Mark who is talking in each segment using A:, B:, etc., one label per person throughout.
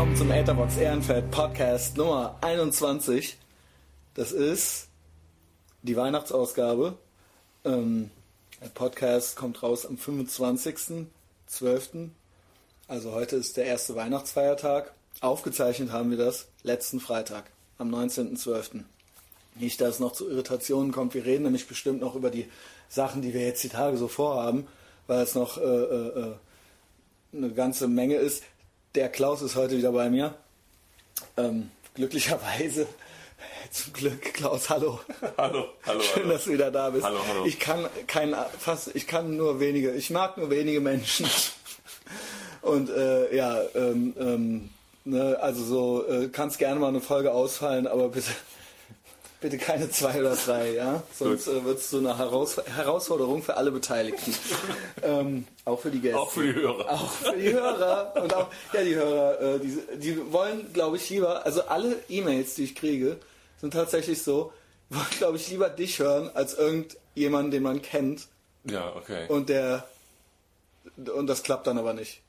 A: willkommen zum Etherbox Ehrenfeld Podcast Nummer 21. Das ist die Weihnachtsausgabe. Ähm, der Podcast kommt raus am 25.12. Also heute ist der erste Weihnachtsfeiertag. Aufgezeichnet haben wir das letzten Freitag, am 19.12. Nicht, dass es noch zu Irritationen kommt. Wir reden nämlich bestimmt noch über die Sachen, die wir jetzt die Tage so vorhaben, weil es noch äh, äh, äh eine ganze Menge ist. Der Klaus ist heute wieder bei mir. Ähm, glücklicherweise. Zum Glück, Klaus, hallo.
B: Hallo, hallo.
A: Schön,
B: hallo.
A: dass du wieder da bist.
B: Hallo, hallo.
A: Ich kann kein, fast, ich kann nur wenige, ich mag nur wenige Menschen. Und äh, ja, ähm, ähm, ne, also so äh, kannst gerne mal eine Folge ausfallen, aber bitte Bitte keine zwei oder drei, ja? Sonst äh, wird es so eine Heraus Herausforderung für alle Beteiligten. ähm, auch für die Gäste.
B: Auch für die Hörer.
A: Auch für die Hörer. Und auch, ja, die Hörer, äh, die, die wollen, glaube ich, lieber, also alle E-Mails, die ich kriege, sind tatsächlich so, wollen, glaube ich, lieber dich hören, als irgendjemanden, den man kennt.
B: Ja, okay.
A: Und der, und das klappt dann aber nicht.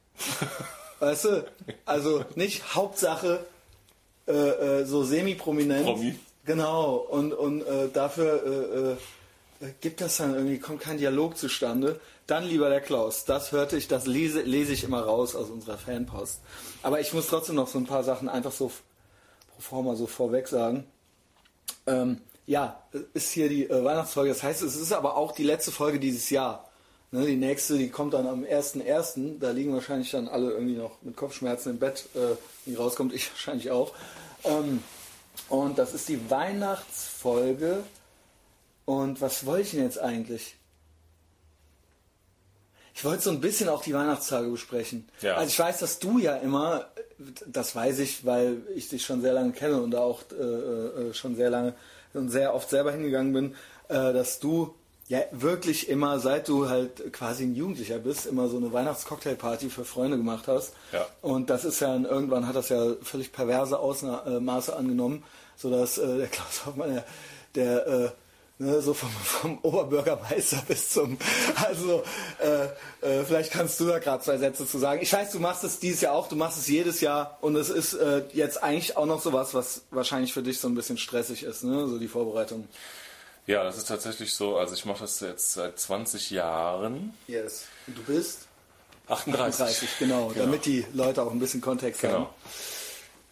A: weißt du? Also nicht Hauptsache äh, äh, so semi-prominent.
B: Promi.
A: Genau, und, und äh, dafür äh, äh, gibt das dann irgendwie, kommt kein Dialog zustande. Dann lieber der Klaus. Das hörte ich, das lese, lese ich immer raus aus unserer Fanpost. Aber ich muss trotzdem noch so ein paar Sachen einfach so pro forma so vorweg sagen. Ähm, ja, ist hier die äh, Weihnachtsfolge. Das heißt, es ist aber auch die letzte Folge dieses Jahr. Ne, die nächste, die kommt dann am 1.1. Da liegen wahrscheinlich dann alle irgendwie noch mit Kopfschmerzen im Bett, äh, die rauskommt. Ich wahrscheinlich auch. Ähm, und das ist die Weihnachtsfolge. Und was wollte ich denn jetzt eigentlich? Ich wollte so ein bisschen auch die Weihnachtstage besprechen.
B: Ja.
A: Also ich weiß, dass du ja immer, das weiß ich, weil ich dich schon sehr lange kenne und da auch äh, äh, schon sehr lange und sehr oft selber hingegangen bin, äh, dass du ja wirklich immer, seit du halt quasi ein Jugendlicher bist, immer so eine Weihnachtscocktailparty für Freunde gemacht hast.
B: Ja.
A: Und das ist ja, irgendwann hat das ja völlig perverse Ausmaße angenommen, sodass äh, der Klaus Hoffmann, der, der äh, ne, so vom, vom Oberbürgermeister bis zum, also äh, äh, vielleicht kannst du da gerade zwei Sätze zu sagen. Ich weiß, du machst es dieses Jahr auch, du machst es jedes Jahr und es ist äh, jetzt eigentlich auch noch sowas, was wahrscheinlich für dich so ein bisschen stressig ist, ne, so die Vorbereitung.
B: Ja, das ist tatsächlich so. Also ich mache das jetzt seit 20 Jahren.
A: Yes. Und du bist?
B: 38.
A: 38, genau,
B: Genau.
A: damit die Leute auch ein bisschen Kontext haben.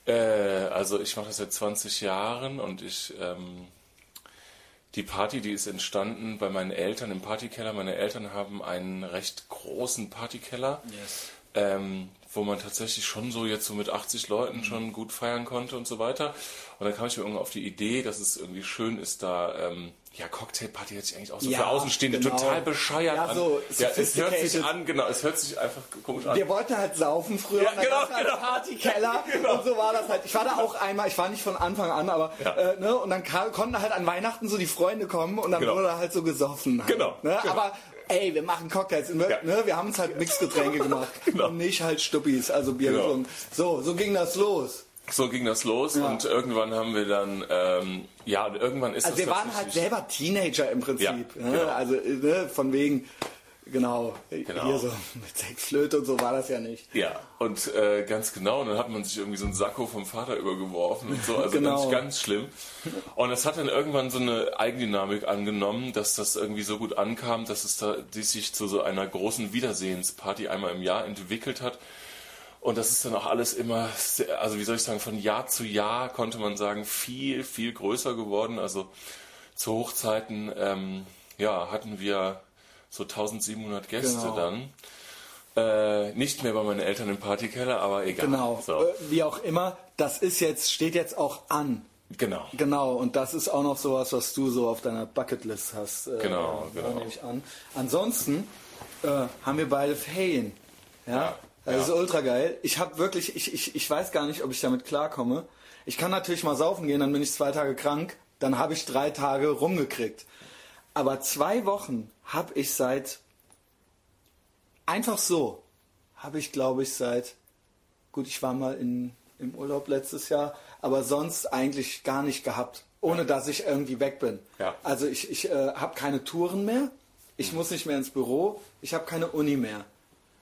B: Genau. Äh, also ich mache das seit 20 Jahren und ich ähm, die Party, die ist entstanden bei meinen Eltern im Partykeller. Meine Eltern haben einen recht großen Partykeller,
A: Yes.
B: ähm, wo man tatsächlich schon so jetzt so mit 80
A: Mhm.
B: Leuten schon gut feiern konnte und so weiter. Und dann kam ich mir irgendwann auf die Idee, dass es irgendwie schön ist, da ähm, ja Cocktailparty hört sich eigentlich auch so
A: Ja,
B: für Außenstehende
A: genau.
B: total bescheuert
A: Ja,
B: an.
A: so
B: ja, es hört sich an, genau, es hört sich einfach komisch an.
A: Wir wollten halt saufen früher,
B: Ja, genau,
A: halt
B: genau.
A: Partykeller
B: Genau.
A: und so war das halt. Ich war da auch einmal, ich war nicht von Anfang an, aber
B: Ja.
A: äh, ne, und dann kam, konnten halt an Weihnachten so die Freunde kommen und dann
B: Genau.
A: wurde halt so gesoffen. Halt,
B: Genau,
A: Ne?
B: genau.
A: Aber ey, wir machen Cocktails, ne?
B: Ja.
A: ne? wir haben uns halt Mixgetränke gemacht
B: Genau.
A: und nicht halt Stuppis, also Bier
B: Genau.
A: getrunken. So, so ging das los.
B: So ging das los
A: Ja.
B: und irgendwann haben wir dann, ähm, ja, irgendwann ist
A: Also
B: das
A: wir waren halt selber Teenager im Prinzip.
B: Ja,
A: ne?
B: genau.
A: Also ne, von wegen, genau,
B: Genau.
A: hier so mit Sexflöte und so war das ja nicht.
B: Ja, und äh, ganz genau, und dann hat man sich irgendwie so einen Sakko vom Vater übergeworfen und so, also
A: Genau.
B: ganz, ganz schlimm. Und es hat dann irgendwann so eine Eigendynamik angenommen, dass das irgendwie so gut ankam, dass es da die sich zu so einer großen Wiedersehensparty einmal im Jahr entwickelt hat. Und das ist dann auch alles immer, sehr, also wie soll ich sagen, von Jahr zu Jahr konnte man sagen, viel, viel größer geworden. Also zu Hochzeiten, ähm, ja, hatten wir so 1700 Gäste
A: Genau.
B: dann. Äh, nicht mehr bei meinen Eltern im Partykeller, aber egal.
A: Genau,
B: So,
A: äh, wie auch immer, das ist jetzt, steht jetzt auch an.
B: genau.
A: Genau, und das ist auch noch sowas, was du so auf deiner Bucketlist hast. Äh,
B: Genau,
A: äh,
B: genau.
A: nehme ich an. Ansonsten äh, haben wir beide Ferien. Ja,
B: Ja,
A: das
B: ja.
A: ist ultra geil. Ich habe wirklich, ich, ich, ich weiß gar nicht, ob ich damit klarkomme. Ich kann natürlich mal saufen gehen, dann bin ich zwei Tage krank, dann habe ich drei Tage rumgekriegt. Aber zwei Wochen habe ich seit, einfach so, habe ich glaube ich seit, gut, ich war mal in, im Urlaub letztes Jahr, aber sonst eigentlich gar nicht gehabt, ohne dass ich irgendwie weg bin.
B: Ja.
A: Also ich, ich äh, habe keine Touren mehr, ich muss nicht mehr ins Büro, ich habe keine Uni mehr.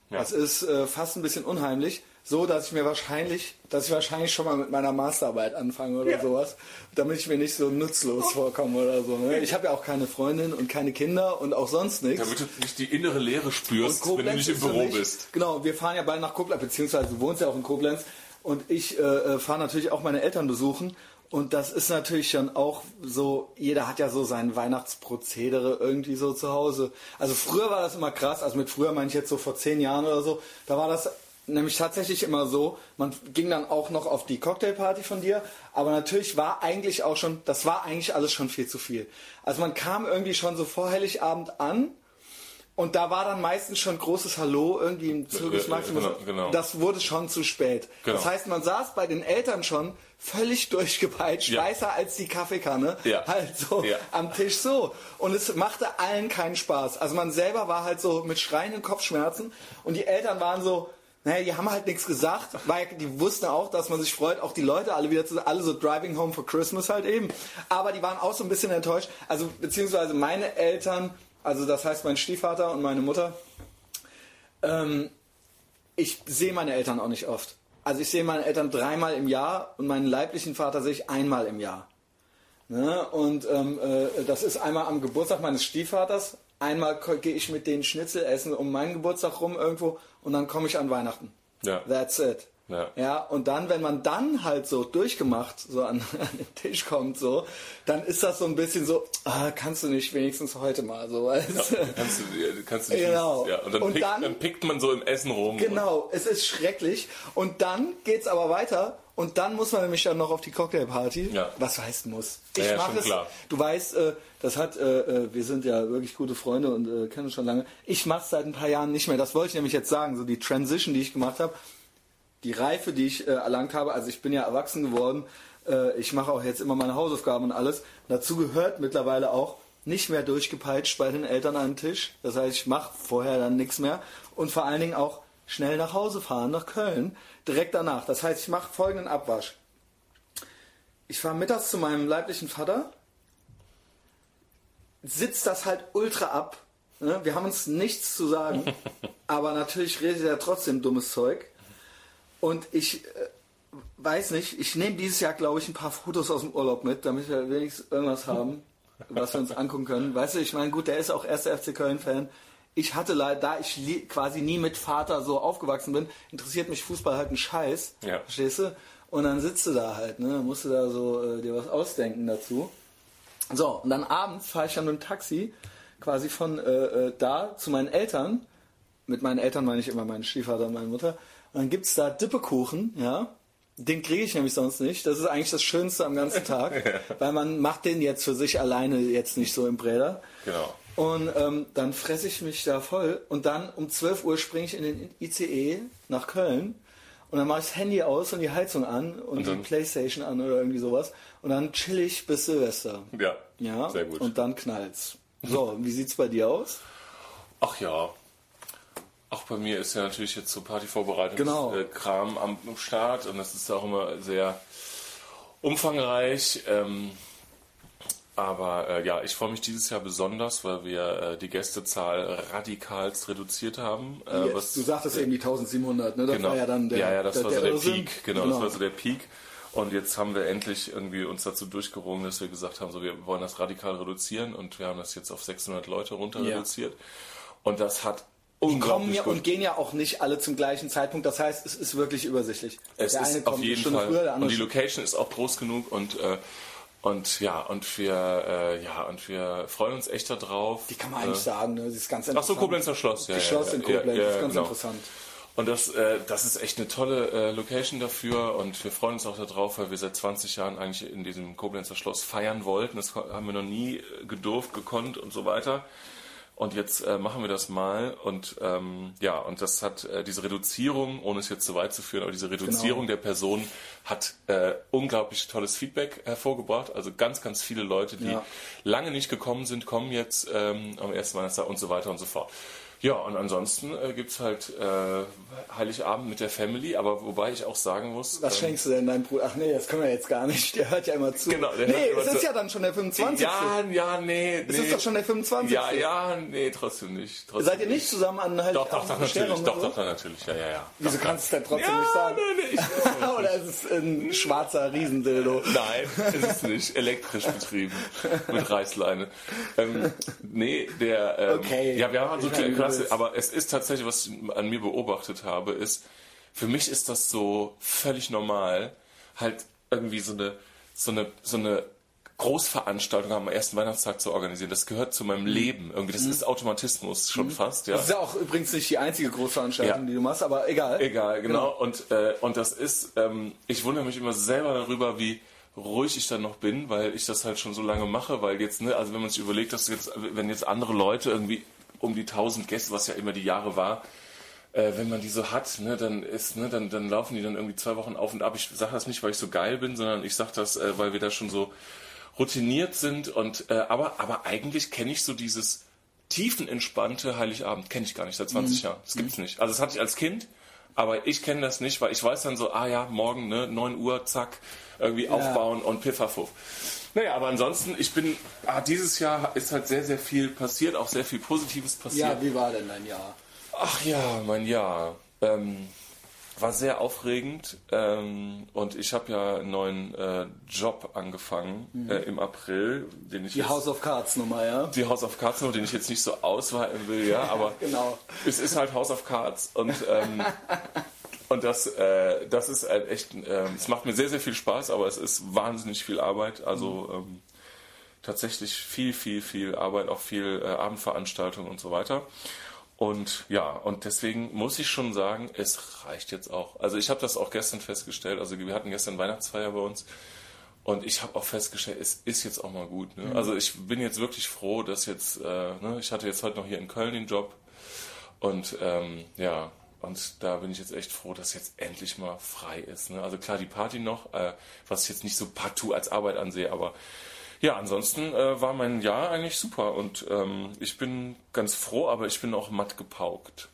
B: Ja.
A: Das ist äh, fast ein bisschen unheimlich. So, dass ich mir wahrscheinlich, dass ich wahrscheinlich schon mal mit meiner Masterarbeit anfange oder ja. sowas, damit ich mir nicht so nutzlos vorkomme oder so. Ne? Ich habe ja auch keine Freundin und keine Kinder und auch sonst nichts.
B: Damit du nicht die innere Leere spürst, wenn du nicht im Büro nicht, bist.
A: Genau, wir fahren ja bald nach Koblenz, beziehungsweise du wohnst ja auch in Koblenz und ich äh, äh fahre natürlich auch meine Eltern besuchen und das ist natürlich schon auch so, jeder hat ja so sein Weihnachtsprozedere irgendwie so zu Hause. Also früher war das immer krass, also mit früher meine ich jetzt so vor zehn Jahren oder so, da war das nämlich tatsächlich immer so, man ging dann auch noch auf die Cocktailparty von dir, aber natürlich war eigentlich auch schon, das war eigentlich alles schon viel zu viel. Also man kam irgendwie schon so vor Heiligabend an und da war dann meistens schon großes Hallo irgendwie im Zirkus Maximus. Genau, genau. Das wurde schon zu spät. Genau. Das heißt, man saß bei den Eltern schon völlig durchgepeitscht, ja. weißer als die Kaffeekanne, ja. halt so ja. am Tisch so. Und es machte allen keinen Spaß. Also man selber war halt so mit schreienden Kopfschmerzen und die Eltern waren so, naja, die haben halt nichts gesagt, weil die wussten auch, dass man sich freut, auch die Leute alle wieder zu, alle so Driving Home for Christmas halt eben. Aber die waren auch so ein bisschen enttäuscht. Also, beziehungsweise meine Eltern, also das heißt mein Stiefvater und meine Mutter, ähm, ich sehe meine Eltern auch nicht oft. Also ich sehe meine Eltern dreimal im Jahr und meinen leiblichen Vater sehe ich einmal im Jahr. Ne? Und ähm, äh, das ist einmal am Geburtstag meines Stiefvaters. Einmal gehe ich mit denen Schnitzel essen um meinen Geburtstag rum irgendwo und dann komme ich an Weihnachten. Ja. That's it. Ja. ja, und dann, wenn man dann halt so durchgemacht so an, an, den Tisch kommt, so, dann ist das so ein bisschen so, ah, kannst du nicht wenigstens heute mal so. Ja,
B: kannst du, kannst du nicht. Genau. Ja, und, dann, und pickt, dann, dann, pickt man so im Essen rum.
A: Genau, es ist schrecklich. Und dann geht es aber weiter. Und dann muss man nämlich dann noch auf die Cocktailparty. Ja. Was heißt muss? Ich ja, mache es. Klar. Du weißt, äh, das hat, äh, äh, wir sind ja wirklich gute Freunde und äh, kennen uns schon lange. Ich mache es seit ein paar Jahren nicht mehr. Das wollte ich nämlich jetzt sagen. So die Transition, die ich gemacht habe die Reife, die ich äh, erlangt habe, also ich bin ja erwachsen geworden, äh, ich mache auch jetzt immer meine Hausaufgaben und alles. Dazu gehört mittlerweile auch nicht mehr durchgepeitscht bei den Eltern an den Tisch. Das heißt, ich mache vorher dann nichts mehr und vor allen Dingen auch schnell nach Hause fahren, nach Köln, direkt danach. Das heißt, ich mache folgenden Abwasch. Ich fahre mittags zu meinem leiblichen Vater, sitzt das halt ultra ab. Ne? Wir haben uns nichts zu sagen, aber natürlich redet er trotzdem dummes Zeug. Und ich äh, weiß nicht, ich nehme dieses Jahr, glaube ich, ein paar Fotos aus dem Urlaub mit, damit wir wenigstens irgendwas haben, was wir uns angucken können. Weißt du, ich meine, gut, der ist auch erster FC Köln-Fan. Ich hatte leider, da ich quasi nie mit Vater so aufgewachsen bin, interessiert mich Fußball halt ein Scheiß. Ja. Verstehst du? Und dann sitzt du da halt, ne? musst du da so äh, dir was ausdenken dazu. So, und dann abends fahre ich dann mit dem Taxi quasi von äh, äh, da zu meinen Eltern. Mit meinen Eltern meine ich immer meinen Stiefvater und meine Mutter. Und dann gibt es da Dippekuchen, ja. Den kriege ich nämlich sonst nicht. Das ist eigentlich das Schönste am ganzen Tag, weil man macht den jetzt für sich alleine jetzt nicht so im Bräder. Genau. Und ähm, dann fresse ich mich da voll und dann um 12 Uhr springe ich in den ICE nach Köln und dann mache ich das Handy aus und die Heizung an und, und die Playstation an oder irgendwie sowas und dann chill ich bis Silvester. Ja, ja, sehr gut. Und dann knallt's. So, wie sieht's bei dir aus?
B: Ach ja, auch bei mir ist ja natürlich jetzt so Partyvorbereitungskram genau. Kram am, am Start und das ist auch immer sehr umfangreich. Ähm, aber äh, ja, ich freue mich dieses Jahr besonders, weil wir äh, die Gästezahl radikalst reduziert haben.
A: Äh, yes, was, du sagtest äh, eben die 1700, ne? Das
B: genau.
A: war
B: ja dann der Ja, ja, das der, war so der, der Peak. Genau, genau, das war so der Peak. Und jetzt haben wir endlich irgendwie uns dazu durchgerungen, dass wir gesagt haben, so wir wollen das radikal reduzieren und wir haben das jetzt auf 600 Leute runter ja. reduziert. Und das hat
A: die kommen ja und gehen ja auch nicht alle zum gleichen Zeitpunkt. Das heißt, es ist wirklich übersichtlich.
B: Es der ist auf jeden Fall. Früher, und die Location ist auch groß genug und äh, und ja, und wir, äh, ja, und wir freuen uns echt darauf.
A: Die kann man eigentlich äh, sagen, ne? Sie ist ganz
B: interessant. Ach so, Koblenzer Schloss,
A: ja. Das Schloss ja, in Koblenz, ja, ja, das ist ganz genau. interessant.
B: Und das, äh, das ist echt eine tolle äh, Location dafür und wir freuen uns auch darauf, weil wir seit 20 Jahren eigentlich in diesem Koblenzer Schloss feiern wollten. Das haben wir noch nie gedurft, gekonnt und so weiter. Und jetzt äh, machen wir das mal und ähm, ja, und das hat äh, diese Reduzierung, ohne es jetzt zu weit zu führen, aber diese Reduzierung genau. der Person hat äh, unglaublich tolles Feedback hervorgebracht. Also ganz, ganz viele Leute, die ja. lange nicht gekommen sind, kommen jetzt ähm, am ersten Weihnachtstag und so weiter und so fort. Ja, und ansonsten äh, gibt es halt äh, Heiligabend mit der Family, aber wobei ich auch sagen muss.
A: Was
B: ähm,
A: schenkst du denn deinem Bruder? Ach nee, das können wir jetzt gar nicht. Der hört ja immer zu.
B: Genau, der
A: nee, es ist ja dann schon der 25.
B: Ja, ja, nee.
A: Es
B: nee.
A: ist doch schon der 25.
B: Ja, ja, nee, trotzdem nicht. Trotzdem
A: Seid ihr nicht zusammen an Heiligabend?
B: Doch, doch, doch, natürlich. Doch, doch, doch, natürlich. Ja, ja, ja.
A: Wieso
B: Doch,
A: kannst du es denn trotzdem
B: ja,
A: nicht sagen?
B: Nee, ich,
A: oder ist es ein schwarzer Riesendildo?
B: Nein, ist es nicht. Elektrisch betrieben. Mit Reißleine. Ähm, nee, der. Ähm,
A: Okay.
B: Ja, wir haben so
A: Ich übelst.
B: Aber es ist tatsächlich, was ich an mir beobachtet habe, ist, für mich ist das so völlig normal, halt irgendwie so eine, so eine, so eine Großveranstaltung am ersten Weihnachtstag zu organisieren. Das gehört zu
A: Mhm.
B: meinem Leben. Irgendwie, das ist Automatismus schon fast, ja.
A: Das ist ja auch übrigens nicht die einzige Großveranstaltung,
B: Ja.
A: die du machst, aber egal.
B: Egal, genau. Und, äh, und das ist, ähm, ich wundere mich immer selber darüber, wie ruhig ich dann noch bin, weil ich das halt schon so lange mache, weil jetzt, ne, also wenn man sich überlegt, dass jetzt, wenn jetzt andere Leute irgendwie um die 1000 Gäste, was ja immer die Jahre war, äh, wenn man die so hat, ne, dann ist, ne, dann, dann laufen die dann irgendwie zwei Wochen auf und ab. Ich sage das nicht, weil ich so geil bin, sondern ich sage das, äh, weil wir da schon so routiniert sind und äh, aber aber eigentlich kenne ich so dieses tiefenentspannte Heiligabend kenne ich gar nicht seit 20 Jahren. Das gibt's nicht. Also das hatte ich als Kind, aber ich kenne das nicht, weil ich weiß dann so, ah ja, morgen ne 9 Uhr, zack, irgendwie aufbauen und piffafuff. Naja, aber ansonsten, ich bin, ah, dieses Jahr ist halt sehr, sehr viel passiert, auch sehr viel Positives passiert.
A: Ja, wie war denn dein Jahr?
B: Ach ja, mein Jahr. Ähm, war sehr aufregend ähm, und ich habe ja einen neuen äh, Job angefangen äh, im April, den ich
A: Die
B: jetzt,
A: House of Cards Nummer, ja?
B: die House of Cards, Nummer, den ich jetzt nicht so ausweiten will, ja, aber
A: Genau.
B: es ist halt House of Cards und ähm, und das äh, das ist halt echt, ähm, es macht mir sehr sehr viel Spaß, aber es ist wahnsinnig viel Arbeit, also ähm, tatsächlich viel viel viel Arbeit, auch viel äh, Abendveranstaltungen und so weiter. Und ja, und deswegen muss ich schon sagen, es reicht jetzt auch. Also ich habe das auch gestern festgestellt. Also wir hatten gestern Weihnachtsfeier bei uns und ich habe auch festgestellt, es ist jetzt auch mal gut. Ne? Also ich bin jetzt wirklich froh, dass jetzt, äh, ne, ich hatte jetzt heute noch hier in Köln den Job und ähm, ja, und da bin ich jetzt echt froh, dass jetzt endlich mal frei ist. Ne? Also klar, die Party noch, äh, was ich jetzt nicht so partout als Arbeit ansehe, aber ja, ansonsten äh, war mein Jahr eigentlich super und ähm, ich bin ganz froh, aber ich bin auch matt gepaukt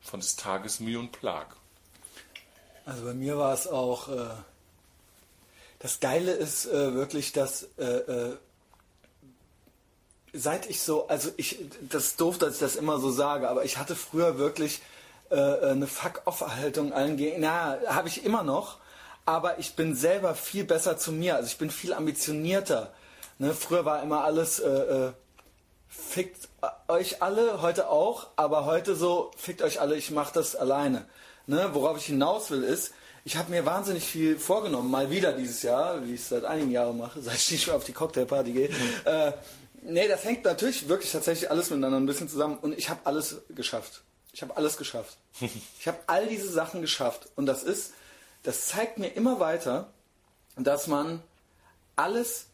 B: von des Tages Mühe und Plag.
A: Also bei mir war es auch. Äh, das Geile ist äh, wirklich, dass äh, äh, seit ich so, also ich, das ist doof, dass ich das immer so sage, aber ich hatte früher wirklich äh, eine Fuck-off-Haltung allen gegen. Na, habe ich immer noch, aber ich bin selber viel besser zu mir. Also ich bin viel ambitionierter. Ne? Früher war immer alles. Äh, äh, fickt euch alle, heute auch, aber heute so, fickt euch alle, ich mache das alleine. Ne? Worauf ich hinaus will ist, ich habe mir wahnsinnig viel vorgenommen, mal wieder dieses Jahr, wie ich es seit einigen Jahren mache, seit ich nicht mehr auf die Cocktailparty gehe. Äh, nee, das hängt natürlich wirklich tatsächlich alles miteinander ein bisschen zusammen und ich habe alles geschafft. Ich habe alles geschafft. Ich habe all diese Sachen geschafft und das ist, das zeigt mir immer weiter, dass man alles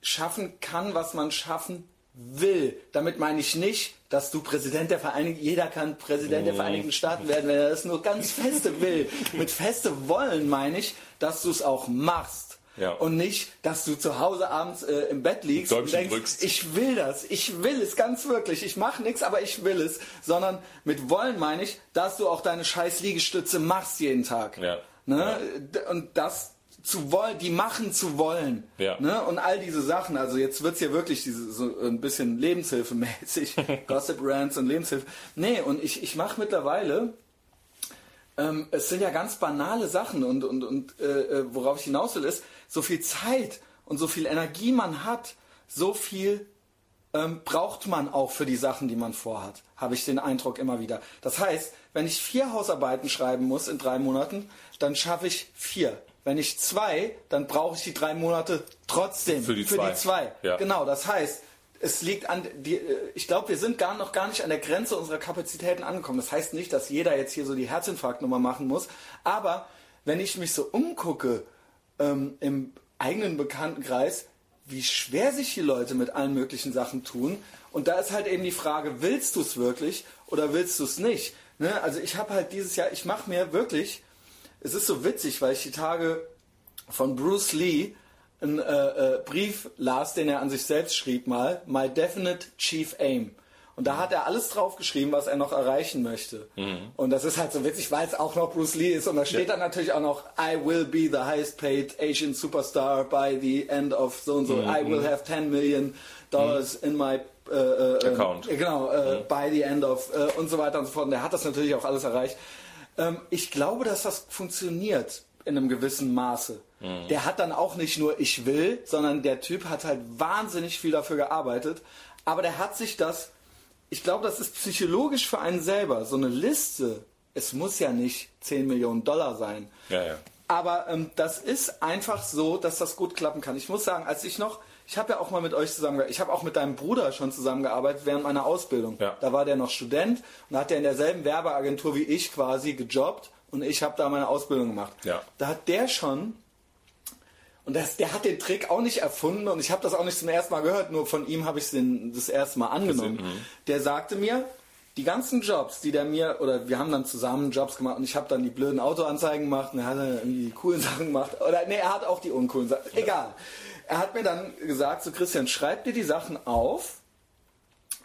A: schaffen kann, was man schaffen will. Damit meine ich nicht, dass du Präsident der Vereinigten, jeder kann Präsident der Vereinigten Staaten werden, wenn er das nur ganz feste will. Mit feste wollen meine ich, dass du es auch machst.
B: Ja.
A: Und nicht, dass du zu Hause abends äh, im Bett liegst und denkst,
B: drückst.
A: ich will das, ich will es ganz wirklich, ich mache nichts, aber ich will es. Sondern mit wollen meine ich, dass du auch deine scheiß Liegestütze machst jeden Tag.
B: Ja.
A: Ne? D- Und das zu wollen, die machen zu wollen.
B: Ja.
A: Ne? Und all diese Sachen, also jetzt wird's hier wirklich diese, so ein bisschen Lebenshilfemäßig, Gossip Rants und Lebenshilfe. Nee, und ich, ich mache mittlerweile, ähm, es sind ja ganz banale Sachen und, und, und äh, äh, worauf ich hinaus will, ist, so viel Zeit und so viel Energie man hat, so viel ähm, braucht man auch für die Sachen, die man vorhat, habe ich den Eindruck immer wieder. Das heißt, wenn ich vier Hausarbeiten schreiben muss in drei Monaten, dann schaffe ich vier. Wenn ich zwei, dann brauche ich die drei Monate trotzdem
B: Für die zwei.
A: zwei.
B: Ja.
A: Genau, das heißt, es liegt an die, äh, ich glaube, wir sind gar noch gar nicht an der Grenze unserer Kapazitäten angekommen. Das heißt nicht, dass jeder jetzt hier so die Herzinfarktnummer machen muss, aber wenn ich mich so umgucke ähm, im eigenen Bekanntenkreis, wie schwer sich die Leute mit allen möglichen Sachen tun. Und da ist halt eben die Frage, willst du es wirklich oder willst du es nicht? Ne? Also ich habe halt dieses Jahr, ich mache mir wirklich, es ist so witzig, weil ich die Tage von Bruce Lee einen äh, äh, Brief las, den er an sich selbst schrieb mal, My Definite Chief Aim. Und da hat er alles draufgeschrieben, was er noch erreichen möchte. Und das ist halt so witzig, weil es auch noch Bruce Lee ist. Und da steht dann natürlich auch noch, I will be the highest paid Asian superstar by the end of so und so. I will have 10 million dollars in my äh, äh,
B: Account.
A: Äh, genau, äh, by the end of äh, und so weiter und so fort. Und der hat das natürlich auch alles erreicht. Ähm, ich glaube, dass das funktioniert in einem gewissen Maße. Der hat dann auch nicht nur ich will, sondern der Typ hat halt wahnsinnig viel dafür gearbeitet. Aber der hat sich das, ich glaube, das ist psychologisch für einen selber. So eine Liste, es muss ja nicht 10 Millionen Dollar sein.
B: Ja, ja.
A: Aber ähm, das ist einfach so, dass das gut klappen kann. Ich muss sagen, als ich noch, ich habe ja auch mal mit euch zusammengearbeitet, ich habe auch mit deinem Bruder schon zusammengearbeitet während meiner Ausbildung.
B: Ja.
A: Da war der noch Student und hat der in derselben Werbeagentur wie ich quasi gejobbt und ich habe da meine Ausbildung gemacht. Da hat der schon und das, der hat den Trick auch nicht erfunden und ich habe das auch nicht zum ersten Mal gehört, nur von ihm habe ich es das erste Mal angenommen.
B: mhm.
A: Der sagte mir, die ganzen Jobs, die der mir, oder wir haben dann zusammen Jobs gemacht und ich habe dann die blöden Autoanzeigen gemacht und er hat dann irgendwie die coolen Sachen gemacht. Oder nee, er hat auch die uncoolen Sachen. Egal. Er hat mir dann gesagt, so Christian, schreib dir die Sachen auf,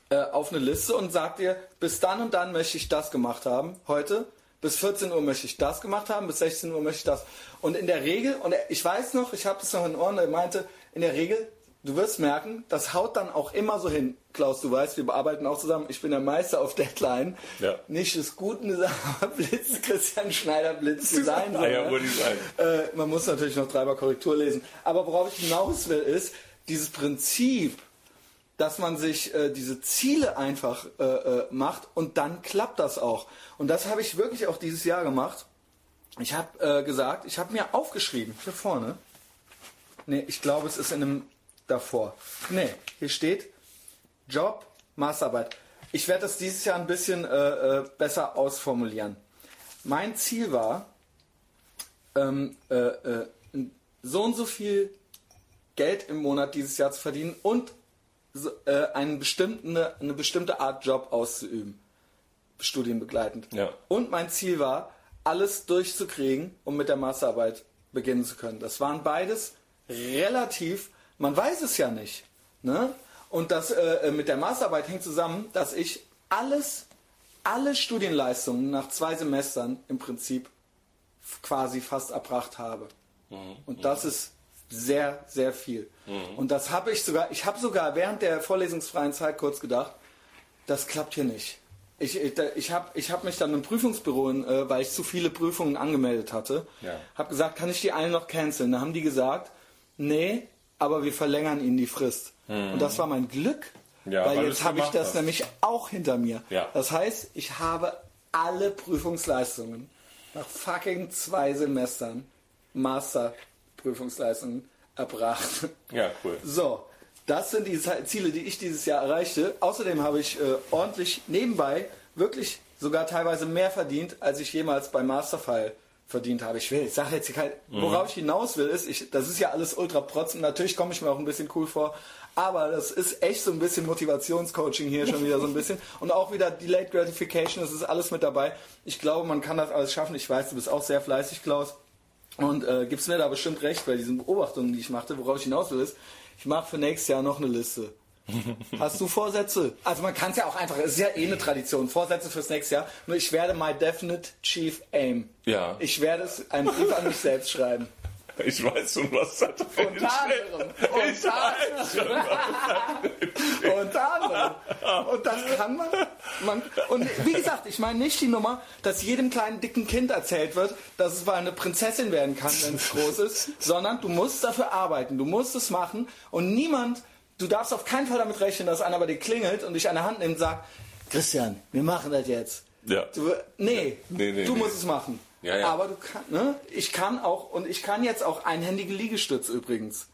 A: äh, auf eine Liste und sag dir, bis dann und dann möchte ich das gemacht haben, heute. Bis 14 Uhr möchte ich das gemacht haben, bis 16 Uhr möchte ich das. Und in der Regel, und ich weiß noch, ich habe das noch in Ohren, er meinte, in der Regel, du wirst merken, das haut dann auch immer so hin. Klaus, du weißt, wir bearbeiten auch zusammen. Ich bin der Meister auf Deadline.
B: Ja.
A: Nicht des Guten aber Blitz, Christian Schneider, Blitz Design.
B: Ah ja,
A: ne?
B: Design.
A: Äh, man muss natürlich noch dreimal Korrektur lesen. Aber worauf ich hinaus will, ist dieses Prinzip, dass man sich äh, diese Ziele einfach äh, äh, macht und dann klappt das auch. Und das habe ich wirklich auch dieses Jahr gemacht. Ich habe äh, gesagt, ich habe mir aufgeschrieben, hier vorne. Nee, ich glaube, es ist in einem davor. Nee, hier steht Job, Masterarbeit. Ich werde das dieses Jahr ein bisschen äh, äh, besser ausformulieren. Mein Ziel war, ähm, äh, äh, so und so viel Geld im Monat dieses Jahr zu verdienen und so, äh, einen bestimmten, eine bestimmte Art Job auszuüben. Studienbegleitend.
B: Ja.
A: Und mein Ziel war, alles durchzukriegen, um mit der Masterarbeit beginnen zu können. Das waren beides relativ, man weiß es ja nicht. Ne? Und das äh, mit der Masterarbeit hängt zusammen, dass ich alles, alle Studienleistungen nach zwei Semestern im Prinzip quasi fast erbracht habe. Und das ist sehr, sehr viel. Und das habe ich sogar, ich habe sogar während der vorlesungsfreien Zeit kurz gedacht, das klappt hier nicht. Ich, ich, habe ich hab mich dann im Prüfungsbüro, äh, weil ich zu viele Prüfungen angemeldet hatte,
B: Ja.
A: habe gesagt, kann ich die alle noch canceln? Da haben die gesagt, nee, aber wir verlängern ihnen die Frist. Und das war mein Glück,
B: Ja,
A: weil
B: weil
A: jetzt habe ich das
B: hast.
A: nämlich auch hinter mir.
B: Ja.
A: Das heißt, ich habe alle Prüfungsleistungen nach fucking zwei Semestern Masterprüfungsleistungen erbracht.
B: Ja, cool.
A: So, das sind die Ziele, die ich dieses Jahr erreichte. Außerdem habe ich äh, ordentlich nebenbei wirklich sogar teilweise mehr verdient, als ich jemals bei Masterfile verdient habe. Ich will, ich sage jetzt hier kein, worauf ich hinaus will, ist, ich, das ist ja alles ultra protzen. Natürlich komme ich mir auch ein bisschen cool vor, aber das ist echt so ein bisschen Motivationscoaching hier schon wieder so ein bisschen und auch wieder Delayed Gratification, das ist alles mit dabei. Ich glaube, man kann das alles schaffen. Ich weiß, du bist auch sehr fleißig, Klaus. Und äh, gibst mir da bestimmt recht bei diesen Beobachtungen, die ich machte. Worauf ich hinaus will, ist, ich mache für nächstes Jahr noch eine Liste. Hast du Vorsätze? Also man kann es ja auch einfach, es ist ja eh eine Tradition, Vorsätze fürs nächste Jahr. Nur ich werde my definite chief aim.
B: Ja.
A: Ich werde es einen Brief an mich selbst schreiben.
B: Ich weiß schon, was da drin
A: Unter anderem. Unter anderem. Unter anderem. Und das kann man, man. Und wie gesagt, ich meine nicht die Nummer, dass jedem kleinen dicken Kind erzählt wird, dass es mal eine Prinzessin werden kann, wenn es groß ist, sondern du musst dafür arbeiten, du musst es machen und niemand, du darfst auf keinen Fall damit rechnen, dass einer bei dir klingelt und dich an der Hand nimmt und sagt, Christian, wir machen das jetzt.
B: Ja.
A: Du, nee,
B: Nee, nee,
A: du
B: nee.
A: musst es machen.
B: Ja, ja.
A: Aber du kannst, ne? Ich kann auch, und ich kann jetzt auch einhändige Liegestütz übrigens.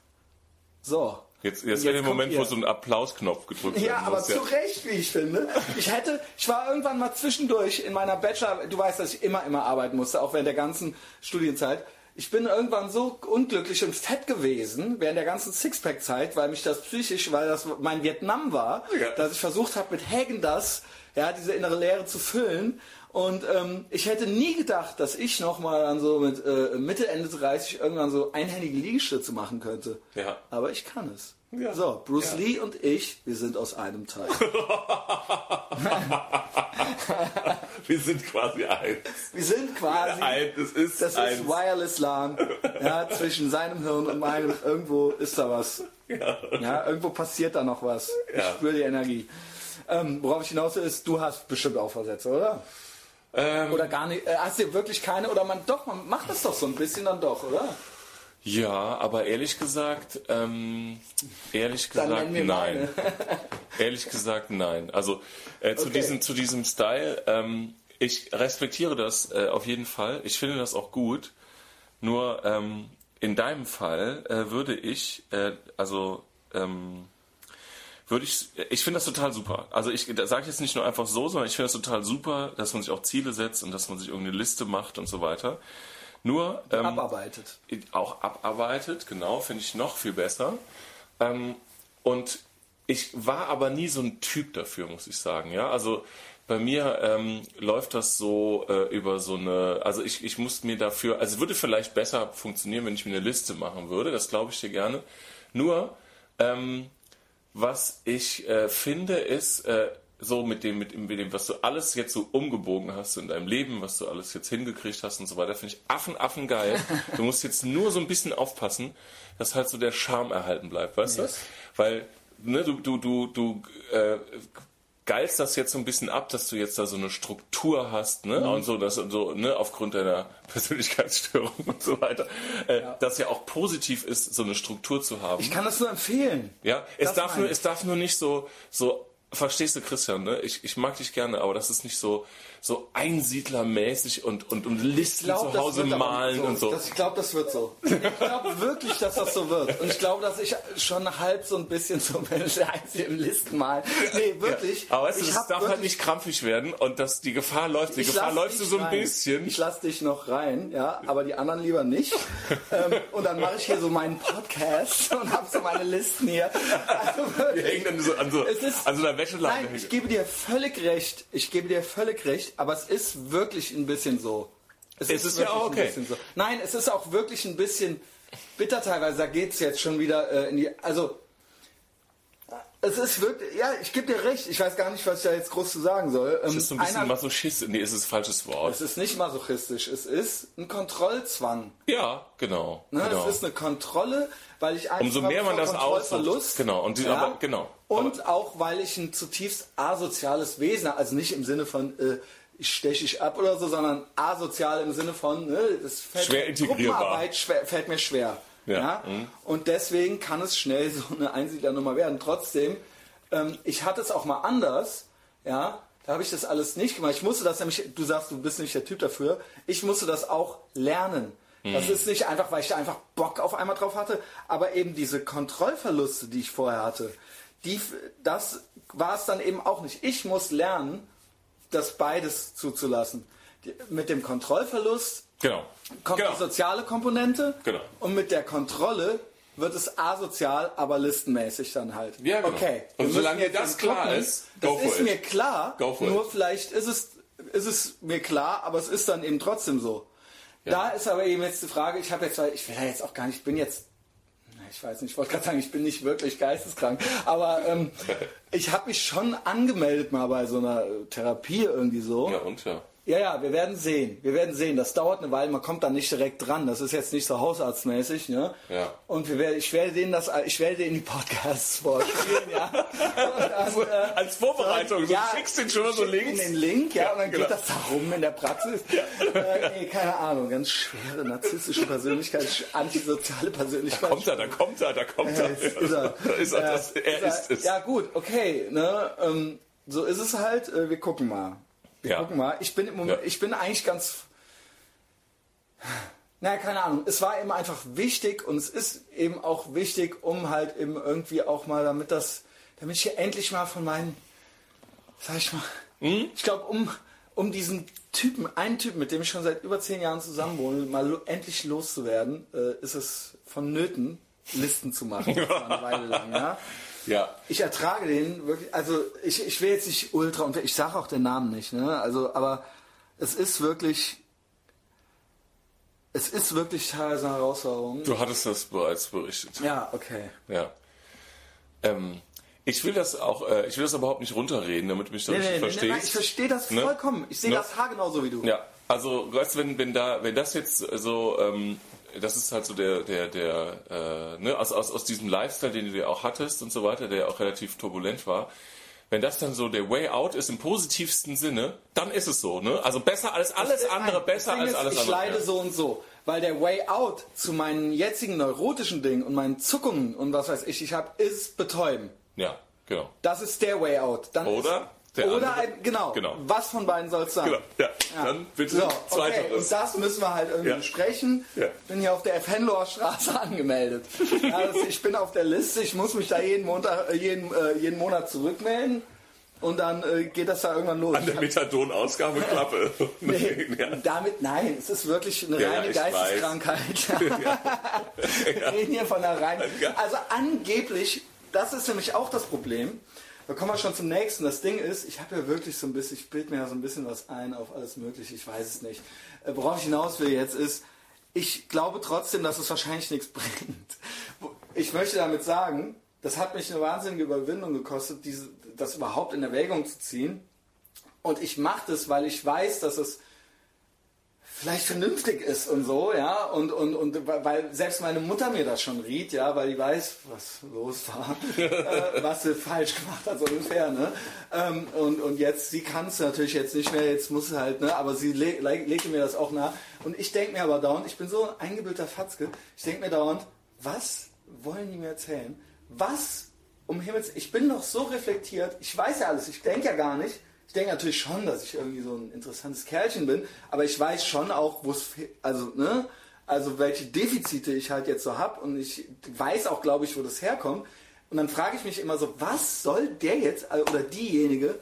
A: So.
B: Jetzt, jetzt wäre der
A: kommt
B: Moment,
A: ihr.
B: wo so ein Applausknopf gedrückt
A: Ja,
B: werden
A: aber
B: muss.
A: zu Recht, wie ich finde. Ich hätte, ich war irgendwann mal zwischendurch in meiner Bachelor, du weißt, dass ich immer, immer arbeiten musste, auch während der ganzen Studienzeit. Ich bin irgendwann so unglücklich und fett gewesen während der ganzen Sixpack-Zeit, weil mich das psychisch, weil das mein Vietnam war,
B: Ja.
A: dass ich versucht habe, mit Hagen das, ja, diese innere Leere zu füllen. Und ähm, ich hätte nie gedacht, dass ich nochmal dann so mit äh, Mitte, Ende 30 irgendwann so einhändige Liegestütze machen könnte.
B: Ja.
A: Aber ich kann es.
B: Ja.
A: So, Bruce
B: Ja.
A: Lee und ich, wir sind aus einem Teil.
B: Wir sind quasi eins.
A: Wir sind quasi.
B: Ein, es ist
A: Das
B: eins.
A: ist Wireless LAN. Ja, zwischen seinem Hirn und meinem. Irgendwo ist da was. Ja, irgendwo passiert da noch was. Ich
B: Ja.
A: spüre die Energie. Ähm, worauf ich hinaus will, ist, du hast bestimmt auch Versätze, oder?
B: Ähm,
A: Oder gar nicht. Äh, hast du wirklich keine? Oder man doch, man macht das doch so ein bisschen dann doch, oder?
B: ja, aber ehrlich gesagt, ähm, ehrlich gesagt, nein. ehrlich gesagt, nein. Also äh, zu,
A: Okay.
B: diesem, zu diesem Style, ähm, ich respektiere das äh, auf jeden Fall. Ich finde das auch gut. Nur ähm, in deinem Fall äh, würde ich, äh, also ähm, würde ich, ich finde das total super. Also ich sage jetzt nicht nur einfach so, sondern ich finde das total super, dass man sich auch Ziele setzt und dass man sich irgendeine Liste macht und so weiter. Nur ähm,
A: Abarbeitet.
B: auch abarbeitet, genau, finde ich noch viel besser. Ähm, und ich war aber nie so ein Typ dafür, muss ich sagen. Ja, also bei mir ähm, läuft das so äh, über so eine, also ich, ich muss mir dafür, also es würde vielleicht besser funktionieren, wenn ich mir eine Liste machen würde, das glaube ich dir gerne. Nur, ähm, was ich äh, finde, ist äh, so mit dem, mit, dem, mit dem, was du alles jetzt so umgebogen hast in deinem Leben, was du alles jetzt hingekriegt hast und so weiter, finde ich Affen, Affen geil. Du musst jetzt nur so ein bisschen aufpassen, dass halt so der Charme erhalten bleibt, weißt
A: Yes.
B: du? Weil ne, du, du, du, du äh, geilst das jetzt so ein bisschen ab, dass du jetzt da so eine Struktur hast, ne? Und so, dass so, ne, aufgrund deiner Persönlichkeitsstörung und so weiter, äh, dass ja auch positiv ist, so eine Struktur zu haben.
A: Ich kann das nur empfehlen.
B: Ja, es
A: Das
B: darf, nur, es darf nur nicht so, so, verstehst du, Christian, ne? Ich, ich mag dich gerne, aber das ist nicht so, so einsiedlermäßig und, und, und Listen
A: glaub,
B: zu Hause malen
A: nicht
B: und so.
A: Das, ich glaube, das wird so. Ich glaube wirklich, dass das so wird. Und ich glaube, dass ich schon halb so ein bisschen so Mensch der Einzige Listen mal. Nee, wirklich.
B: aber weißt du, das darf halt nicht krampfig werden und dass die Gefahr läuft, die Gefahr du so ein
A: rein.
B: bisschen.
A: Ich lass dich noch rein, ja, aber die anderen lieber nicht. ähm, und dann mache ich hier so meinen Podcast und habe so meine Listen hier. Also
B: Wir
A: wirklich.
B: hängen dann so an so,
A: ist-
B: an so einer Wäscheleine.
A: Nein, ich gebe dir völlig recht. Ich gebe dir völlig recht, aber es ist wirklich ein bisschen so.
B: Es ist ja
A: wirklich
B: auch
A: ein
B: okay.
A: bisschen So. Nein, es ist auch wirklich ein bisschen bitter teilweise. Da geht es jetzt schon wieder äh, in die. Also. Es ist wirklich, ja, ich gebe dir recht. Ich weiß gar nicht, was ich da jetzt groß zu sagen soll. Ähm,
B: Es ist so ein bisschen
A: einer-
B: Masochist. Nee, es ist ein falsches Wort.
A: es ist nicht masochistisch, es ist ein Kontrollzwang.
B: Ja, genau.
A: Ne?
B: genau.
A: Es ist eine Kontrolle, weil ich Angst
B: Umso
A: habe
B: mehr man das aussucht. Genau, und die- aber- genau.
A: Und auch, weil ich ein zutiefst asoziales Wesen, also nicht im Sinne von äh, ich steche ich ab oder so, sondern asozial im Sinne von, ne, das fällt
B: Schwer.
A: Gruppenarbeit schwer, fällt mir schwer.
B: Ja, mhm.
A: Und deswegen kann es schnell so eine Einsiedlernummer werden. Trotzdem, ähm, ich hatte es auch mal anders, ja, da habe ich das alles nicht gemacht. Ich musste das nämlich, du sagst, du bist nicht der Typ dafür, ich musste das auch lernen. Das
B: Mhm.
A: ist nicht einfach, weil ich da einfach Bock auf einmal drauf hatte, aber eben diese Kontrollverluste, die ich vorher hatte, die, das war es dann eben auch nicht. Ich muss lernen, das beides zuzulassen. Die, mit dem Kontrollverlust
B: Genau.
A: kommt
B: genau.
A: die soziale Komponente
B: Genau.
A: und mit der Kontrolle wird es asozial, aber listenmäßig dann halt.
B: Ja, genau.
A: Okay.
B: Und solange dir das klar
A: gucken.
B: ist,
A: das ist
B: it.
A: mir klar. Nur
B: it.
A: vielleicht ist es, ist es mir klar, aber es ist dann eben trotzdem so. Da ist aber eben jetzt die Frage, ich habe jetzt, ich will ja jetzt auch gar nicht, ich bin jetzt ich weiß nicht, ich wollte gerade sagen, ich bin nicht wirklich geisteskrank, aber ähm, ich habe mich schon angemeldet mal bei so einer Therapie irgendwie so.
B: Ja, und ja.
A: Ja, ja, wir werden sehen. Wir werden sehen. Das dauert eine Weile, man kommt da nicht direkt dran. Das ist jetzt nicht so hausarztmäßig, ne?
B: Ja.
A: Und wir werden, ich werde denen das, ich werde denen die Podcasts vorspielen, ja. Dann,
B: Also, als Vorbereitung, so schickst den schon mal so links.
A: den Link, ja,
B: Ja,
A: und dann
B: genau.
A: geht das da rum in der Praxis. Äh, nee, keine Ahnung, ganz schwere narzisstische Persönlichkeit, antisoziale Persönlichkeit.
B: Kommt er, da kommt er, da kommt er.
A: Ist, ist er.
B: Da ist er,
A: Ja,
B: das, er ist es.
A: Ja gut, okay. Ne? Ähm, so ist es halt. Äh, wir gucken mal. Wir
B: Ja.
A: gucken mal. Ich bin im Moment,
B: Ja.
A: ich bin eigentlich ganz. Naja, keine Ahnung. Es war eben einfach wichtig und es ist eben auch wichtig, um halt eben irgendwie auch mal, damit das, damit ich hier endlich mal von meinen, sag ich mal,
B: Hm?
A: ich glaube, um, um diesen Typen, einen Typen, mit dem ich schon seit über zehn Jahren zusammen wohne, mal lo endlich loszuwerden, äh, ist es vonnöten, Listen zu machen. Eine Weile lang, ja.
B: Ja.
A: Ich ertrage den wirklich, also ich, ich will jetzt nicht ultra und ich sage auch den Namen nicht, ne? Also, aber es ist wirklich, es ist wirklich teilweise eine Herausforderung.
B: Du hattest das bereits berichtet.
A: Ja, okay.
B: Ja. Ähm, ich will das auch, äh, ich will das überhaupt nicht runterreden, damit du mich da
A: Nee,
B: richtig
A: nee, nee,
B: verstehst.
A: nein, ich verstehe das
B: Ne?
A: vollkommen. Ich sehe
B: Ne?
A: das haargenau so wie du.
B: Ja, also weißt wenn, wenn da, wenn das jetzt so, ähm, das ist halt so der, der, der, äh, ne, aus, aus, aus diesem Lifestyle, den du ja auch hattest und so weiter, der ja auch relativ turbulent war. Wenn das dann so der Way Out ist im positivsten Sinne, dann ist es so, ne? Also besser als alles andere, besser als
A: ist,
B: alles
A: ich
B: andere.
A: leide
B: ja.
A: so und so. Weil der Way out zu meinen jetzigen neurotischen Dingen und meinen Zuckungen und was weiß ich, ich habe, ist betäuben.
B: Ja, genau.
A: Das ist der Way out. Dann
B: Oder der
A: oder
B: andere.
A: ein, genau,
B: Genau.
A: Was von beiden soll es sein?
B: Genau, ja.
A: Ja.
B: Dann bitte
A: so, okay.
B: zweiteres.
A: Und das müssen wir halt irgendwie
B: Ja.
A: besprechen.
B: Ja.
A: Bin hier auf der Fenloher Straße angemeldet. das, ich bin auf der Liste. Ich muss mich da jeden, Montag, äh, jeden, äh, jeden Monat zurückmelden. Und dann äh, geht das da irgendwann los.
B: An der Methadon-Ausgabeklappe.
A: Nee,
B: ja.
A: damit nein, es ist wirklich eine
B: Ja,
A: reine Geisteskrankheit. Wir reden hier von der reinen. Also angeblich, das ist nämlich auch das Problem. Da kommen wir schon zum nächsten. Das Ding ist, ich habe ja wirklich so ein bisschen, ich bilde mir ja so ein bisschen was ein auf alles Mögliche, ich weiß es nicht. Äh, Worauf ich hinaus will jetzt ist, ich glaube trotzdem, dass es wahrscheinlich nichts bringt. Ich möchte damit sagen, das hat mich eine wahnsinnige Überwindung gekostet, diese, das überhaupt in Erwägung zu ziehen. Und ich mache das, weil ich weiß, dass es vielleicht vernünftig ist und so, ja, und, und, und weil selbst meine Mutter mir das schon riet, ja, weil die weiß, was los war, äh, was sie falsch gemacht hat, so ungefähr, ne, ähm, und, und jetzt, sie kann es natürlich jetzt nicht mehr, jetzt muss sie halt, ne, aber sie le le legte mir das auch nach. Und ich denke mir aber dauernd, ich bin so ein eingebildeter Fatzke, ich denke mir dauernd, was wollen die mir erzählen? Was um Himmels, ich bin doch so reflektiert, ich weiß ja alles, ich denke ja gar nicht, ich denke natürlich schon, dass ich irgendwie so ein interessantes Kerlchen bin, aber ich weiß schon auch, wo es, also, ne, also welche Defizite ich halt jetzt so habe und ich weiß auch, glaube ich, wo das herkommt. Und dann frage ich mich immer so, was soll der jetzt, oder diejenige,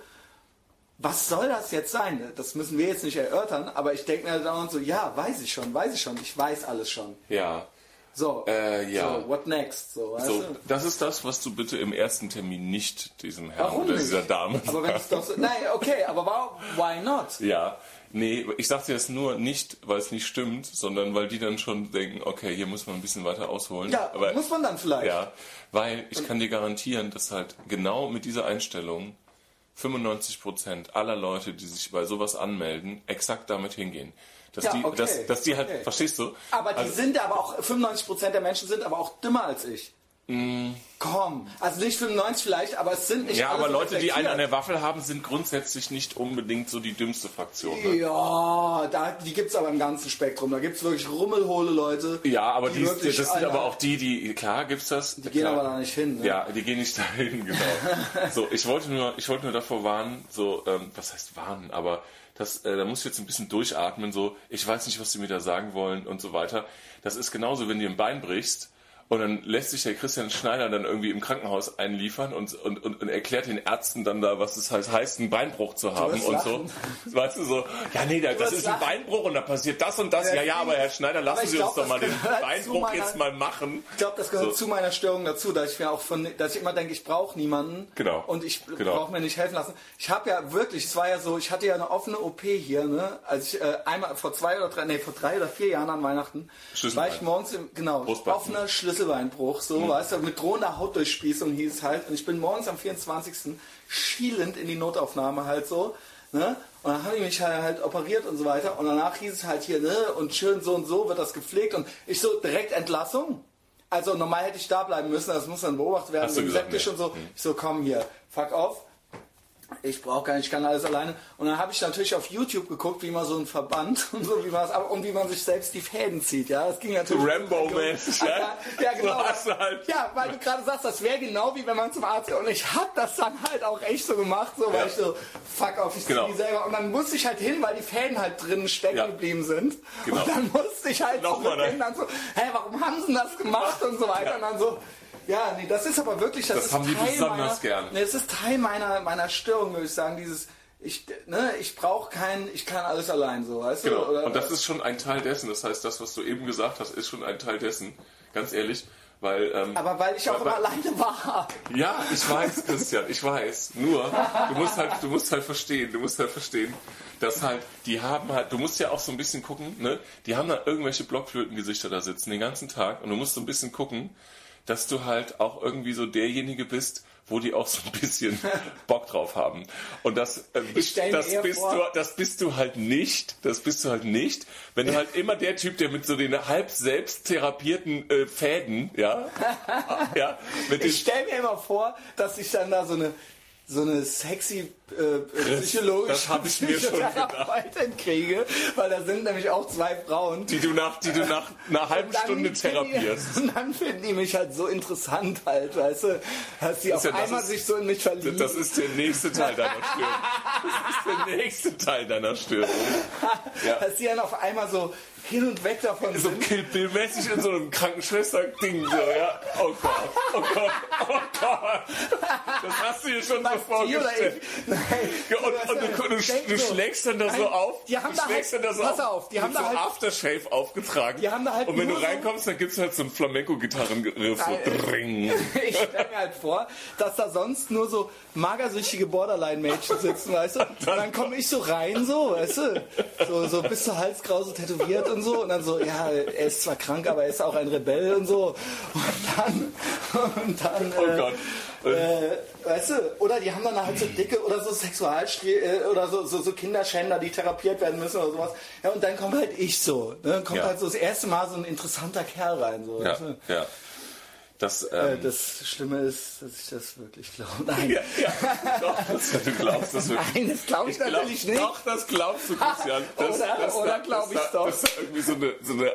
A: was soll das jetzt sein? Das müssen wir jetzt nicht erörtern, aber ich denke mir dauernd so, ja, weiß ich schon, weiß ich schon, ich weiß alles schon.
B: Ja.
A: So,
B: Äh, ja.
A: so what next? So,
B: So, das ist das, was du bitte im ersten Termin nicht diesem Herrn
A: Warum
B: oder
A: nicht?
B: dieser Dame
A: Aber wenn es doch so, nein, okay, aber warum, why not?
B: Ja, nee, ich sagte das nur nicht, weil es nicht stimmt, sondern weil die dann schon denken, okay, hier muss man ein bisschen weiter ausholen.
A: Ja,
B: aber,
A: muss man dann vielleicht.
B: Ja, weil ich kann dir garantieren, dass halt genau mit dieser Einstellung 95% aller Leute, die sich bei sowas anmelden, exakt damit hingehen. Dass
A: Ja,
B: die,
A: okay,
B: dass, dass die halt,
A: okay.
B: verstehst du?
A: Aber die
B: Also-
A: sind aber auch, 95% der Menschen sind aber auch dümmer als ich. Komm, also nicht 95 vielleicht, aber es sind nicht
B: Mm. Ja, aber Leute, die einen an der Waffel haben, sind grundsätzlich nicht unbedingt so die dümmste Fraktion. Ne?
A: Ja, da, die gibt es aber im ganzen Spektrum. Da gibt es wirklich rummelhohle Leute.
B: Ja, aber die,
A: wirklich,
B: das sind aber auch die, die, klar gibt's das.
A: Die gehen
B: klar.
A: aber da nicht hin. Ne?
B: Ja, die gehen nicht dahin, genau. so, ich wollte nur, ich wollte nur davor warnen, so, ähm, was heißt warnen, aber das, äh, da muss ich jetzt ein bisschen durchatmen, so, ich weiß nicht, was sie mir da sagen wollen und so weiter. Das ist genauso, wenn du ein Bein brichst und dann lässt sich der Christian Schneider dann irgendwie im Krankenhaus einliefern und, und, und, und erklärt den Ärzten dann da, was es heißt, heißt, einen Beinbruch zu haben und so. Weißt du, so, ja, nee, da, das ist ein
A: lachen.
B: Beinbruch und da passiert das und das. Ja, ja, aber Herr Schneider, lassen
A: ich
B: Sie uns
A: glaub,
B: doch mal den Beinbruch
A: meiner-
B: jetzt mal machen.
A: Ich glaube, das gehört
B: So.
A: zu meiner Störung dazu, dass ich mir auch von, dass ich immer denke, ich brauche niemanden.
B: Genau.
A: Und ich
B: Genau.
A: brauche mir nicht helfen lassen. Ich habe ja wirklich, es war ja so, ich hatte ja eine offene OP hier, ne? Als ich äh, einmal vor zwei oder drei, nee, vor drei oder vier Jahren an Weihnachten, war ich morgens im, genau, offener Schlüsselbeinbruch, so, weißt du, mit drohender Hautdurchspießung hieß es halt. Und ich bin morgens am 24. schielend in die Notaufnahme halt so. Ne? Und dann haben die mich halt, halt operiert und so weiter. Und danach hieß es halt hier, ne, und schön so und so wird das gepflegt. Und ich so, direkt Entlassung. Also normal hätte ich da bleiben müssen, das muss dann beobachtet werden,
B: Hast du gesagt,
A: septisch
B: nee.
A: und so. Ich so, komm hier, fuck off. Ich brauche gar nicht, ich kann alles alleine. Und dann habe ich natürlich auf YouTube geguckt, wie man so ein Verband und so, wie man es, und wie man sich selbst die Fäden zieht. Ja, das ging natürlich.
B: Rambo-mäßig, ja?
A: ja? Ja, genau.
B: So halt-
A: Ja, weil du gerade sagst, das wäre genau wie wenn man zum Arzt geht. Und ich habe das dann halt auch echt so gemacht, so, weil
B: Ja.
A: ich so, fuck off, ich zieh
B: Genau.
A: die selber. Und dann musste ich halt hin, weil die Fäden halt drinnen stecken
B: Ja.
A: geblieben sind.
B: Genau.
A: Und dann musste ich halt
B: Nochmal, ne?
A: dann so, hä, warum haben sie das gemacht und so weiter. Und dann so, ja, nee, das ist aber wirklich, das,
B: Das
A: ist
B: haben die
A: Teil
B: besonders
A: meiner,
B: gern.
A: Nee, es ist Teil meiner, meiner Störung, würde ich sagen, dieses, ich, ne, ich brauche keinen, ich kann alles allein, so, weißt
B: Genau.
A: du? Oder,
B: und das ist schon ein Teil dessen. Das heißt, das, was du eben gesagt hast, ist schon ein Teil dessen. Ganz ehrlich. Weil, ähm,
A: aber weil ich auch
B: weil-
A: immer alleine war.
B: Ja, ich weiß, Christian, ich weiß. Nur, du musst halt, du musst halt verstehen, du musst halt verstehen, dass halt, die haben halt, du musst ja auch so ein bisschen gucken, ne? Die haben da irgendwelche Blockflötengesichter da sitzen den ganzen Tag und du musst so ein bisschen gucken, dass du halt auch irgendwie so derjenige bist, wo die auch so ein bisschen Bock drauf haben. Und das, äh,
A: mir
B: das, bist
A: vor-
B: du, das bist du halt nicht. Das bist du halt nicht. Wenn du halt immer der Typ, der mit so den halb selbst therapierten äh, Fäden, ja, ja, mit
A: Ich stelle mir immer vor, dass ich dann da so eine so eine sexy äh, psychologische
B: das hab ich mir schon
A: Psychotherapeutin kriege, weil da sind nämlich auch zwei Frauen.
B: die du nach, die du nach einer halben Stunde therapierst.
A: Die, und dann finden die mich halt so interessant halt, weißt du, dass die
B: Das
A: auf
B: ja-
A: einmal
B: ist-
A: sich so in mich verlieben.
B: Das ist der nächste Teil deiner Störung. Das ist der nächste Teil deiner Störung. Ja.
A: dass die dann auf einmal so hin und weg davon
B: So
A: sind.
B: Kill Bill-mäßig in so einem Krankenschwester-Ding, so, ja. Oh Gott, oh Gott, oh Gott. Das hast du dir schon so
A: Was, oder
B: vorgestellt.
A: Nein.
B: Ja, und, und du, du, du
A: so.
B: schlägst dann da so
A: Nein,
B: auf.
A: die haben
B: du
A: da
B: schlägst
A: halt-
B: dann da so
A: pass
B: auf.
A: auf, die haben da
B: so
A: halt-
B: Aftershave aufgetragen.
A: Die haben da halt
B: und wenn du
A: so-
B: reinkommst, dann gibt's halt so einen Flamenco-Gitarrenriff. So.
A: Ich stelle mir halt vor, dass da sonst nur so magersüchtige Borderline-Mädchen sitzen, weißt du? Und dann komme ich so rein, so, weißt du? So, so bis zur Halskrause tätowiert und so. Und dann so, ja, er ist zwar krank, aber er ist auch ein Rebell und so. Und dann, und dann,
B: Oh
A: äh,
B: Gott.
A: äh, weißt du, oder die haben dann halt so dicke oder so Sexualstre äh, oder so, so, so Kinderschänder, die therapiert werden müssen oder sowas. Ja, und dann kommt halt ich so. Ne? Dann kommt
B: Ja.
A: halt so das erste Mal so ein interessanter Kerl rein. So,
B: Ja,
A: weißt du?
B: ja. Das,
A: Äh,
B: ähm,
A: Das Schlimme ist, dass ich das wirklich glaube. Nein,
B: ja, ja, doch, das, du glaubst das wirklich.
A: Nein das glaube ich,
B: glaub-
A: natürlich nicht.
B: Doch, das glaubst du, Christian. Das,
A: Oder-
B: das,
A: oder glaub ich's
B: das,
A: doch.
B: Das ist irgendwie so eine, so eine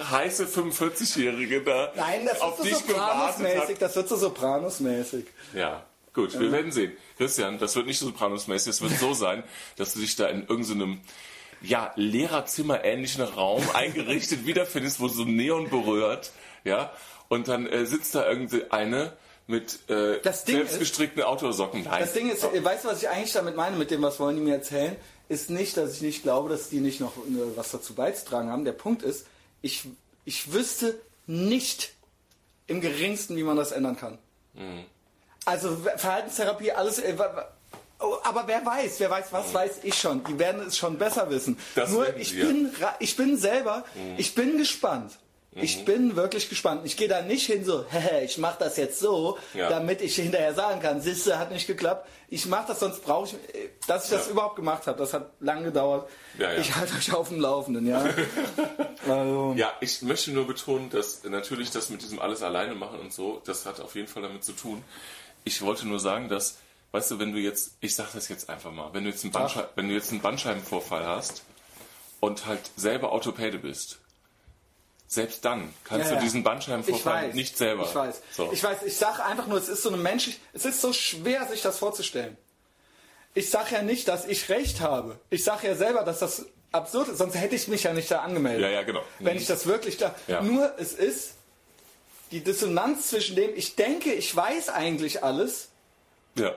B: heiße 45-Jährige da
A: Nein, das
B: auf
A: wird so
B: dich gewartet
A: Sopranos-mäßig.
B: hat.
A: Das wird so Sopranos-mäßig.
B: Ja, gut, wir werden sehen. Christian, das wird nicht so Sopranos-mäßig. Es wird so sein, dass du dich da in irgendeinem ja, Lehrerzimmer-ähnlichen Raum eingerichtet wiederfindest, wo so Neon berührt, ja, und dann äh, sitzt da irgendwie eine mit äh, selbstgestrickten Outdoor-Socken.
A: Das Ding ist, äh, weißt du, was ich eigentlich damit meine, mit dem, was wollen die mir erzählen, ist nicht, dass ich nicht glaube, dass die nicht noch äh, was dazu beizutragen haben. Der Punkt ist, ich, ich wüsste nicht im geringsten, wie man das ändern kann.
B: Mhm.
A: Also Verhaltenstherapie, alles. Äh, oh, aber wer weiß, wer weiß, was weiß ich schon. Die werden es schon besser wissen.
B: Mhm. Das
A: Nur ich bin, ich bin selber,
B: Mhm.
A: ich bin gespannt. Ich bin wirklich gespannt. Ich gehe da nicht hin so, hehe, ich mache das jetzt so,
B: Ja.
A: damit ich hinterher sagen kann, Sisse hat nicht geklappt. Ich mache das, sonst brauche ich, äh, dass ich das
B: Ja.
A: überhaupt gemacht habe. Das hat lange gedauert.
B: Ja.
A: Ich halte euch auf dem Laufenden, ja. also,
B: Ja, ich möchte nur betonen, dass natürlich das mit diesem alles alleine machen und so, das hat auf jeden Fall damit zu tun. Ich wollte nur sagen, dass, weißt du, wenn du jetzt, ich sag das jetzt einfach mal, wenn du jetzt einen, Bandschei wenn du jetzt einen Bandscheibenvorfall hast und halt selber Orthopäde bist, selbst dann kannst
A: Ja,
B: du
A: ja.
B: diesen
A: ich
B: Bandscheibenvorfall nicht selber.
A: Ich weiß.
B: So.
A: Ich weiß, ich sage einfach nur, es ist so eine menschlich, es ist so schwer, sich das vorzustellen. Ich sage ja nicht, dass ich recht habe. Ich sage ja selber, dass das absurd ist, sonst hätte ich mich ja nicht da angemeldet.
B: Ja, ja, genau.
A: Wenn
B: Mhm.
A: ich das wirklich da.
B: Ja.
A: Nur es ist die Dissonanz zwischen dem, ich denke, ich weiß eigentlich alles,
B: ja.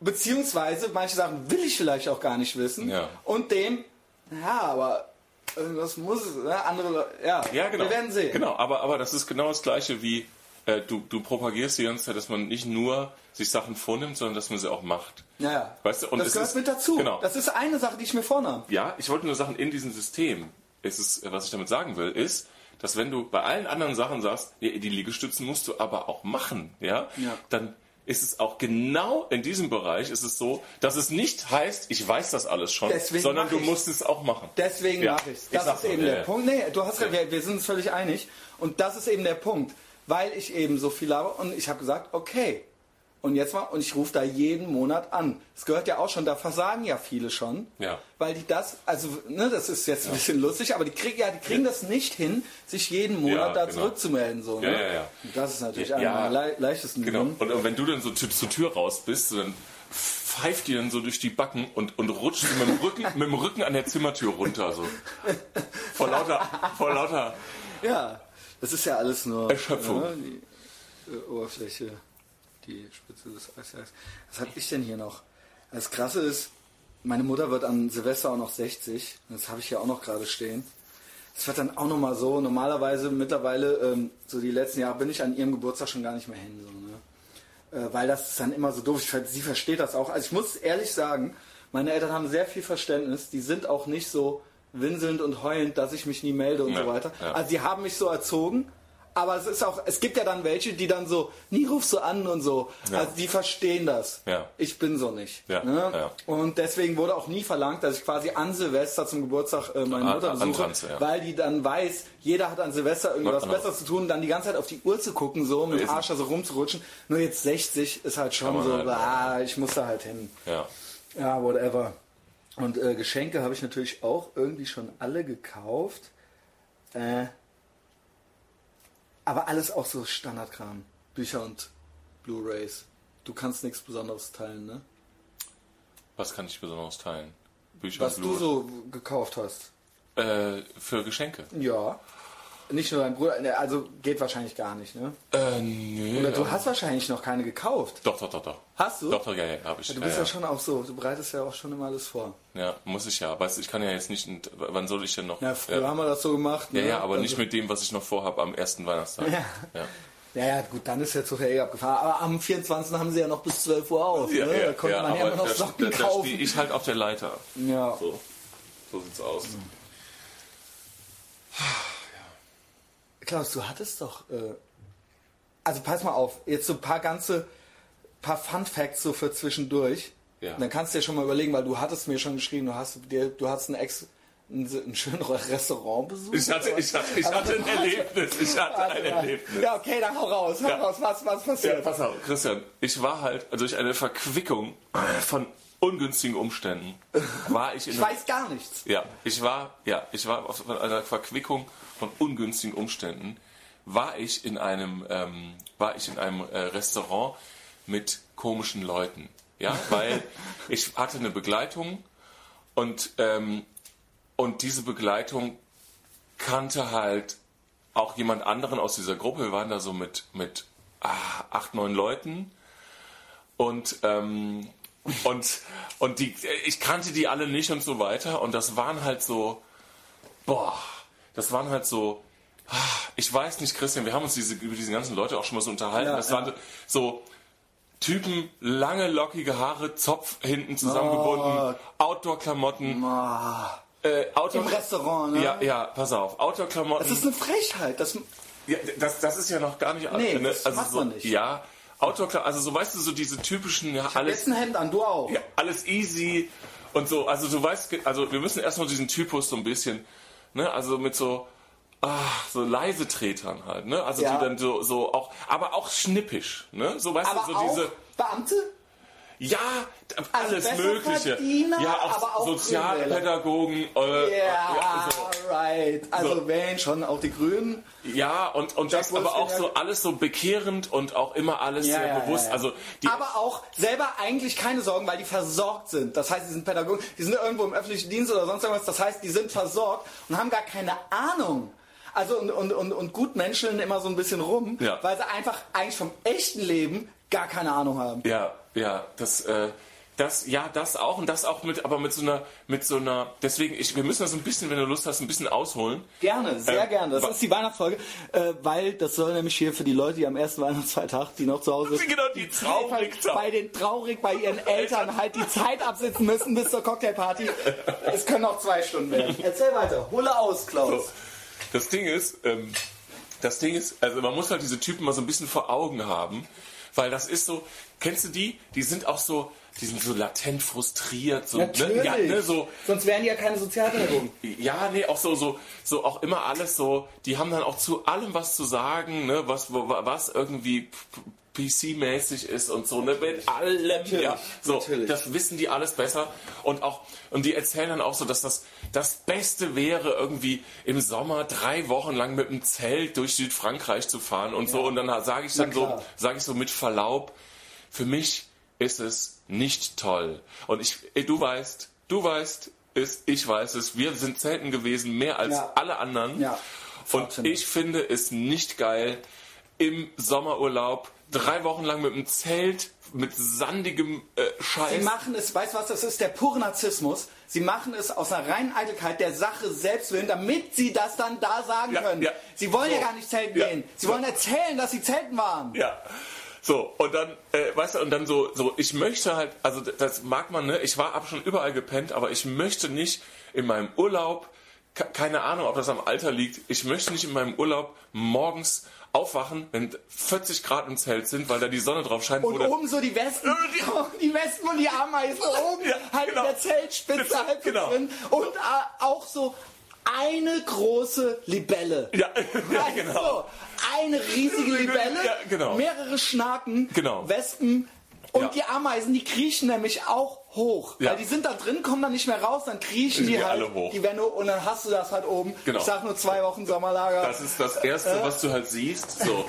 A: beziehungsweise manche Sachen will ich vielleicht auch gar nicht wissen,
B: Ja.
A: und dem, ja, aber irgendwas muss es, ne? andere, Leute- ja,
B: Ja, genau.
A: wir werden sehen.
B: Genau, aber, aber das ist genau das Gleiche wie äh, du, du propagierst die ganze Zeit, dass man nicht nur sich Sachen vornimmt, sondern dass man sie auch macht.
A: Ja, ja.
B: Weißt du, und
A: das gehört
B: ist-
A: mit dazu.
B: Genau.
A: Das ist eine Sache, die ich mir vornahm.
B: Ja, ich wollte nur sagen, in diesem System ist es, was ich damit sagen will, ist, dass wenn du bei allen anderen Sachen sagst, die Liegestützen musst du aber auch machen, ja,
A: Ja.
B: dann ist es auch genau in diesem Bereich ist es so, dass es nicht heißt, ich weiß das alles schon,
A: Deswegen
B: sondern du musst es auch machen.
A: Deswegen
B: Ja,
A: mache ich es.
B: ich
A: Das
B: sag's
A: ist eben
B: ja,
A: der
B: ja.
A: Punkt. Nee, du hast recht, wir, wir sind uns völlig einig. Und das ist eben der Punkt. Weil ich eben so viel habe und ich habe gesagt, okay. Und jetzt mal, und ich rufe da jeden Monat an. Es gehört ja auch schon, da versagen ja viele schon.
B: Ja.
A: Weil die das, also, ne, das ist jetzt ein bisschen lustig, aber die kriegen ja, die kriegen das nicht hin, sich jeden Monat
B: Ja,
A: da
B: genau.
A: zurückzumelden. So, ne?
B: Ja, ja, ja.
A: Und das ist natürlich
B: Ja,
A: einer der le leichtesten
B: Genau.
A: Übungen.
B: Und, wenn du dann so zur Tür raus bist, dann pfeift die dann so durch die Backen und, und rutscht mit dem, Rücken, mit dem Rücken an der Zimmertür runter. So. Vor lauter, vor lauter
A: Ja, das ist ja alles nur
B: Erschöpfung.
A: ne, die äh, Oberfläche, die Spitze des Eisbergs. Was habe ich denn hier noch? Das Krasse ist, meine Mutter wird an Silvester auch noch 60. Das habe ich hier auch noch gerade stehen. Es wird dann auch noch mal so. Normalerweise mittlerweile, ähm, so die letzten Jahre, bin ich an ihrem Geburtstag schon gar nicht mehr hin. So, ne? äh, weil das ist dann immer so doof. Ich, sie versteht das auch. Also ich muss ehrlich sagen, meine Eltern haben sehr viel Verständnis. Die sind auch nicht so winselnd und heulend, dass ich mich nie melde und
B: Ja,
A: so weiter.
B: ja.
A: Also sie haben mich so erzogen, aber es ist auch, es gibt ja dann welche, die dann so, nie rufst du an und so.
B: Ja.
A: Also die verstehen das.
B: Ja.
A: Ich bin so nicht.
B: Ja,
A: Ne? Und deswegen wurde auch nie verlangt, dass ich quasi an Silvester zum Geburtstag äh, meine Mutter besuche, weil die dann weiß, jeder hat an Silvester irgendwas
B: Genau.
A: Besseres zu tun, dann die ganze Zeit auf die Uhr zu gucken, so mit dem. Arsch da so rumzurutschen. Nur jetzt 60 ist halt schon so,
B: halt,
A: ah, ich muss da halt hin.
B: Ja.
A: Ja, whatever. Und äh, Geschenke habe ich natürlich auch irgendwie schon alle gekauft. Äh, aber alles auch so Standardkram. Bücher und Blu-Rays. Du kannst nichts Besonderes teilen, ne?
B: Was kann ich besonders teilen? Bücher
A: Was
B: und
A: du
B: Blu-
A: so gekauft hast.
B: Äh, für Geschenke.
A: Ja. Nicht nur dein Bruder, ne, also geht wahrscheinlich gar nicht, ne?
B: Äh, nö.
A: Oder du hast wahrscheinlich noch keine gekauft.
B: Doch, doch, doch, doch.
A: Hast du?
B: Doch, doch, ja, ja, habe ich.
A: Du
B: ja,
A: bist ja
B: ja.
A: schon auch so, du bereitest ja auch schon immer alles vor.
B: ja, muss ich ja. Weißt du, ich kann ja jetzt nicht. Wann soll ich denn noch?
A: Ja, früher
B: ja.
A: haben wir das so gemacht.
B: ja,
A: ne?
B: ja, aber
A: Also-
B: nicht mit dem, was ich noch vorhabe am ersten Weihnachtstag.
A: Ja.
B: ja.
A: Ja, ja, gut, dann ist jetzt so eh abgefahren. Aber am 24. haben sie ja noch bis 12 Uhr auf.
B: Ja,
A: ne?
B: ja,
A: da konnte
B: ja,
A: man ja immer noch
B: da,
A: Socken
B: da, da
A: kaufen.
B: stehe ich halt auf der Leiter.
A: ja.
B: So, so sieht's aus.
A: Klaus, du hattest doch. Äh, also pass mal auf, jetzt so ein paar ganze, paar Fun Facts so für zwischendurch.
B: Ja.
A: Dann kannst du dir schon mal überlegen, weil du hattest mir schon geschrieben, du hast dir, du hast ein Ex, ein, schönes Restaurant besucht.
B: Ich hatte, ich hatte, ich hatte ein Erlebnis. Ich hatte ein Erlebnis.
A: Ja, okay, dann hau raus, hau
B: Ja.
A: raus, was, was
B: Ja,
A: passiert?
B: pass auf, Christian. Ich war halt durch eine Verquickung von ungünstigen Umständen. War ich in
A: Ich weiß gar nichts.
B: Ja, ich war, ja, ich war auf von einer Verquickung von ungünstigen Umständen. War ich in einem, ähm, war ich in einem äh, Restaurant mit komischen Leuten. Ja, weil ich hatte eine Begleitung und ähm, und diese Begleitung kannte halt auch jemand anderen aus dieser Gruppe. Wir waren da so mit mit ah, acht, neun Leuten und ähm, und und die ich kannte die alle nicht und so weiter und das waren halt so boah das waren halt so ah, ich weiß nicht Christian wir haben uns diese über diese ganzen Leute auch schon mal so unterhalten
A: Ja,
B: das
A: ja.
B: waren so Typen lange lockige Haare Zopf hinten zusammengebunden Outdoor-Klamotten äh, Outdoor
A: Im Restaurant, ne?
B: ja ja pass auf Outdoor-Klamotten
A: Das ist eine Frechheit. Das,
B: ja, das, das ist ja noch gar nicht
A: Nee,
B: ne?
A: das
B: also
A: macht
B: so,
A: man nicht.
B: Ja, Outdoor, also so weißt du, so diese typischen, ja,
A: jetzt
B: alles,
A: ein Hemd an, du auch.
B: ja, alles easy und so. Also du weißt, also wir müssen erstmal diesen Typus so ein bisschen, ne, also mit so, ah, so leise Tretern halt, ne, also
A: Ja.
B: die dann so, so auch, aber auch schnippisch, ne, so weißt
A: Aber
B: du, so diese,
A: Beamte?
B: Ja, alles
A: besser
B: Mögliche. Ja, auch, Sozialpädagogen, äh,
A: Ja,
B: ja, so.
A: right. Also
B: So.
A: wählen schon auch die Grünen.
B: Ja, und, und das aber auch so alles so bekehrend und auch immer alles
A: Ja,
B: sehr
A: ja,
B: bewusst.
A: ja.
B: Also die,
A: aber auch selber eigentlich keine Sorgen, weil die versorgt sind. Das heißt, die sind Pädagogen, die sind irgendwo im öffentlichen Dienst oder sonst irgendwas. Das heißt, die sind versorgt und haben gar keine Ahnung. Also und, und, und, und gut menscheln immer so ein bisschen rum, weil sie einfach eigentlich vom echten Leben gar keine Ahnung haben.
B: Ja, ja, das, äh, das, ja, das auch und das auch mit, aber mit so einer, mit so einer, deswegen, ich, wir müssen das ein bisschen, wenn du Lust hast, ein bisschen ausholen.
A: Gerne, sehr
B: Ähm,
A: gerne. Das ist die Weihnachtsfolge, äh, weil das soll nämlich hier für die Leute, die am ersten Weihnachtsfeiertag, die noch zu Hause
B: Genau, die traurig
A: bei den traurig bei ihren Eltern halt die Zeit absitzen müssen bis zur Cocktailparty. Es können noch zwei Stunden werden. Erzähl weiter. Hole aus, Klaus.
B: Das Ding ist, ähm, das Ding ist, also man muss halt diese Typen mal so ein bisschen vor Augen haben, weil das ist so, kennst du die? Die sind auch so, die sind so latent frustriert, so,
A: Natürlich.
B: ne, ja, ne, so,
A: Sonst wären die ja keine Sozialpädagogen.
B: Ja, nee, auch so, so, so auch immer alles so, die haben dann auch zu allem was zu sagen, ne, was, was irgendwie PC-mäßig ist und so, ne, mit allem, ja, so,
A: natürlich.
B: das wissen die alles besser. Und auch, und die erzählen dann auch so, dass das, das Beste wäre, irgendwie im Sommer drei Wochen lang mit dem Zelt durch Südfrankreich zu fahren und so, und dann sage ich dann so, sage ich so mit Verlaub, für mich ist es nicht toll. Und ich, du weißt, du weißt es, ich weiß es, wir sind Zelten gewesen, mehr als
A: Ja.
B: alle anderen.
A: Ja.
B: Und ich finde es nicht geil, im Sommerurlaub drei Wochen lang mit einem Zelt, mit sandigem äh,
A: Sie
B: Scheiß.
A: machen es, weißt du was, das ist der pure Narzissmus. Sie machen es aus einer reinen Eitelkeit der Sache selbst willen, damit sie das dann da sagen
B: Ja,
A: können.
B: ja.
A: Sie wollen ja
B: So.
A: gar nicht zelten
B: Ja.
A: gehen. Sie wollen erzählen, dass sie zelten waren.
B: Ja. So, und dann, äh, weißt du, und dann so, so, ich möchte halt, also das mag man, ne, ich war ab schon überall gepennt, aber ich möchte nicht in meinem Urlaub ke- keine Ahnung, ob das am Alter liegt. Ich möchte nicht in meinem Urlaub morgens aufwachen, wenn 40 Grad im Zelt sind, weil da die Sonne drauf scheint.
A: Und oben so die Wespen, die Wespen und die Ameisen oben,
B: Ja,
A: halt
B: genau.
A: in der Zeltspitze halt so
B: Genau.
A: drin. Und äh, auch so eine große Libelle.
B: ja, ja, genau.
A: du, eine riesige Libelle,
B: Ja, genau.
A: mehrere Schnaken,
B: Genau.
A: Wespen und
B: Ja.
A: die Ameisen, die kriechen nämlich auch hoch.
B: Ja.
A: Weil die sind da drin, kommen dann nicht mehr raus, dann kriechen die
B: Die
A: halt,
B: alle hoch.
A: die werden und dann hast du das halt oben.
B: Genau.
A: Ich sag nur zwei Wochen Sommerlager.
B: Das ist das Erste, was du halt siehst. So.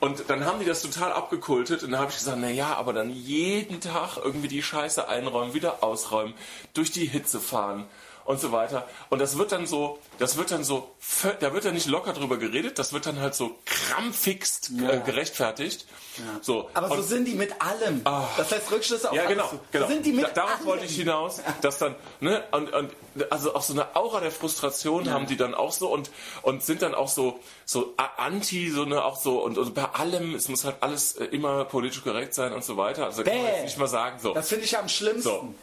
B: Und dann haben die das total abgekultet und dann habe ich gesagt, na ja, aber dann jeden Tag irgendwie die Scheiße einräumen, wieder ausräumen, durch die Hitze fahren und so weiter. Und das wird dann so, das wird dann so, da wird dann nicht locker drüber geredet, das wird dann halt so krampfigst äh, gerechtfertigt. So.
A: Aber so
B: Und-
A: sind die mit allem. Das heißt Rückschlüsse auf
B: ja, genau,
A: zu.
B: genau.
A: So sind die mit
B: da, darauf
A: allem.
B: wollte ich hinaus, dass dann, ne, und, und also auch so eine Aura der Frustration haben die dann auch so und, und sind dann auch so, so anti, so eine, auch so, und, und bei allem, es muss halt alles äh, immer politisch korrekt sein und so weiter. Also kann man
A: Bäh.
B: jetzt nicht mal sagen, so.
A: Das finde ich am schlimmsten.
B: So.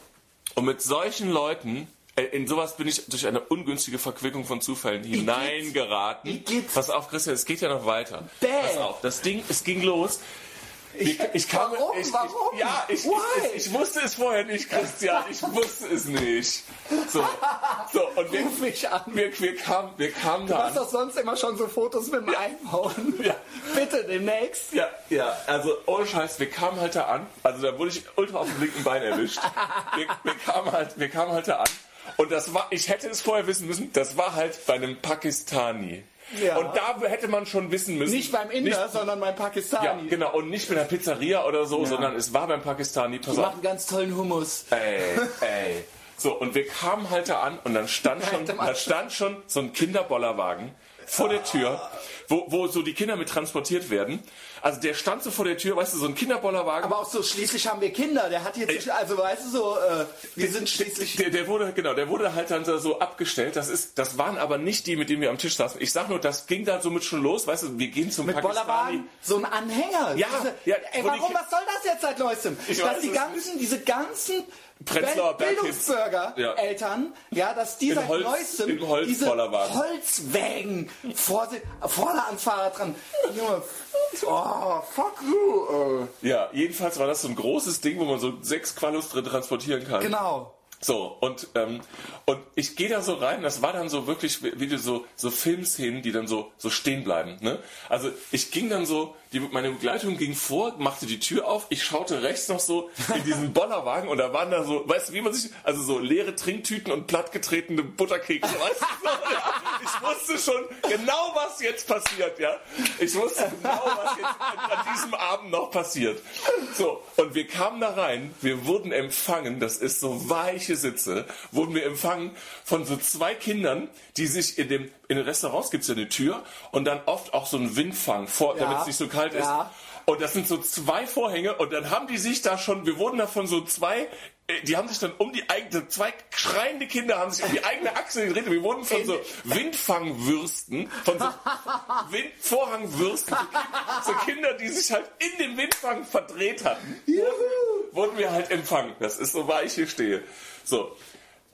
B: Und mit solchen Leuten, in sowas bin ich durch eine ungünstige Verquickung von Zufällen hineingeraten.
A: Igitt.
B: Pass auf, Christian, es geht ja noch weiter.
A: Bäh.
B: Pass auf, das Ding, es ging los. Ich, ich kam,
A: Warum?
B: Ich,
A: Warum?
B: Ich, ja, ich, ich, wusste es vorher nicht, Christian. Ich wusste es nicht. So, so und wir,
A: Ruf mich an.
B: wir, wir kamen, wir kamen
A: Du
B: da
A: machst
B: an.
A: doch sonst immer schon so Fotos mit dem Einhauen.
B: Ja.
A: Bitte demnächst.
B: Ja, ja, also ohne Scheiß, wir kamen halt da an. Also da wurde ich ultra auf dem linken Bein erwischt. Wir, wir, kamen halt, wir kamen halt da an. Und das war, ich hätte es vorher wissen müssen, das war halt bei einem Pakistani.
A: Ja.
B: Und da hätte man schon wissen müssen.
A: Nicht beim Inder,
B: Nicht,
A: sondern beim
B: ja,
A: Pakistani.
B: genau. Und nicht bei einer Pizzeria oder so, sondern es war beim Pakistani. Pass
A: Die
B: auf.
A: machen ganz tollen Hummus.
B: Ey, ey. So, und wir kamen halt da an und dann stand schon, da stand schon so ein Kinderbollerwagen vor der Tür, wo, wo so die Kinder mit transportiert werden. Also der stand so vor der Tür, weißt du, so ein Kinderbollerwagen.
A: Aber auch so, schließlich haben wir Kinder. Der hat jetzt, also weißt du so, äh, wir sind schließlich...
B: Der, der wurde, genau, der wurde halt dann so abgestellt. Das ist, das waren aber nicht die, mit denen wir am Tisch saßen. Ich sag nur, das ging dann somit schon los, weißt du, wir gehen zum
A: Mit
B: Pakistani.
A: Bollerwagen, so ein Anhänger.
B: Ja, ja,
A: ey, warum, was soll das jetzt seit neuestem?
B: Ich
A: dass
B: weiß
A: die ganzen, diese ganzen
B: Prenzlauer Bergkids.
A: Bildungsbürger,
B: Ja.
A: Eltern, ja, dass die seit
B: Holz-
A: neuestem
B: Holz-
A: diese. Holzwägen vor, vorne ans Fahrrad dran. Junge, oh, fuck you. Äh.
B: Ja, jedenfalls war das so ein großes Ding, wo man so sechs Qualos drin transportieren kann.
A: Genau.
B: So, und, ähm, und ich gehe da so rein, das war dann so wirklich wie wie so, so Filmszenen, die dann so, so stehen bleiben. Ne? Also ich ging dann so, die, meine Begleitung ging vor, machte die Tür auf, ich schaute rechts noch so in diesen Bollerwagen und da waren da so, weißt du, wie man sich, also so leere Trinktüten und plattgetretene Butterkekse, weißt du? So, ja. Ich wusste schon genau, was jetzt passiert, ja. Ich wusste genau, was jetzt an, an diesem Abend noch passiert. So, und wir kamen da rein, wir wurden empfangen, das ist so weiche Sitze, wurden wir empfangen von so zwei Kindern, die sich in dem, in den Restaurants gibt's ja eine Tür und dann oft auch so einen Windfang vor,
A: Ja.
B: damit es nicht so kalt ist.
A: Ja.
B: Und das sind so zwei Vorhänge und dann haben die sich da schon, wir wurden davon so zwei, äh, die haben sich dann um die eigene, zwei schreiende Kinder haben sich um die eigene Achse gedreht und wir wurden von so Windfangwürsten, von so Windvorhangwürsten, so Kinder, die sich halt in den Windfang verdreht hatten, wurden wir halt empfangen. Das ist so, weil ich hier stehe. So.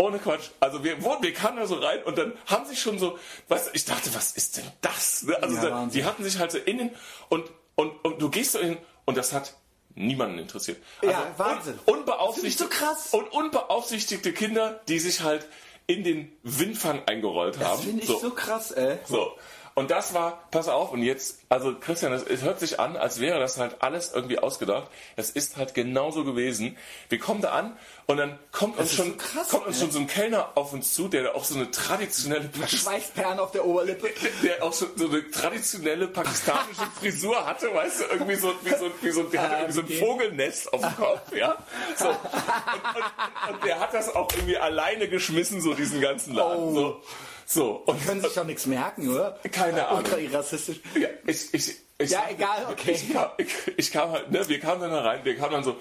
B: Ohne Quatsch. Also wir wurden, wir kamen da so rein und dann haben sich schon so, weißt du, ich dachte, was ist denn das? Ne? Also
A: Ja,
B: da, die hatten sich halt so innen und, und, und du gehst so in und das hat niemanden interessiert.
A: Ja, Wahnsinn.
B: Un, unbeaufsichtigte,
A: Das so krass.
B: Und unbeaufsichtigte Kinder, die sich halt in den Windfang eingerollt
A: Das
B: haben.
A: finde ich so. krass, ey.
B: So. Und das war, pass auf, und jetzt, also Christian, es, es hört sich an, als wäre das halt alles irgendwie ausgedacht. Es ist halt genauso gewesen. Wir kommen da an und dann kommt uns schon,
A: so krass,
B: kommt uns
A: ey.
B: schon so ein Kellner auf uns zu, der auch so eine traditionelle
A: Schweißperlen auf der Oberlippe.
B: der auch so, so eine traditionelle pakistanische Frisur hatte, weißt du, irgendwie so, wie so, wie so, der hatte irgendwie so ein Vogelnest auf dem Kopf, ja. So. Und, und, und der hat das auch irgendwie alleine geschmissen, so diesen ganzen Laden.
A: Oh.
B: So. So. Und
A: Können sich doch nichts merken, oder?
B: Keine Ahnung.
A: Ultra rassistisch.
B: Ja, ich, ich, ich,
A: Ja, egal, okay.
B: Ich kam, ich, kam halt, ne, wir kamen dann da rein, wir kamen dann so,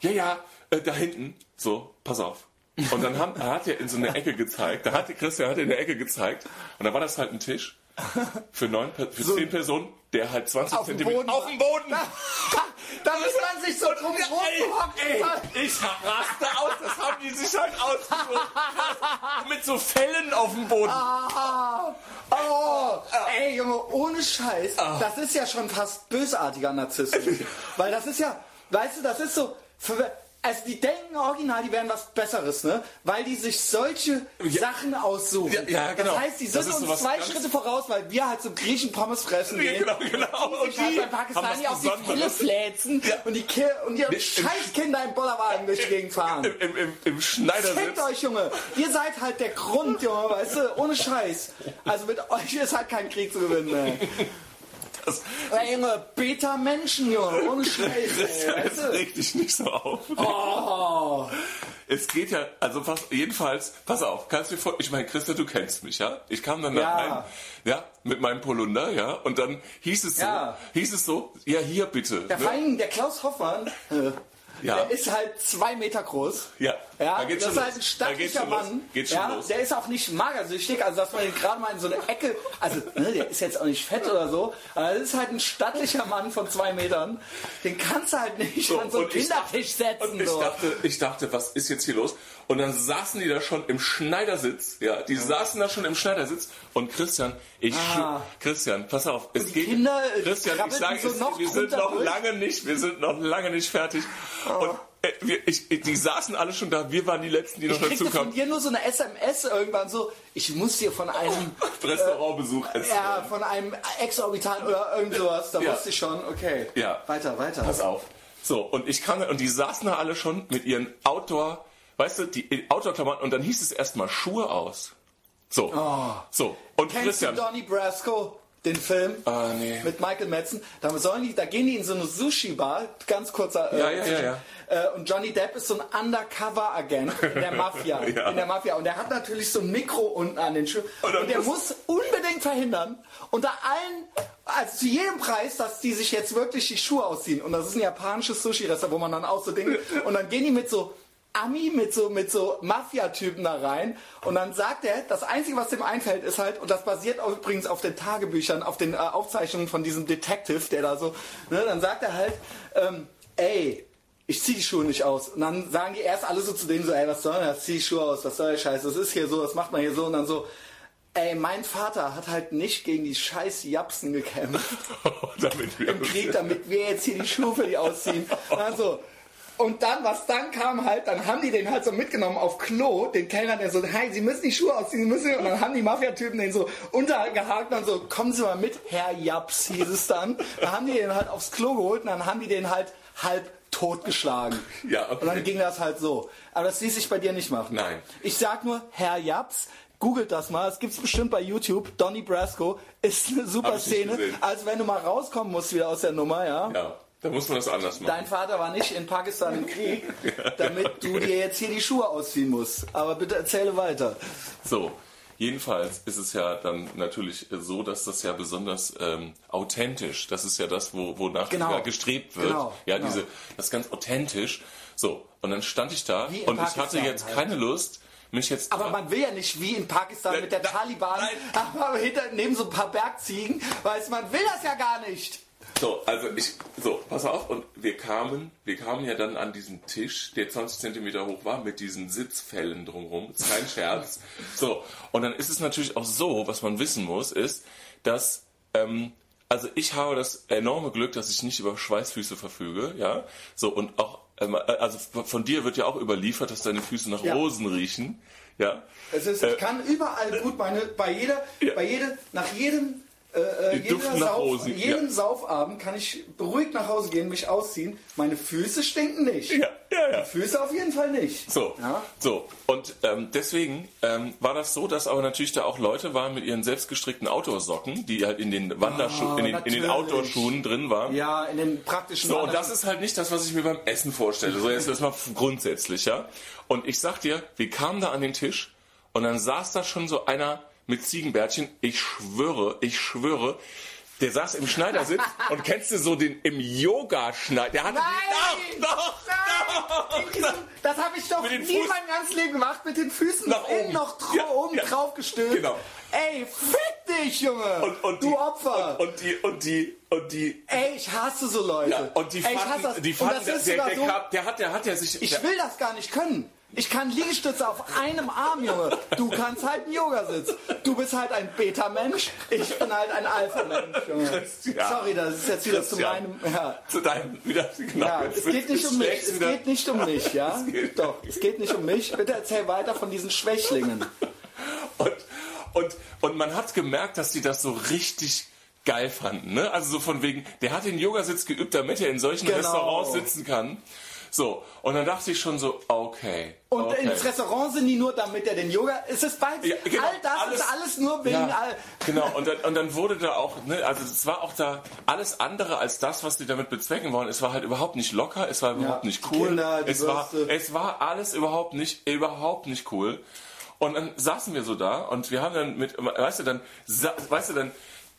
B: ja, ja, äh, da hinten, so, pass auf. Und dann haben, er hat er in so eine Ecke gezeigt, da hat Christian hat in der Ecke gezeigt, und da war das halt ein Tisch für neun, für zehn Personen, der halt 20
A: Auf dem
B: Zentimeter
A: Boden
B: auf dem Boden.
A: Da muss man sich so drum
B: ey, ich raste aus, das haben die sich halt ausgesucht. Mit so Fellen auf dem Boden.
A: Ah, oh, ey Junge, ohne Scheiß, das ist ja schon fast bösartiger Narzissmus. Weil das ist ja, weißt du, das ist so, also die denken original, die wären was Besseres, ne? Weil die sich solche
B: Ja.
A: Sachen aussuchen.
B: Ja, ja, genau.
A: Das heißt, die sind uns zwei Schritte voraus, weil wir halt so Griechen Pommes fressen
B: Ja,
A: gehen.
B: genau, genau.
A: Und die sich halt bei Pakistani auf die
B: Besonderes.
A: fläzen und die, Ki und die Scheißkinder im Bollerwagen durch die Gegend fahren.
B: Im, im, im, im Schneidersitz.
A: Fickt euch, Junge. Ihr seid halt der Grund, Junge, weißt du? Ohne Scheiß. Also mit euch ist halt kein Krieg zu gewinnen, ey.
B: Das,
A: Ey, Junge, Beta-Menschen, Junge. Ohne Scheiß, ey. Weißt du?
B: regt dich nicht so auf.
A: Oh.
B: Es geht ja, also pass, jedenfalls, pass auf, kannst du dir vor, ich meine, Christa, du kennst mich, ja? Ich kam dann da
A: Ja.
B: rein, ja, mit meinem Polunder, ja, und dann hieß es so,
A: Ja.
B: hieß es so, ja, hier bitte.
A: Der,
B: ne?
A: Dingen, der Klaus Hoffmann, äh,
B: Ja.
A: der ist halt zwei Meter groß.
B: Ja,
A: Ja,
B: da geht's
A: das ist halt ein
B: geht's
A: stattlicher. Mann.
B: Geht schon
A: ja,
B: los.
A: Der ist auch nicht magersüchtig, also dass man ihn gerade mal in so eine Ecke, also ne, der ist jetzt auch nicht fett oder so, aber das ist halt ein stattlicher Mann von zwei Metern. Den kannst du halt nicht an so einen
B: dachte-
A: Kindertisch setzen.
B: Und ich
A: so.
B: dachte, ich dachte, was ist jetzt hier los? Und dann saßen die da schon im Schneidersitz, ja, die saßen da schon im Schneidersitz und Christian, ich,
A: Ah.
B: Christian, pass auf, es geht,
A: Kinder, äh,
B: Christian, ich sage
A: so
B: es, wir sind noch
A: durch.
B: lange nicht, wir sind noch lange nicht fertig. Und äh, wir, ich, die saßen alle schon da, wir waren die Letzten, die noch
A: Ich
B: dazu
A: kriegte von
B: kamen.
A: dir nur so eine SMS irgendwann so, ich muss dir von einem,
B: Restaurantbesuch erzählen.
A: ja, von einem exorbitanten oder irgend sowas, da
B: Ja.
A: wusste ich schon, okay.
B: Ja.
A: Weiter, weiter.
B: Pass auf. So, und ich kam, und die saßen da alle schon mit ihren Outdoor, weißt du, die Outdoor-Klamotten, und dann hieß es erstmal Schuhe aus. So. So. Und
A: Oh. Kennst
B: Christian.
A: du Donnie Brasco, den Film?
B: Ah, nee.
A: Mit Michael Madsen. Da, sollen die, da gehen die in so eine Sushi-Bar, ganz kurzer. äh,
B: Ja, ja, ja, ja.
A: Äh, und Johnny Depp ist so ein Undercover-Agent in der Mafia.
B: Ja.
A: In der Mafia. Und der hat natürlich so ein Mikro unten an den Schuhen.
B: Und
A: Und, der
B: muss-
A: muss unbedingt verhindern, unter allen, also zu jedem Preis, dass die sich jetzt wirklich die Schuhe ausziehen. Und das ist ein japanisches Sushi-Restaurant, wo man dann auch so Dinge. Und dann gehen die mit so. Ami mit so, mit so Mafia-Typen da rein und dann sagt er, das Einzige, was dem einfällt, ist halt, und das basiert auch übrigens auf den Tagebüchern, auf den äh, Aufzeichnungen von diesem Detective, der da so, ne, dann sagt er halt, ähm, ey, ich zieh die Schuhe nicht aus. Und dann sagen die erst alle so zu denen so, ey, was soll das? Zieh die Schuhe aus, was soll der Scheiß? Das ist hier so, das macht man hier so. Und dann so, ey, mein Vater hat halt nicht gegen die scheiß Japsen gekämpft
B: wir
A: im Krieg, damit wir jetzt hier die Schuhe für die ausziehen. Und dann so, und dann, was dann kam halt, dann haben die den halt so mitgenommen auf Klo, den Kellner, der so, hey, Sie müssen die Schuhe ausziehen, Sie müssen, und dann haben die Mafia-Typen den so untergehakt und so, kommen Sie mal mit, Herr Japs, hieß es dann. Dann haben die den halt aufs Klo geholt und dann haben die den halt halb totgeschlagen.
B: Ja, okay.
A: Und dann ging das halt so. Aber das ließ sich bei dir nicht machen.
B: Nein.
A: Ich sag nur, Herr Japs, googelt das mal, es gibt's bestimmt bei YouTube, Donny Brasco, ist eine super
B: ich
A: Szene. Also wenn du mal rauskommen musst wieder aus der Nummer, ja.
B: Ja, da muss man das anders machen.
A: Dein Vater war nicht in Pakistan im Krieg, damit du dir jetzt hier die Schuhe ausziehen musst. Aber bitte erzähle weiter.
B: So, jedenfalls ist es ja dann natürlich so, dass das ja besonders ähm, authentisch, das ist ja das, wo, wonach
A: Genau.
B: gestrebt wird.
A: Genau,
B: ja,
A: genau.
B: diese, das ist ganz authentisch. So, und dann stand ich da und ich hatte
A: Pakistan
B: jetzt
A: halt.
B: keine Lust, mich jetzt.
A: Aber man will ja nicht wie in Pakistan mit der
B: Da-
A: Taliban,
B: nein.
A: aber hinter, neben so ein paar Bergziegen, weiß man will das ja gar nicht.
B: So, also ich, so, pass auf, und wir kamen, wir kamen ja dann an diesen Tisch, der 20 Zentimeter hoch war, mit diesen Sitzfällen drumherum, ist kein Scherz. So, und dann ist es natürlich auch so, was man wissen muss, ist, dass, ähm, also ich habe das enorme Glück, dass ich nicht über Schweißfüße verfüge, ja, so, und auch, ähm, also von dir wird ja auch überliefert, dass deine Füße nach
A: Ja.
B: Rosen riechen, ja.
A: Es ist,
B: Äh,
A: ich kann überall gut meine, bei jeder,
B: Ja.
A: bei jede, nach jedem, äh, äh,
B: nach
A: Sauf, jedem
B: ja.
A: Saufabend kann ich beruhigt nach Hause gehen, mich ausziehen. Meine Füße stinken nicht.
B: Ja, ja, ja.
A: Die Füße auf jeden Fall nicht.
B: So,
A: Ja?
B: so. Und ähm, deswegen ähm, war das so, dass aber natürlich da auch Leute waren mit ihren selbstgestrickten Outdoor-Socken, die halt in den Wanderschuhen,
A: Ah,
B: in den, den. Outdoor-Schuhen drin waren.
A: Ja, in den praktischen
B: So, und das ist halt nicht das, was ich mir beim Essen vorstelle. So, jetzt erstmal grundsätzlich, ja. Und ich sag dir, wir kamen da an den Tisch und dann saß da schon so einer mit Ziegenbärtchen. Ich schwöre, ich schwöre, der saß im Schneidersitz und kennst du so den im Yoga-Schneider? Der hatte
A: Nein!
B: doch, doch,
A: Nein! in diesem, das habe ich doch nie
B: Fuß-
A: mein ganzes Leben gemacht, mit den Füßen
B: Nach oben.
A: noch dra
B: Ja,
A: oben
B: ja.
A: drauf gestülpt.
B: Genau.
A: Ey, fick dich, Junge!
B: Und, und
A: du
B: die,
A: Opfer!
B: Und, und die, und die, und die,
A: Ey, ich hasse so Leute.
B: ja, und die
A: Ey, ich hasse
B: fanden,
A: das.
B: die
A: und
B: fanden,
A: das
B: der,
A: ist
B: der, der,
A: so,
B: der hat, der hat ja sich,
A: ich will das gar nicht können. Ich kann Liegestütze auf einem Arm, Junge. Du kannst halt einen Yogasitz. Du bist halt ein Beta-Mensch. Ich bin halt ein Alpha-Mensch, Junge.
B: Christian.
A: Sorry, das ist jetzt wieder zu
B: Christian.
A: meinem... Ja.
B: zu deinem, wieder, genau,
A: Ja, es geht nicht um mich. Es geht nicht um mich, ja?
B: Es geht-
A: Doch, es geht nicht um mich. Bitte erzähl weiter von diesen Schwächlingen.
B: Und, und, und man hat gemerkt, dass die das so richtig geil fanden. Ne? Also so von wegen, der hat den Yogasitz geübt, damit er in solchen
A: Genau.
B: Restaurants sitzen kann. So, und dann dachte ich schon so, okay.
A: Und
B: okay.
A: ins Restaurant sind die nur, damit er den Yoga. Es ist beides.
B: Ja, genau,
A: all das
B: alles-
A: ist alles nur wegen
B: Ja,
A: all.
B: genau, und dann, und dann wurde da auch, ne, also es war auch da alles andere als das, was die damit bezwecken wollen. Es war halt überhaupt nicht locker, es war überhaupt nicht
A: die
B: cool.
A: Kinder,
B: es, war,
A: Würste.
B: es war alles überhaupt nicht, überhaupt nicht cool. Und dann saßen wir so da und wir haben dann mit, weißt du, dann, weißt du, dann,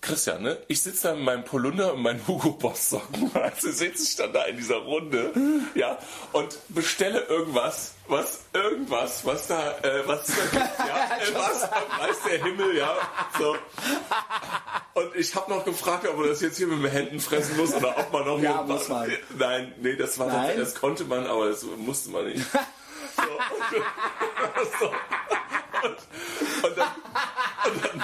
B: Christian, ne? Ich sitze da mit meinem Polunder und meinen Hugo Boss Socken. Also sitze ich dann da in dieser Runde, ja, und bestelle irgendwas, was, irgendwas, was da, äh, was, ja, äh, was, weiß der Himmel, ja, so. Und ich habe noch gefragt, ob man das jetzt hier mit den Händen fressen muss oder ob man noch
A: Ja,
B: hier.
A: muss man.
B: Nein, nee, das war
A: Nein?
B: das konnte man, aber das musste man nicht. So, und, so. Und, und dann, und dann,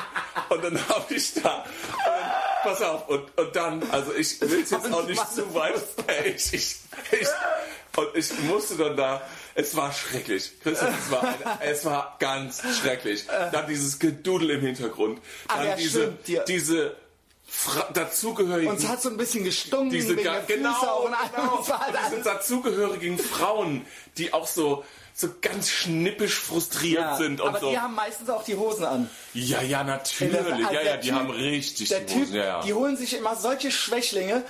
B: und dann habe ich da, und dann, pass auf, und, und dann, also ich will es jetzt auch nicht zu weit, ich, ich, ich, und ich musste dann da, es war schrecklich, Christian, es war, eine, es war ganz schrecklich. Dann dieses Gedudel im Hintergrund, dann
A: Ah, ja,
B: diese,
A: stimmt, die-
B: diese Fra dazugehörigen
A: Und es hat so ein bisschen gestunken
B: diese
A: wegen der Füße
B: genau,
A: auch und allem.
B: genau. Und diese dazugehörigen Frauen, die auch so so ganz schnippisch frustriert
A: Ja,
B: sind und
A: aber
B: so.
A: die haben meistens auch die Hosen an.
B: ja, ja, natürlich.
A: Also
B: ja, ja, die
A: Typ-
B: haben richtig
A: Der
B: die
A: Typ,
B: Hosen. Ja, ja.
A: die holen sich immer solche Schwächlinge,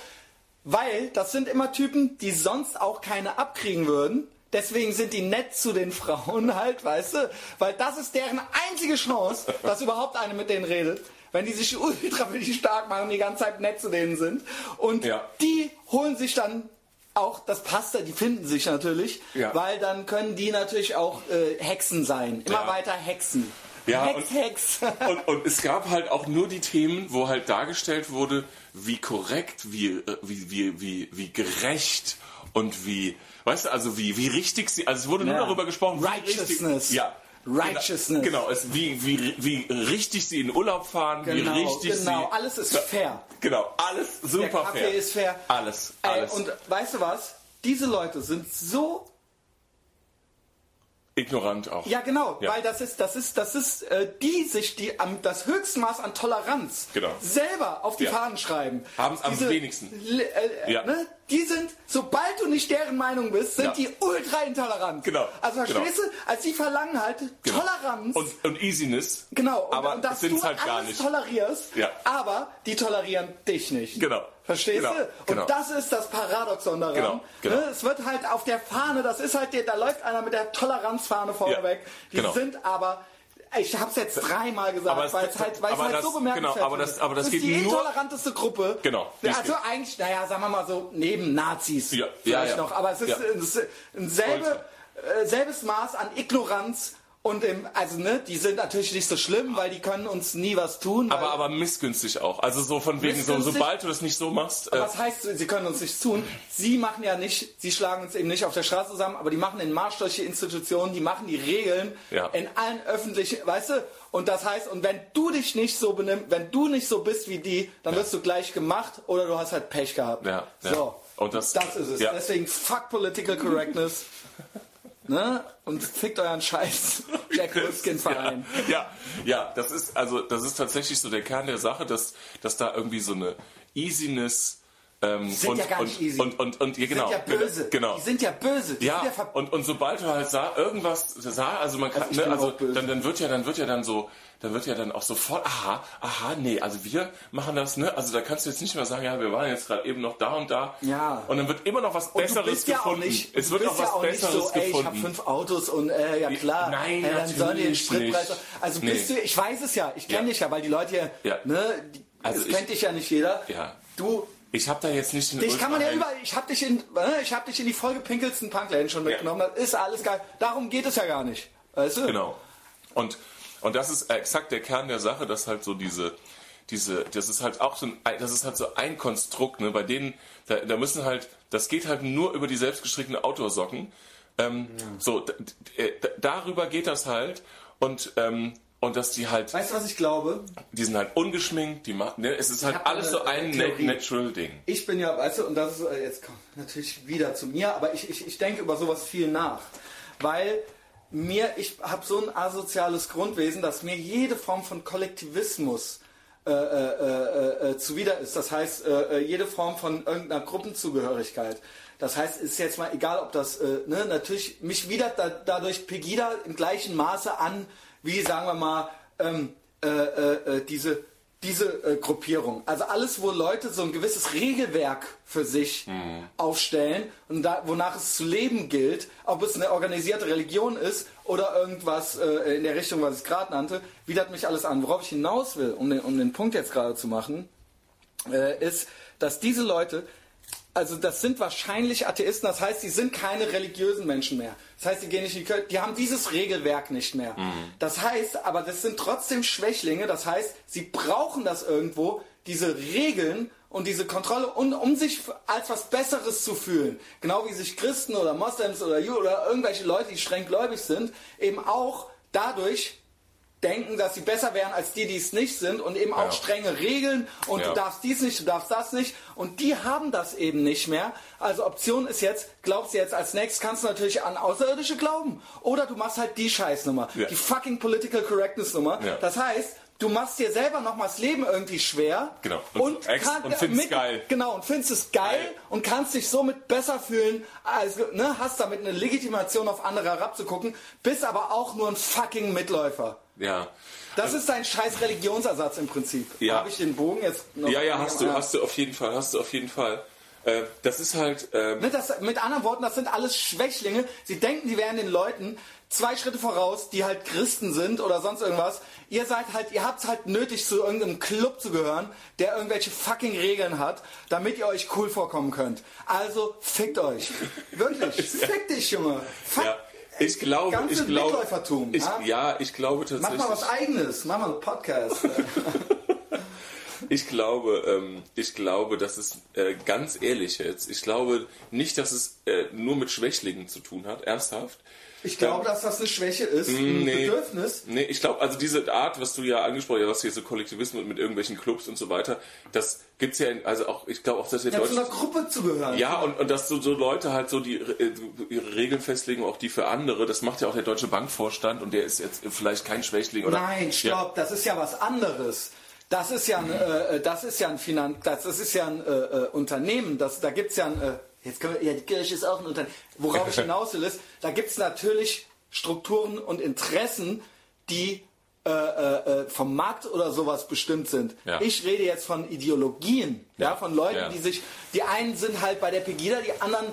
A: weil das sind immer Typen, die sonst auch keine abkriegen würden. Deswegen sind die nett zu den Frauen halt, weißt du? Weil das ist deren einzige Chance, dass überhaupt eine mit denen redet. Wenn die sich ultra für die stark machen, die ganze Zeit nett zu denen sind. Und
B: Ja.
A: die holen sich dann auch, das passt da, die finden sich natürlich,
B: Ja.
A: weil dann können die natürlich auch äh, Hexen sein. Immer
B: Ja.
A: weiter Hexen.
B: Ja,
A: Hex,
B: und-
A: Hex.
B: und, und es gab halt auch nur die Themen, wo halt dargestellt wurde, wie korrekt, wie, äh, wie, wie, wie, wie gerecht und wie, weißt du, also wie, wie richtig sie, also es wurde nur
A: Ja.
B: darüber gesprochen, wie
A: Righteousness.
B: Richtig, ja.
A: Righteousness.
B: Genau, es, wie, wie, wie richtig sie in Urlaub fahren,
A: Genau,
B: wie richtig
A: genau.
B: sie.
A: Alles ist fair.
B: Genau, alles
A: Der
B: super
A: Kaffee
B: fair.
A: ist fair.
B: Alles,
A: Ey,
B: alles.
A: und weißt du was? Diese Leute sind so
B: Ignorant auch.
A: Ja, genau,
B: Ja.
A: weil das ist, das ist, das ist, äh, die sich die am das Höchstmaß an Toleranz
B: Genau.
A: selber auf die
B: Ja.
A: Fahnen schreiben.
B: Haben's am
A: Diese-
B: wenigsten.
A: L- Äh,
B: Ja.
A: ne, die sind, sobald du nicht deren Meinung bist, sind die ultra intolerant.
B: Genau,
A: Also verstehst
B: genau.
A: du, als die verlangen halt
B: Genau.
A: Toleranz.
B: Und, und Easiness.
A: Genau, und,
B: aber
A: und dass
B: sind
A: du
B: halt gar
A: alles
B: nicht.
A: tolerierst, aber die tolerieren dich nicht.
B: Genau.
A: Verstehst
B: Genau,
A: du?
B: genau.
A: Und das ist das Paradoxon daran.
B: Genau, genau.
A: Ne? Es wird halt auf der Fahne, das ist halt, der, da läuft einer mit der Toleranzfahne vorne
B: Ja,
A: weg. Die
B: genau.
A: sind aber, ich habe es jetzt dreimal gesagt,
B: Aber
A: weil es halt, weil es
B: aber
A: halt
B: das-
A: so bemerkenswert
B: genau, aber das-
A: ist.
B: aber das
A: ist
B: geht
A: die intoleranteste Gruppe.
B: Genau,
A: Also
B: geht.
A: eigentlich, naja, sagen wir mal so, neben Nazis
B: Ja,
A: vielleicht
B: ja, ja.
A: noch. Aber es ist,
B: Ja.
A: ist ein selbe, äh, selbes Maß an Ignoranz. Und im, also ne, die sind natürlich nicht so schlimm, weil die können uns nie was tun.
B: Aber, aber missgünstig auch. Also so von wegen, so, sobald du das nicht so machst. Äh,
A: Was heißt, sie können uns nichts tun? Sie machen ja nicht, sie schlagen uns eben nicht auf der Straße zusammen, aber die machen in Marsch solche Institutionen, die machen die Regeln
B: Ja.
A: in allen öffentlichen, weißt du? Und das heißt, und wenn du dich nicht so benimmst, wenn du nicht so bist wie die, dann wirst du gleich gemacht oder du hast halt Pech gehabt.
B: Ja, ja.
A: So.
B: Und das-
A: das ist es.
B: ja.
A: Deswegen fuck Political Correctness. ne? Und fickt euren Scheiß Jack Wolfskin Verein.
B: Ja, ja, das ist also das ist tatsächlich so der Kern der Sache, dass, dass da irgendwie so eine Easiness ähm,
A: sind
B: und,
A: ja gar
B: und,
A: nicht easy.
B: und, und, und, ja, genau,
A: Die sind ja böse.
B: genau.
A: Die sind ja böse. Die
B: Ja,
A: ja
B: und, und sobald du halt sah, irgendwas sah, also man kann,
A: ich
B: ne, also dann, dann wird ja, dann wird ja dann so, dann wird ja dann auch sofort, aha, aha, nee, also wir machen das, ne, also da kannst du jetzt nicht mehr sagen, ja, wir waren jetzt gerade eben noch da und da.
A: Ja.
B: Und dann wird immer noch was
A: Und
B: Besseres
A: du bist ja
B: gefunden.
A: auch nicht,
B: es wird noch was
A: ja auch
B: Besseres
A: nicht so, ey, ich habe fünf Autos und äh, ja klar,
B: Nein,
A: äh, dann sollen die den
B: natürlich
A: Spritpreis.
B: nicht.
A: Also
B: Nee.
A: bist du, ich weiß es ja, ich kenne
B: Ja.
A: dich ja, weil die Leute hier,
B: Ja.
A: ne, die,
B: Also
A: das
B: ich-
A: kennt dich ja nicht jeder.
B: Ja.
A: Du
B: ich habe da jetzt nicht den
A: Dich kann man ja überall, ich hab dich in, äh, ich hab dich in die vollgepinkelsten Punkläden schon mitgenommen, das ist alles geil. Darum geht es ja gar nicht. Weißt du?
B: Genau. Und, und das ist exakt der Kern der Sache, dass halt so diese, diese, das ist halt auch so ein, das ist halt so ein Konstrukt, ne, bei denen, da, da müssen halt, das geht halt nur über die selbstgestrickten Outdoor-Socken. Ähm, So, d- d- äh, darüber geht das halt und, ähm, und dass die halt,
A: Weißt du, was ich glaube?
B: die sind halt ungeschminkt, die machen, ne, es ist halt alles so
A: eine
B: ein
A: Theorie.
B: natural Ding.
A: Ich bin ja, weißt du, und das ist äh, jetzt kommt natürlich wieder zu mir, aber ich, ich, ich denke über sowas viel nach. Weil mir, ich habe so ein asoziales Grundwesen, dass mir jede Form von Kollektivismus äh, äh, äh, äh, zuwider ist. Das heißt, äh, äh, jede Form von irgendeiner Gruppenzugehörigkeit. Das heißt, ist jetzt mal egal, ob das, äh, ne, natürlich, mich widert da, dadurch Pegida im gleichen Maße an, wie, sagen wir mal, ähm, äh, äh, äh, diese diese äh, Gruppierung. Also alles, wo Leute so ein gewisses Regelwerk für sich aufstellen und da, wonach es zu leben gilt, ob es eine organisierte Religion ist oder irgendwas äh, in der Richtung, was ich gerade nannte, widert mich alles an. Worauf ich hinaus will, um den, um den Punkt jetzt gerade zu machen, äh, ist, dass diese Leute, also das sind wahrscheinlich Atheisten, das heißt, die sind keine religiösen Menschen mehr. Das heißt, die gehen nicht in die Kirche, die haben dieses Regelwerk nicht mehr. Das heißt, aber das sind trotzdem Schwächlinge, das heißt, sie brauchen das irgendwo, diese Regeln und diese Kontrolle, um, um sich als was Besseres zu fühlen. Genau wie sich Christen oder Moslems oder Juden oder irgendwelche Leute, die streng gläubig sind, eben auch dadurch denken, dass sie besser wären als die, die es nicht sind und eben auch
B: Ja.
A: strenge Regeln und
B: Ja.
A: du darfst dies nicht, du darfst das nicht und die haben das eben nicht mehr. Also Option ist jetzt, glaubst du jetzt als nächstes, kannst du natürlich an Außerirdische glauben oder du machst halt die Scheißnummer,
B: Ja.
A: die fucking Political Correctness Nummer. Das heißt, du machst dir selber noch mal das Leben irgendwie schwer
B: Genau.
A: und,
B: Und ex- und findest geil.
A: Genau, und findest es geil,
B: Geil.
A: und kannst dich somit besser fühlen, als, ne, hast damit eine Legitimation auf andere herabzugucken, bist aber auch nur ein fucking Mitläufer.
B: Ja.
A: Das ist dein scheiß Religionsersatz im Prinzip.
B: Ja.
A: Habe ich den Bogen jetzt noch?
B: Ja, ja, hast du, hast du auf jeden Fall, hast du auf jeden Fall. Äh, das ist halt, ähm,
A: Ne, das, mit anderen Worten, das sind alles Schwächlinge. Sie denken, die wären den Leuten zwei Schritte voraus, die halt Christen sind oder sonst irgendwas. Ihr seid halt, ihr habt halt nötig, zu irgendeinem Club zu gehören, der irgendwelche fucking Regeln hat, damit ihr euch cool vorkommen könnt. Also fickt euch. Wirklich. Fick dich, Junge. Fuck.
B: ja, ich glaube, ich glaube, ich,
A: ja?
B: ja, ich glaube
A: Mach
B: tatsächlich.
A: mal was eigenes. Mach mal einen Podcast.
B: Ich glaube, ähm, ich glaube, dass es äh, ganz ehrlich jetzt, ich glaube nicht, dass es äh, nur mit Schwächlingen zu tun hat, ernsthaft.
A: Ich glaube, dass das eine Schwäche ist, ein
B: Nee.
A: Bedürfnis.
B: Nee, ich glaube, also diese Art, was du ja angesprochen hast, was hier so Kollektivismus mit irgendwelchen Clubs und so weiter, das gibt's ja, in, also auch, ich glaube auch, dass wir
A: Ja, zu einer Gruppe zu gehören.
B: ja, und, und dass so, so Leute halt so die äh, ihre Regeln festlegen, auch die für andere, das macht ja auch der Deutsche Bankvorstand und der ist jetzt vielleicht kein Schwächling oder.
A: Nein, stopp,
B: Ja.
A: das ist ja was anderes. Das ist ja ein, äh, das ist ja ein Finan das, das ist ja ein äh, äh, Unternehmen. Das, da gibt's ja ein, äh, jetzt können wir, ja, die Kirche ist auch ein Unternehmen. Worauf ich hinaus will ist, da gibt's natürlich Strukturen und Interessen, die äh, äh, äh, vom Markt oder sowas bestimmt sind.
B: Ja.
A: Ich rede jetzt von Ideologien, ja,
B: Ja.
A: von Leuten,
B: Ja.
A: die sich, die einen sind halt bei der Pegida, die anderen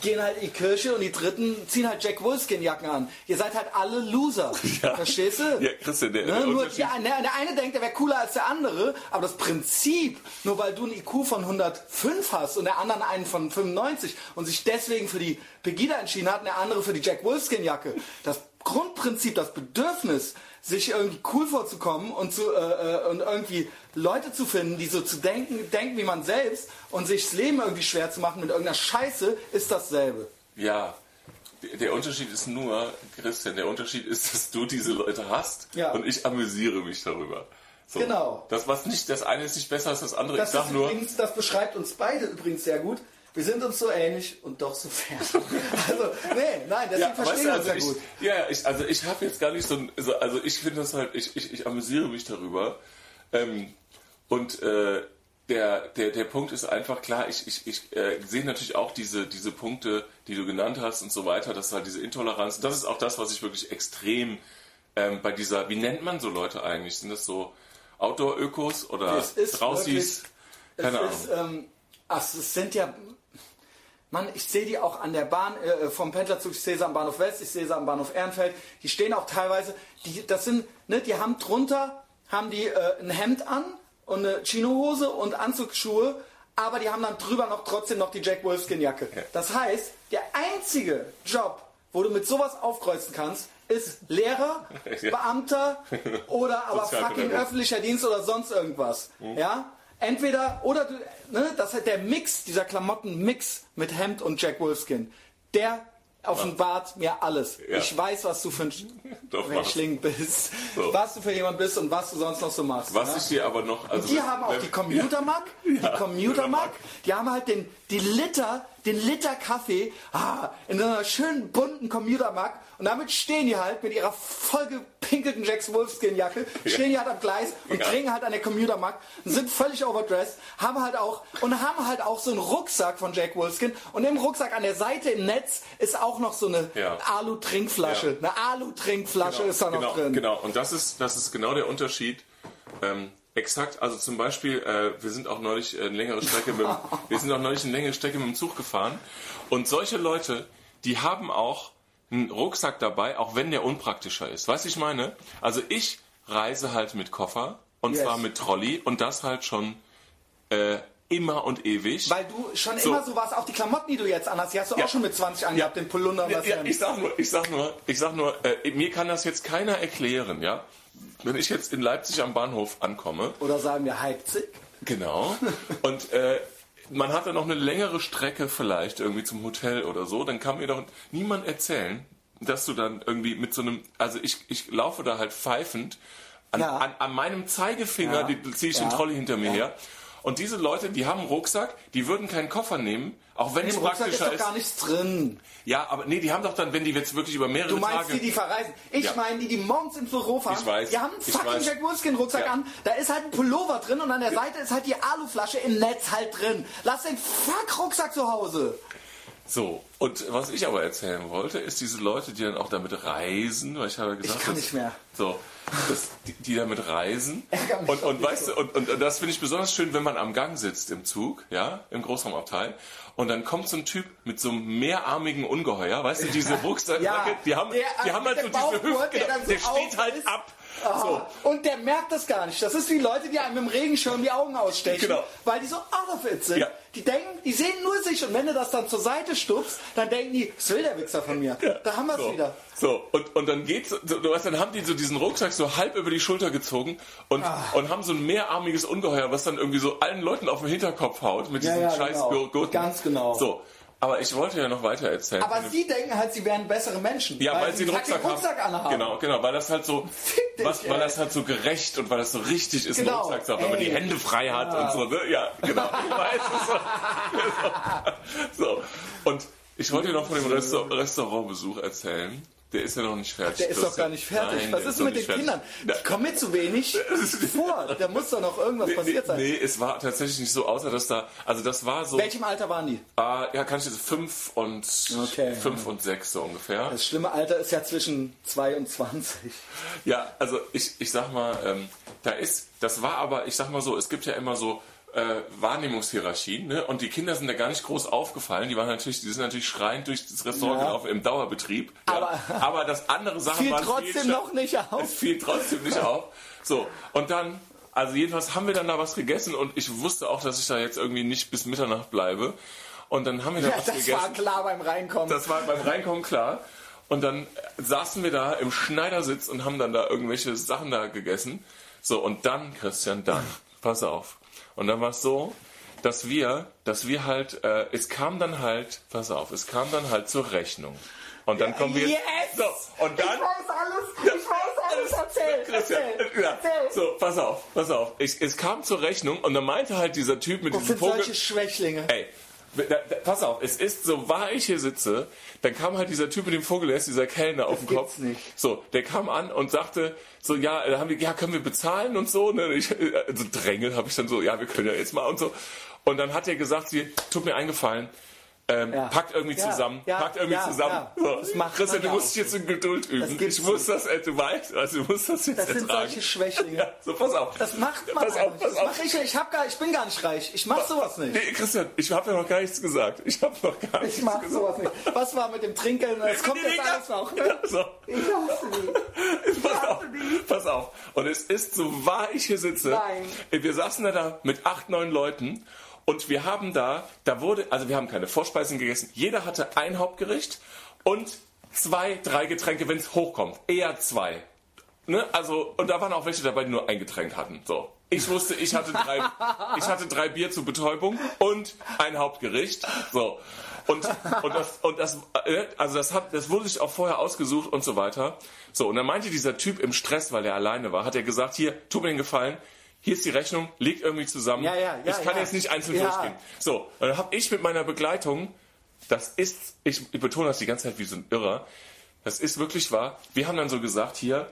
A: gehen halt in die Kirche und die dritten ziehen halt Jack Wolfskin Jacken an. Ihr seid halt alle Loser.
B: Ja.
A: Verstehst du?
B: Ja, Christian, der,
A: Ne,
B: der
A: nur
B: Unterschied-
A: der, der, eine denkt, der wäre cooler als der andere, aber das Prinzip, nur weil du einen IQ von 105 hast und der andere einen von 95 und sich deswegen für die Pegida entschieden hat und der andere für die Jack Wolfskin Jacke, das Grundprinzip, das Bedürfnis, sich irgendwie cool vorzukommen und, zu, äh, äh, und irgendwie Leute zu finden, die so zu denken, denken wie man selbst und sich das Leben irgendwie schwer zu machen mit irgendeiner Scheiße, ist dasselbe.
B: Ja, der- Unterschied ist nur, Christian, der Unterschied ist, dass du diese Leute hast
A: Ja.
B: und ich amüsiere mich darüber. So.
A: Genau.
B: Das, was nicht, das eine ist nicht besser als das andere.
A: Das,
B: ich sag nur,
A: übrigens, das beschreibt uns beide übrigens sehr gut. Wir sind uns so ähnlich und doch so fern. also, nee, nein, deswegen
B: ja,
A: verstehen
B: weißt
A: wir uns
B: also
A: sehr
B: ich,
A: gut.
B: ja, ja, ich, also ich habe jetzt gar nicht so, ein, so also ich finde das halt, ich, ich, ich amüsiere mich darüber. Ähm, und äh, der, der, der Punkt ist einfach klar, ich, ich, ich äh, sehe natürlich auch diese, diese Punkte, die du genannt hast und so weiter, dass halt diese Intoleranz, das ist auch das, was ich wirklich extrem ähm, bei dieser, wie nennt man so Leute eigentlich? Sind das so Outdoor-Ökos oder Draußis? Keine Ahnung.
A: Ist, ähm, ach, es sind ja, Mann, ich sehe die auch an der Bahn, äh, vom Pendlerzug, ich sehe sie am Bahnhof West, ich sehe sie am Bahnhof Ehrenfeld, die stehen auch teilweise, die, das sind, ne, die haben drunter, haben die äh, ein Hemd an und eine Chinohose und Anzugsschuhe, aber die haben dann drüber noch trotzdem noch die Jack Wolfskin Jacke. Das heißt, der einzige Job, wo du mit sowas aufkreuzen kannst, ist Lehrer. Beamter oder aber fucking öffentlicher Dienst oder sonst irgendwas.
B: Mhm.
A: Ja? Entweder, oder du, ne, das hat der Mix, dieser Klamotten-Mix mit Hemd und Jack Wolfskin, der offenbart mir alles.
B: Ja.
A: Ich weiß, was du für ein Schwächling bist,
B: So.
A: was du für jemand bist und was du sonst noch so machst.
B: Was
A: ja?
B: ich dir aber noch. Also
A: Die haben auch die Commuter-Mac, die
B: Ja,
A: Commuter-Mac, die haben halt den, die Liter, den Liter Kaffee ah, in so einer schönen bunten Commuter-Mac und damit stehen die halt mit ihrer vollgepinkelten Jacks Wolfskin-Jacke, stehen die halt am Gleis und
B: Ja.
A: trinken halt an der Commuter-Mac, sind völlig overdressed, haben halt auch, und haben halt auch so einen Rucksack von Jack Wolfskin und im Rucksack an der Seite im Netz ist auch noch so eine
B: Ja.
A: Alu-Trinkflasche,
B: Ja.
A: eine Alu-Trinkflasche ist da noch
B: genau,
A: drin.
B: Genau, und das ist, das ist genau der Unterschied. Ähm, exakt, also zum Beispiel, äh, wir sind auch neulich eine längere Strecke mit, wir sind auch neulich eine längere Strecke mit dem Zug gefahren und solche Leute, die haben auch einen Rucksack dabei, auch wenn der unpraktischer ist. Weißt du, ich meine? Also ich reise halt mit Koffer und
A: Yes.
B: zwar mit Trolley und das halt schon äh, immer und ewig.
A: Weil du schon
B: So.
A: immer so warst, auch die Klamotten, die du jetzt anhast, die hast du
B: Ja.
A: auch schon mit 20 angehabt, den Polunder und
B: Ja, ja, ich sag nur, ich sag nur, ich sag nur, äh, mir kann das jetzt keiner erklären, ja. Wenn ich jetzt in Leipzig am Bahnhof ankomme,
A: Oder sagen wir Leipzig.
B: genau, und äh, man hat dann noch eine längere Strecke vielleicht irgendwie zum Hotel oder so, dann kann mir doch niemand erzählen, dass du dann irgendwie mit so einem, also ich, ich laufe da halt pfeifend an,
A: Ja.
B: an, an meinem Zeigefinger,
A: Ja.
B: die ziehe ich
A: Ja.
B: den Trolley hinter mir her. Und diese Leute, die haben einen Rucksack, die würden keinen Koffer nehmen, auch wenn es
A: Im Rucksack ist
B: praktischer
A: doch gar nichts drin.
B: ja, aber nee, die haben doch dann, wenn die jetzt wirklich über mehrere
A: Du meinst
B: Tage.
A: die, die verreisen. Ich
B: Ja.
A: meine die, die morgens ins Büro fahren.
B: Ich weiß,
A: Die haben einen fucking. Jack Wolfskin Rucksack
B: Ja.
A: an. Da ist halt ein Pullover drin und an der Seite ist halt die Aluflasche im Netz halt drin. Lass den fuck Rucksack zu Hause.
B: So, und was ich aber erzählen wollte, ist diese Leute, die dann auch damit reisen, weil ich habe gesagt,
A: Ich kann nicht mehr.
B: So, das, die, die damit reisen. Und, und weißt du, und, und, das finde ich besonders schön, wenn man am Gang sitzt im Zug, ja, im Großraumabteil, und dann kommt so ein Typ mit so einem mehrarmigen Ungeheuer, weißt du, diese Rucksäcke,
A: Ja,
B: die haben,
A: der,
B: die haben halt so diese Hüfte,
A: der so
B: der steht halt ab.
A: Ah,
B: So.
A: Und der merkt das gar nicht. Das ist wie Leute, die einem im Regenschirm die Augen ausstechen,
B: Genau.
A: weil die so out of it sind.
B: Ja.
A: Die denken, die sehen nur sich und wenn du das dann zur Seite stupst, dann denken die, was will der Wichser von mir? Da haben wir es
B: So,
A: wieder.
B: so. Und, und dann geht's, du weißt, dann haben die so diesen Rucksack so halb über die Schulter gezogen und,
A: Ah.
B: und haben so ein mehrarmiges Ungeheuer, was dann irgendwie so allen Leuten auf den Hinterkopf haut mit
A: Ja,
B: diesen
A: ja,
B: scheiß
A: genau.
B: Gurten.
A: Ganz genau.
B: So. Aber ich wollte ja noch weiter erzählen.
A: Aber sie denken halt, sie wären bessere Menschen.
B: ja, weil, sie den
A: fucking
B: Rucksack,
A: Rucksack
B: haben.
A: anhaben.
B: Genau, genau, weil das halt so,
A: dich,
B: was, weil das halt so gerecht und weil das so richtig ist,
A: Genau.
B: ein Rucksack zu haben, wenn man die Hände frei hat und so, ne? Ja, genau. Ich weiß es so. so. Und ich wollte dir noch von dem Restaur Restaurantbesuch erzählen. Der ist ja noch nicht fertig.
A: Der ist doch gar nicht fertig.
B: Nein,
A: Was ist
B: noch
A: mit den
B: fertig.
A: Kindern? Die kommen mir zu wenig vor. Da muss doch noch irgendwas
B: Nee,
A: passiert sein.
B: nee, es war tatsächlich nicht so, außer dass da, also das war so,
A: Welchem Alter waren die?
B: ah, ja, kann ich jetzt fünf und
A: Okay.
B: fünf und sechs so ungefähr.
A: Das schlimme Alter ist ja zwischen 2 und 20.
B: Ja, also ich, ich sag mal, ähm, da ist, das war aber, ich sag mal so, es gibt ja immer so äh, Wahrnehmungshierarchien, ne? Und die Kinder sind da gar nicht groß aufgefallen. Die waren natürlich, die sind natürlich schreiend durch das Restaurant
A: Ja.
B: gelaufen im Dauerbetrieb. Ja.
A: Aber-
B: aber das andere Sachen
A: Fiel
B: waren
A: trotzdem noch nicht auf.
B: Es fiel trotzdem nicht auf. So, und dann, also jedenfalls haben wir dann da was gegessen und ich wusste auch, dass ich da jetzt irgendwie nicht bis Mitternacht bleibe. Und dann haben wir da
A: Ja,
B: was
A: das
B: gegessen.
A: war klar beim Reinkommen.
B: Das war beim Reinkommen klar. Und dann saßen wir da im Schneidersitz und haben dann da irgendwelche Sachen da gegessen. So, und dann, Christian, dann, pass auf. Und dann war es so, dass wir, dass wir halt, äh, es kam dann halt, pass auf, es kam dann halt zur Rechnung. Und dann kommen wir.
A: Yes!
B: So, und dann.
A: ich weiß alles, ich weiß alles, erzähl,
B: Christian,
A: erzähl,
B: ja,
A: erzähl.
B: so, pass auf, pass auf. Ich, es kam zur Rechnung und dann meinte halt dieser Typ mit
A: Das
B: diesem
A: sind
B: Vogel.
A: solche Schwächlinge.
B: Ey, da, da, pass auf, es ist so wahr ich hier sitze, dann kam halt dieser Typ mit dem Vogelnest, dieser Kellner auf den
A: gibt's
B: Kopf.
A: nicht.
B: So, der kam an und sagte so, ja, äh, haben wir, ja, können wir bezahlen und so. Ne? Ich, also drängeln habe ich dann so, ja, wir können ja jetzt mal und so. Und dann hat er gesagt, sie, tut mir eingefallen, ähm,
A: Ja.
B: packt irgendwie
A: Ja,
B: zusammen,
A: ja,
B: packt irgendwie zusammen. So.
A: Das macht
B: Christian, du musst dich jetzt in Geduld üben. Ich muss das, äh, du weißt, also du musst das jetzt
A: Das sind
B: ertragen.
A: solche Schwächlinge.
B: Ja, so, pass auf.
A: Das macht man
B: Pass auf, pass auf.
A: ich, ich, hab gar, ich bin gar nicht reich. Ich mach sowas nicht.
B: Nee, Christian, ich habe ja noch gar nichts gesagt. Ich habe noch gar nichts
A: Ich mach
B: gesagt.
A: sowas nicht. Was war mit dem Trinkeln? Das kommt jetzt alles noch. Ne?
B: So,
A: Ich hasse die.
B: pass auf, pass auf. Und es ist so wahr ich hier sitze.
A: Nein.
B: Wir saßen da mit acht, neun Leuten Und wir haben da, da wurde, also wir haben keine Vorspeisen gegessen. Jeder hatte ein Hauptgericht und zwei, drei Getränke, wenn es hochkommt. Eher zwei. Ne? Also, und da waren auch welche dabei, die nur ein Getränk hatten. So. Ich wusste, ich hatte drei, ich hatte drei Bier zur Betäubung und ein Hauptgericht. So. Und, und das, und das, äh, also das hat, das wurde sich auch vorher ausgesucht und so weiter. So. Und dann meinte dieser Typ im Stress, weil er alleine war, hat er gesagt, hier, tu mir den Gefallen, hier ist die Rechnung, legt irgendwie zusammen.
A: Ja, ja, ja,
B: ich kann
A: ja.
B: jetzt nicht einzeln
A: Ja.
B: durchgehen. So, und dann habe ich mit meiner Begleitung, das ist, ich, betone das die ganze Zeit wie so ein Irrer, das ist wirklich wahr. Wir haben dann so gesagt, hier,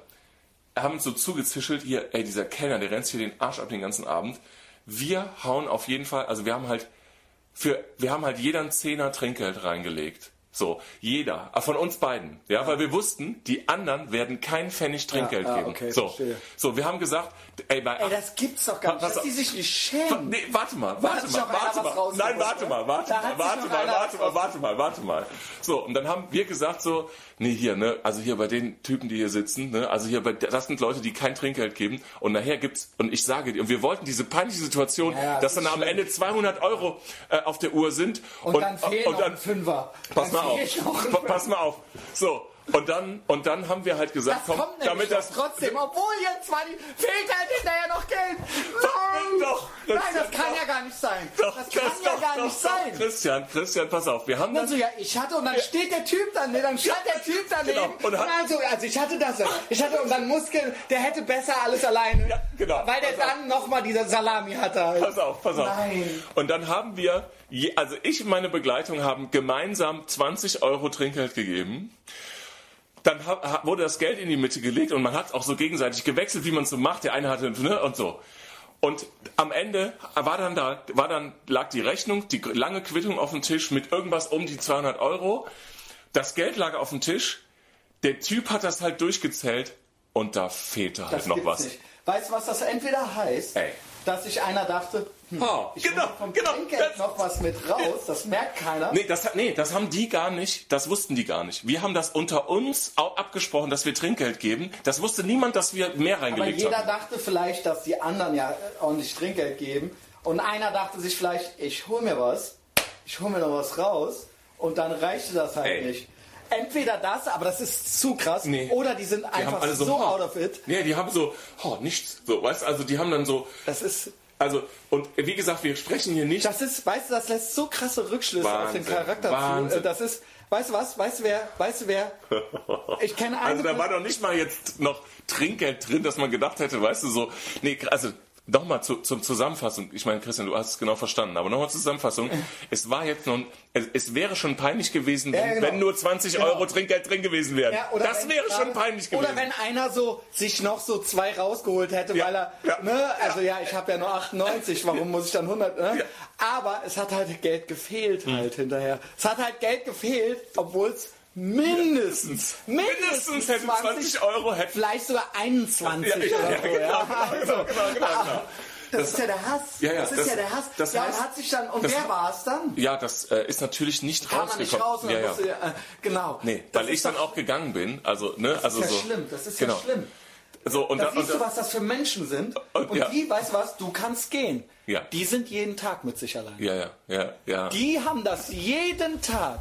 B: haben uns so zugezischelt, hier, ey, dieser Kellner, der rennt hier den Arsch ab den ganzen Abend. Wir hauen auf jeden Fall, also wir haben halt für, wir haben halt jeder einen Zehner Trinkgeld reingelegt. So, jeder, von uns beiden, ja, weil wir wussten, die anderen werden keinen Pfennig Trinkgeld
A: Ja, ah,
B: geben.
A: okay,
B: so,
A: verstehe.
B: so, wir haben gesagt, ey, bei
A: Ey, das gibt's doch gar nicht, dass die sich nicht schämen.
B: Nee, warte mal, warte mal, warte mal. Nein, warte mal, warte mal, warte mal, warte mal, warte mal, warte mal. So, und dann haben wir gesagt so, nee, hier, ne, also hier bei den Typen, die hier sitzen, ne, also hier bei, das sind Leute, die kein Trinkgeld geben und nachher gibt's, und ich sage dir, und wir wollten diese peinliche Situation,
A: Ja, das
B: dass dann am. Ende 200 Euro äh, auf der Uhr sind
A: Und, dann fehlt
B: und
A: noch
B: dann,
A: Fünfer.
B: pass
A: dann
B: mal auf, pass mal auf, so, und dann, und dann haben wir halt gesagt,
A: Das
B: komm, damit das,
A: trotzdem, obwohl jetzt mal die, fehlt halt hinterher noch Geld. Nein,
B: Doch, das-
A: Nein, das kann
B: doch.
A: ja gar nicht sein.
B: Doch,
A: das kann ja
B: doch,
A: gar nicht sein.
B: Christian, Christian, pass auf, wir haben
A: Und dann so, ja, ich hatte, und dann steht der Typ dann, dann stand der Typ daneben.
B: Genau, und
A: Und, also, also ich hatte das, ich hatte, und dann Muskeln, der hätte besser alles alleine.
B: Ja, genau.
A: Weil der dann nochmal diese Salami hatte. Halt.
B: Pass auf, pass auf.
A: Nein.
B: Und dann haben wir, also ich und meine Begleitung haben gemeinsam 20 Euro Trinkgeld gegeben. Dann wurde das Geld in die Mitte gelegt und man hat auch so gegenseitig gewechselt, wie man es so macht. Der eine hatte ne, und so. Und am Ende war dann da, war dann lag die Rechnung, die lange Quittung auf dem Tisch mit irgendwas um die 200 Euro. Das Geld lag auf dem Tisch. Der Typ hat das halt durchgezählt und da fehlte halt
A: Das
B: noch was.
A: Nicht. Weißt du, was das entweder heißt?
B: Ey.
A: Dass sich einer dachte, hm,
B: Ah,
A: ich
B: genau,
A: hole vom
B: genau,
A: Trinkgeld noch was mit raus, das merkt keiner.
B: Nee das, nee, das haben die gar nicht, das wussten die gar nicht. Wir haben das unter uns abgesprochen, dass wir Trinkgeld geben. Das wusste niemand, dass wir mehr
A: Aber
B: reingelegt
A: jeder
B: haben.
A: dachte vielleicht, dass die anderen ja ordentlich Trinkgeld geben. Und einer dachte sich vielleicht, ich hol mir was, ich hol mir noch was raus. Und dann reichte das halt
B: Ey.
A: nicht. Entweder das, aber das ist zu krass,
B: Nee.
A: oder die sind
B: Die
A: einfach
B: haben
A: so,
B: so,
A: out of it.
B: Nee, die haben so, oh, nichts. So, weißt also die haben dann so,
A: Das ist,
B: also, und wie gesagt, wir sprechen hier nicht.
A: das ist, weißt du, das lässt so krasse Rückschlüsse auf den
B: Wahnsinn,
A: Charakter zu.
B: Wahnsinn.
A: Äh, Das ist, weißt du was, weißt du wer, weißt du wer? Ich kenne eine
B: Also da war doch nicht mal jetzt noch Trinkgeld drin, dass man gedacht hätte, weißt du, so, nee, also nochmal zu, zum Zusammenfassung. Ich meine, Christian, du hast es genau verstanden, aber nochmal zur Zusammenfassung. Es war jetzt noch, es, es wäre schon peinlich gewesen, wenn,
A: Ja, genau.
B: wenn nur 20
A: Genau.
B: Euro Trinkgeld drin gewesen wären.
A: Ja,
B: das wäre
A: gerade-
B: schon peinlich gewesen.
A: Oder wenn einer so sich noch so zwei rausgeholt hätte,
B: Ja,
A: weil er, ne, also ja, ich habe ja nur 98, warum muss ich dann 100, ne? Aber es hat halt Geld gefehlt halt hinterher. Es hat halt Geld gefehlt, obwohl es mindestens,
B: Mindestens hätte 20 Euro hätte.
A: vielleicht sogar 21
B: Ja, ja,
A: oder
B: ja,
A: so,
B: genau,
A: ja.
B: genau, genau, genau, genau.
A: Das, ist ja der Hass.
B: Ja, ja,
A: das ist
B: das-
A: ja der Hass.
B: das
A: ja,
B: heißt-
A: und hat sich dann, und
B: das-
A: wer war es dann?
B: Ja, das äh, ist natürlich nicht
A: Kam man nicht
B: rausgekommen.
A: raus und
B: ja, ja.
A: musste, äh, genau.
B: Nee,
A: Das
B: weil
A: ist
B: ich dann auch gegangen bin. Also, ne, also
A: Das ist
B: so.
A: ja schlimm, das ist
B: genau.
A: ja schlimm.
B: So, und
A: Da
B: und
A: siehst du,
B: dann,
A: was das für Menschen sind.
B: Und-
A: Und,
B: ja.
A: die, weißt du was, du kannst gehen.
B: Ja.
A: Die sind jeden Tag mit sich allein.
B: ja, ja, ja, ja.
A: Die haben das jeden Tag.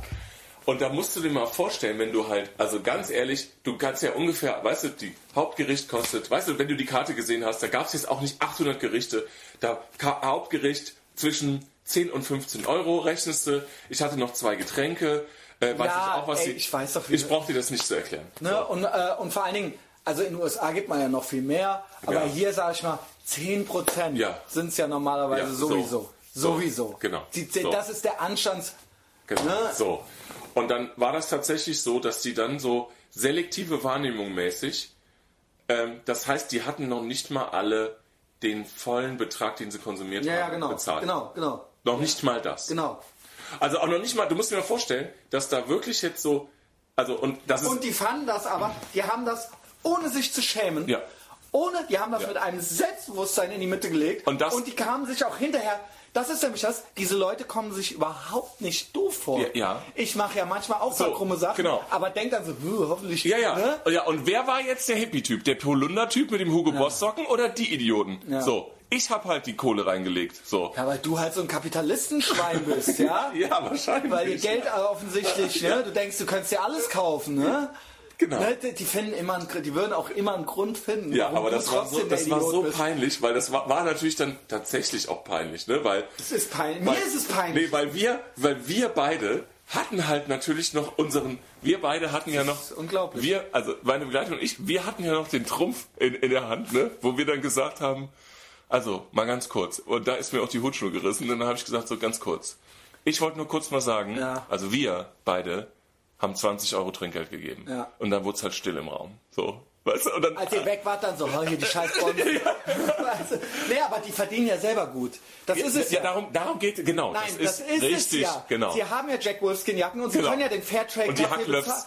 B: Und da musst du dir mal vorstellen, wenn du halt, also ganz ehrlich, du kannst ja ungefähr, weißt du, die Hauptgericht kostet, weißt du, wenn du die Karte gesehen hast, da gab es jetzt auch nicht 800 Gerichte. Da Hauptgericht zwischen 10 und 15 Euro rechnest du. Ich hatte noch zwei Getränke. Äh, weiß
A: Ja,
B: ich auch, was
A: ey, ich weiß doch, wie-
B: Ich brauche dir das nicht zu erklären.
A: Ne? Und, äh, und vor allen Dingen, also in den USA gibt man ja noch viel mehr, aber
B: Ja.
A: hier sage ich mal, 10%
B: Ja.
A: sind es ja normalerweise
B: Ja, so.
A: sowieso.
B: So.
A: Sowieso.
B: Genau.
A: Die,
B: So.
A: Das ist der Anstands...
B: Genau.
A: Ne?
B: So. Und dann war das tatsächlich so, dass die dann so selektive Wahrnehmung mäßig, ähm, das heißt, die hatten noch nicht mal alle den vollen Betrag, den sie konsumiert
A: Ja, ja,
B: haben,
A: genau.
B: bezahlt.
A: Genau, genau.
B: Noch nicht mal das.
A: Genau.
B: Also auch noch nicht mal, du musst dir mal vorstellen, dass da wirklich jetzt so, also und das ist,
A: Und die fanden das aber, die haben das ohne sich zu schämen.
B: Ja.
A: Ohne, die haben das
B: Ja.
A: mit einem Selbstbewusstsein in die Mitte gelegt.
B: Und das-
A: die kamen sich auch hinterher. Das ist nämlich das, diese Leute kommen sich überhaupt nicht doof vor.
B: Ja, ja.
A: Ich mache ja manchmal auch so, krumme Sachen,
B: genau.
A: aber denk dann so, "Huh, hoffentlich.
B: ja, ja.
A: Ne?
B: ja. Und wer war jetzt der Hippie-Typ? Der Polunder-Typ mit dem Hugo Boss-Socken oder die Idioten?
A: Ja.
B: So, Ich habe halt die Kohle reingelegt. So.
A: Ja, weil du halt so ein Kapitalistenschwein bist, ja?
B: Ja, wahrscheinlich.
A: Weil ihr Geld offensichtlich, ne? Du denkst, du könntest dir alles kaufen, ne?
B: Genau.
A: Ne, Die finden immer, einen, die würden auch immer einen Grund finden.
B: Ja, aber das war so, das war so
A: bist.
B: peinlich, weil das war, war natürlich dann tatsächlich auch peinlich, ne? Weil
A: Es ist peinlich. Mir
B: weil,
A: ist es peinlich.
B: Nee, weil wir, weil wir beide hatten halt natürlich noch unseren, wir beide hatten ja noch,
A: ist unglaublich.
B: wir, also meine Begleitung und ich, wir hatten ja noch den Trumpf in, in der Hand, ne? Wo wir dann gesagt haben, also mal ganz kurz, und da ist mir auch die Hutschnur gerissen, und dann habe ich gesagt, so ganz kurz. Ich wollte nur kurz mal sagen,
A: Ja.
B: also wir beide haben 20 Euro Trinkgeld gegeben.
A: Ja.
B: Und dann wurde es halt still im Raum. So. Weißt du? Und dann,
A: Als ihr weg wart, dann so, oh, hier die scheiß weißt du? Nee, aber die verdienen ja selber gut. Das ist es ja.
B: ja, darum, darum geht genau.
A: Nein, das, ist,
B: richtig,
A: es ja.
B: genau.
A: Sie haben ja Jack Wolfskin Jacken und sie
B: Genau.
A: können ja den Fairtrade
B: und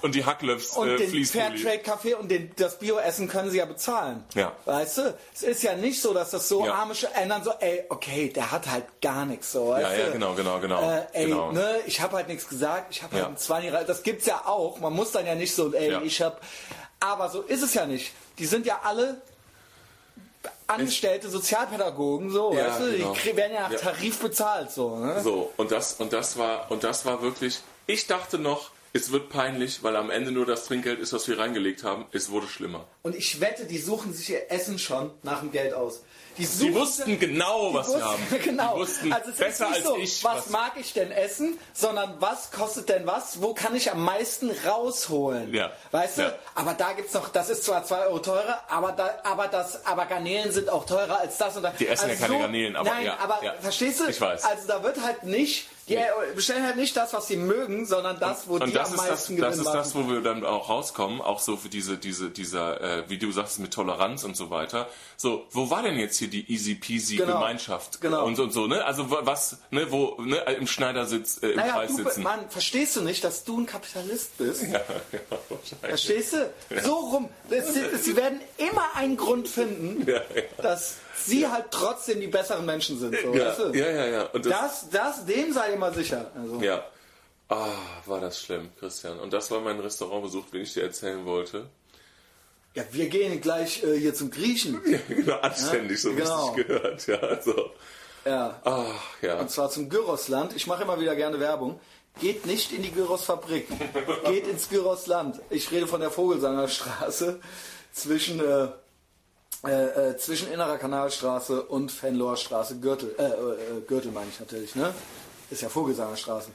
B: und die Hacklöfs
A: Und
B: äh,
A: den
B: Fließpulli.
A: Fairtrade Kaffee und den, das Bio-Essen können sie ja bezahlen.
B: Ja.
A: Weißt du? Es ist ja nicht so, dass das so
B: Ja.
A: arme ändern so, ey, okay, der hat halt gar nichts so, weißt
B: Ja, ja, genau, genau, genau.
A: Äh, ey,
B: genau.
A: ne, ich habe halt nichts gesagt, ich habe halt
B: Ja.
A: einen 20 das gibt's ja auch. Man muss dann ja nicht so, ey,
B: Ja.
A: ich habe aber so ist es ja nicht. Die sind ja alle angestellte Sozialpädagogen, so,
B: Ja,
A: weißt du?
B: genau.
A: Die werden ja nach. Tarif bezahlt, so, ne?
B: So, und das, und das war, und das war wirklich, ich dachte noch, es wird peinlich, weil am Ende nur das Trinkgeld ist, was wir reingelegt haben. Es wurde schlimmer.
A: Und ich wette, die suchen sich ihr Essen schon nach dem Geld aus. Die,
B: Die
A: suchen
B: wussten genau, was
A: wussten-
B: wir haben.
A: Genau.
B: Die wussten
A: also es
B: besser
A: ist nicht
B: als
A: so,
B: ich.
A: was, mag ich denn essen, sondern was kostet denn was, wo kann ich am meisten rausholen.
B: Ja.
A: Weißt du?
B: Ja.
A: Aber da gibt's noch, das ist zwar 2 Euro teurer, aber da, aber das, aber Garnelen sind auch teurer als das und das.
B: Die essen ja keine Garnelen, aber
A: Nein,
B: ja,
A: aber
B: ja.
A: verstehst du?
B: Ich weiß.
A: Also da wird halt nicht, die bestellen halt nicht das, was sie mögen, sondern das, wo
B: und
A: die
B: das
A: am
B: ist das,
A: meisten
B: das
A: Gewinn
B: ist
A: machen.
B: das, wo wir dann auch rauskommen, auch so für diese, diese, dieser, äh, wie du sagst, mit Toleranz und so weiter. So, wo war denn jetzt hier die easy peasy
A: Genau.
B: Gemeinschaft
A: Genau.
B: und, und so, ne? Also wa- was, ne, wo, ne, im Schneidersitz, äh, im
A: naja,
B: Kreis
A: du,
B: sitzen.
A: Mann, verstehst du nicht, dass du ein Kapitalist bist?
B: Ja, ja, wahrscheinlich.
A: Verstehst du? So rum. Das, sie, sie werden immer einen Grund finden,
B: Ja, ja.
A: dass sie halt trotzdem die besseren Menschen sind. So,
B: Ja,
A: weißt du?
B: ja, ja, ja. Und das,
A: Das, das, dem sei immer sicher. Also,
B: ja. Ah, war das schlimm, Christian. Und das war mein Restaurantbesuch, den ich dir erzählen wollte.
A: ja, wir gehen gleich äh, hier zum Griechen.
B: Ja, genau, anständig, so
A: Genau.
B: richtig gehört. Ja, also.
A: Ja.
B: Ach, ja.
A: Und zwar zum Gyrosland. Ich mache immer wieder gerne Werbung. Geht nicht in die Gyrosfabrik. Geht ins Gyrosland. Ich rede von der Vogelsangerstraße zwischen, äh, äh, äh, zwischen Innerer Kanalstraße und Fenloher Straße. Gürtel, äh, äh, Gürtel meine ich natürlich, ne? Ist ja Vogelsangerstraße,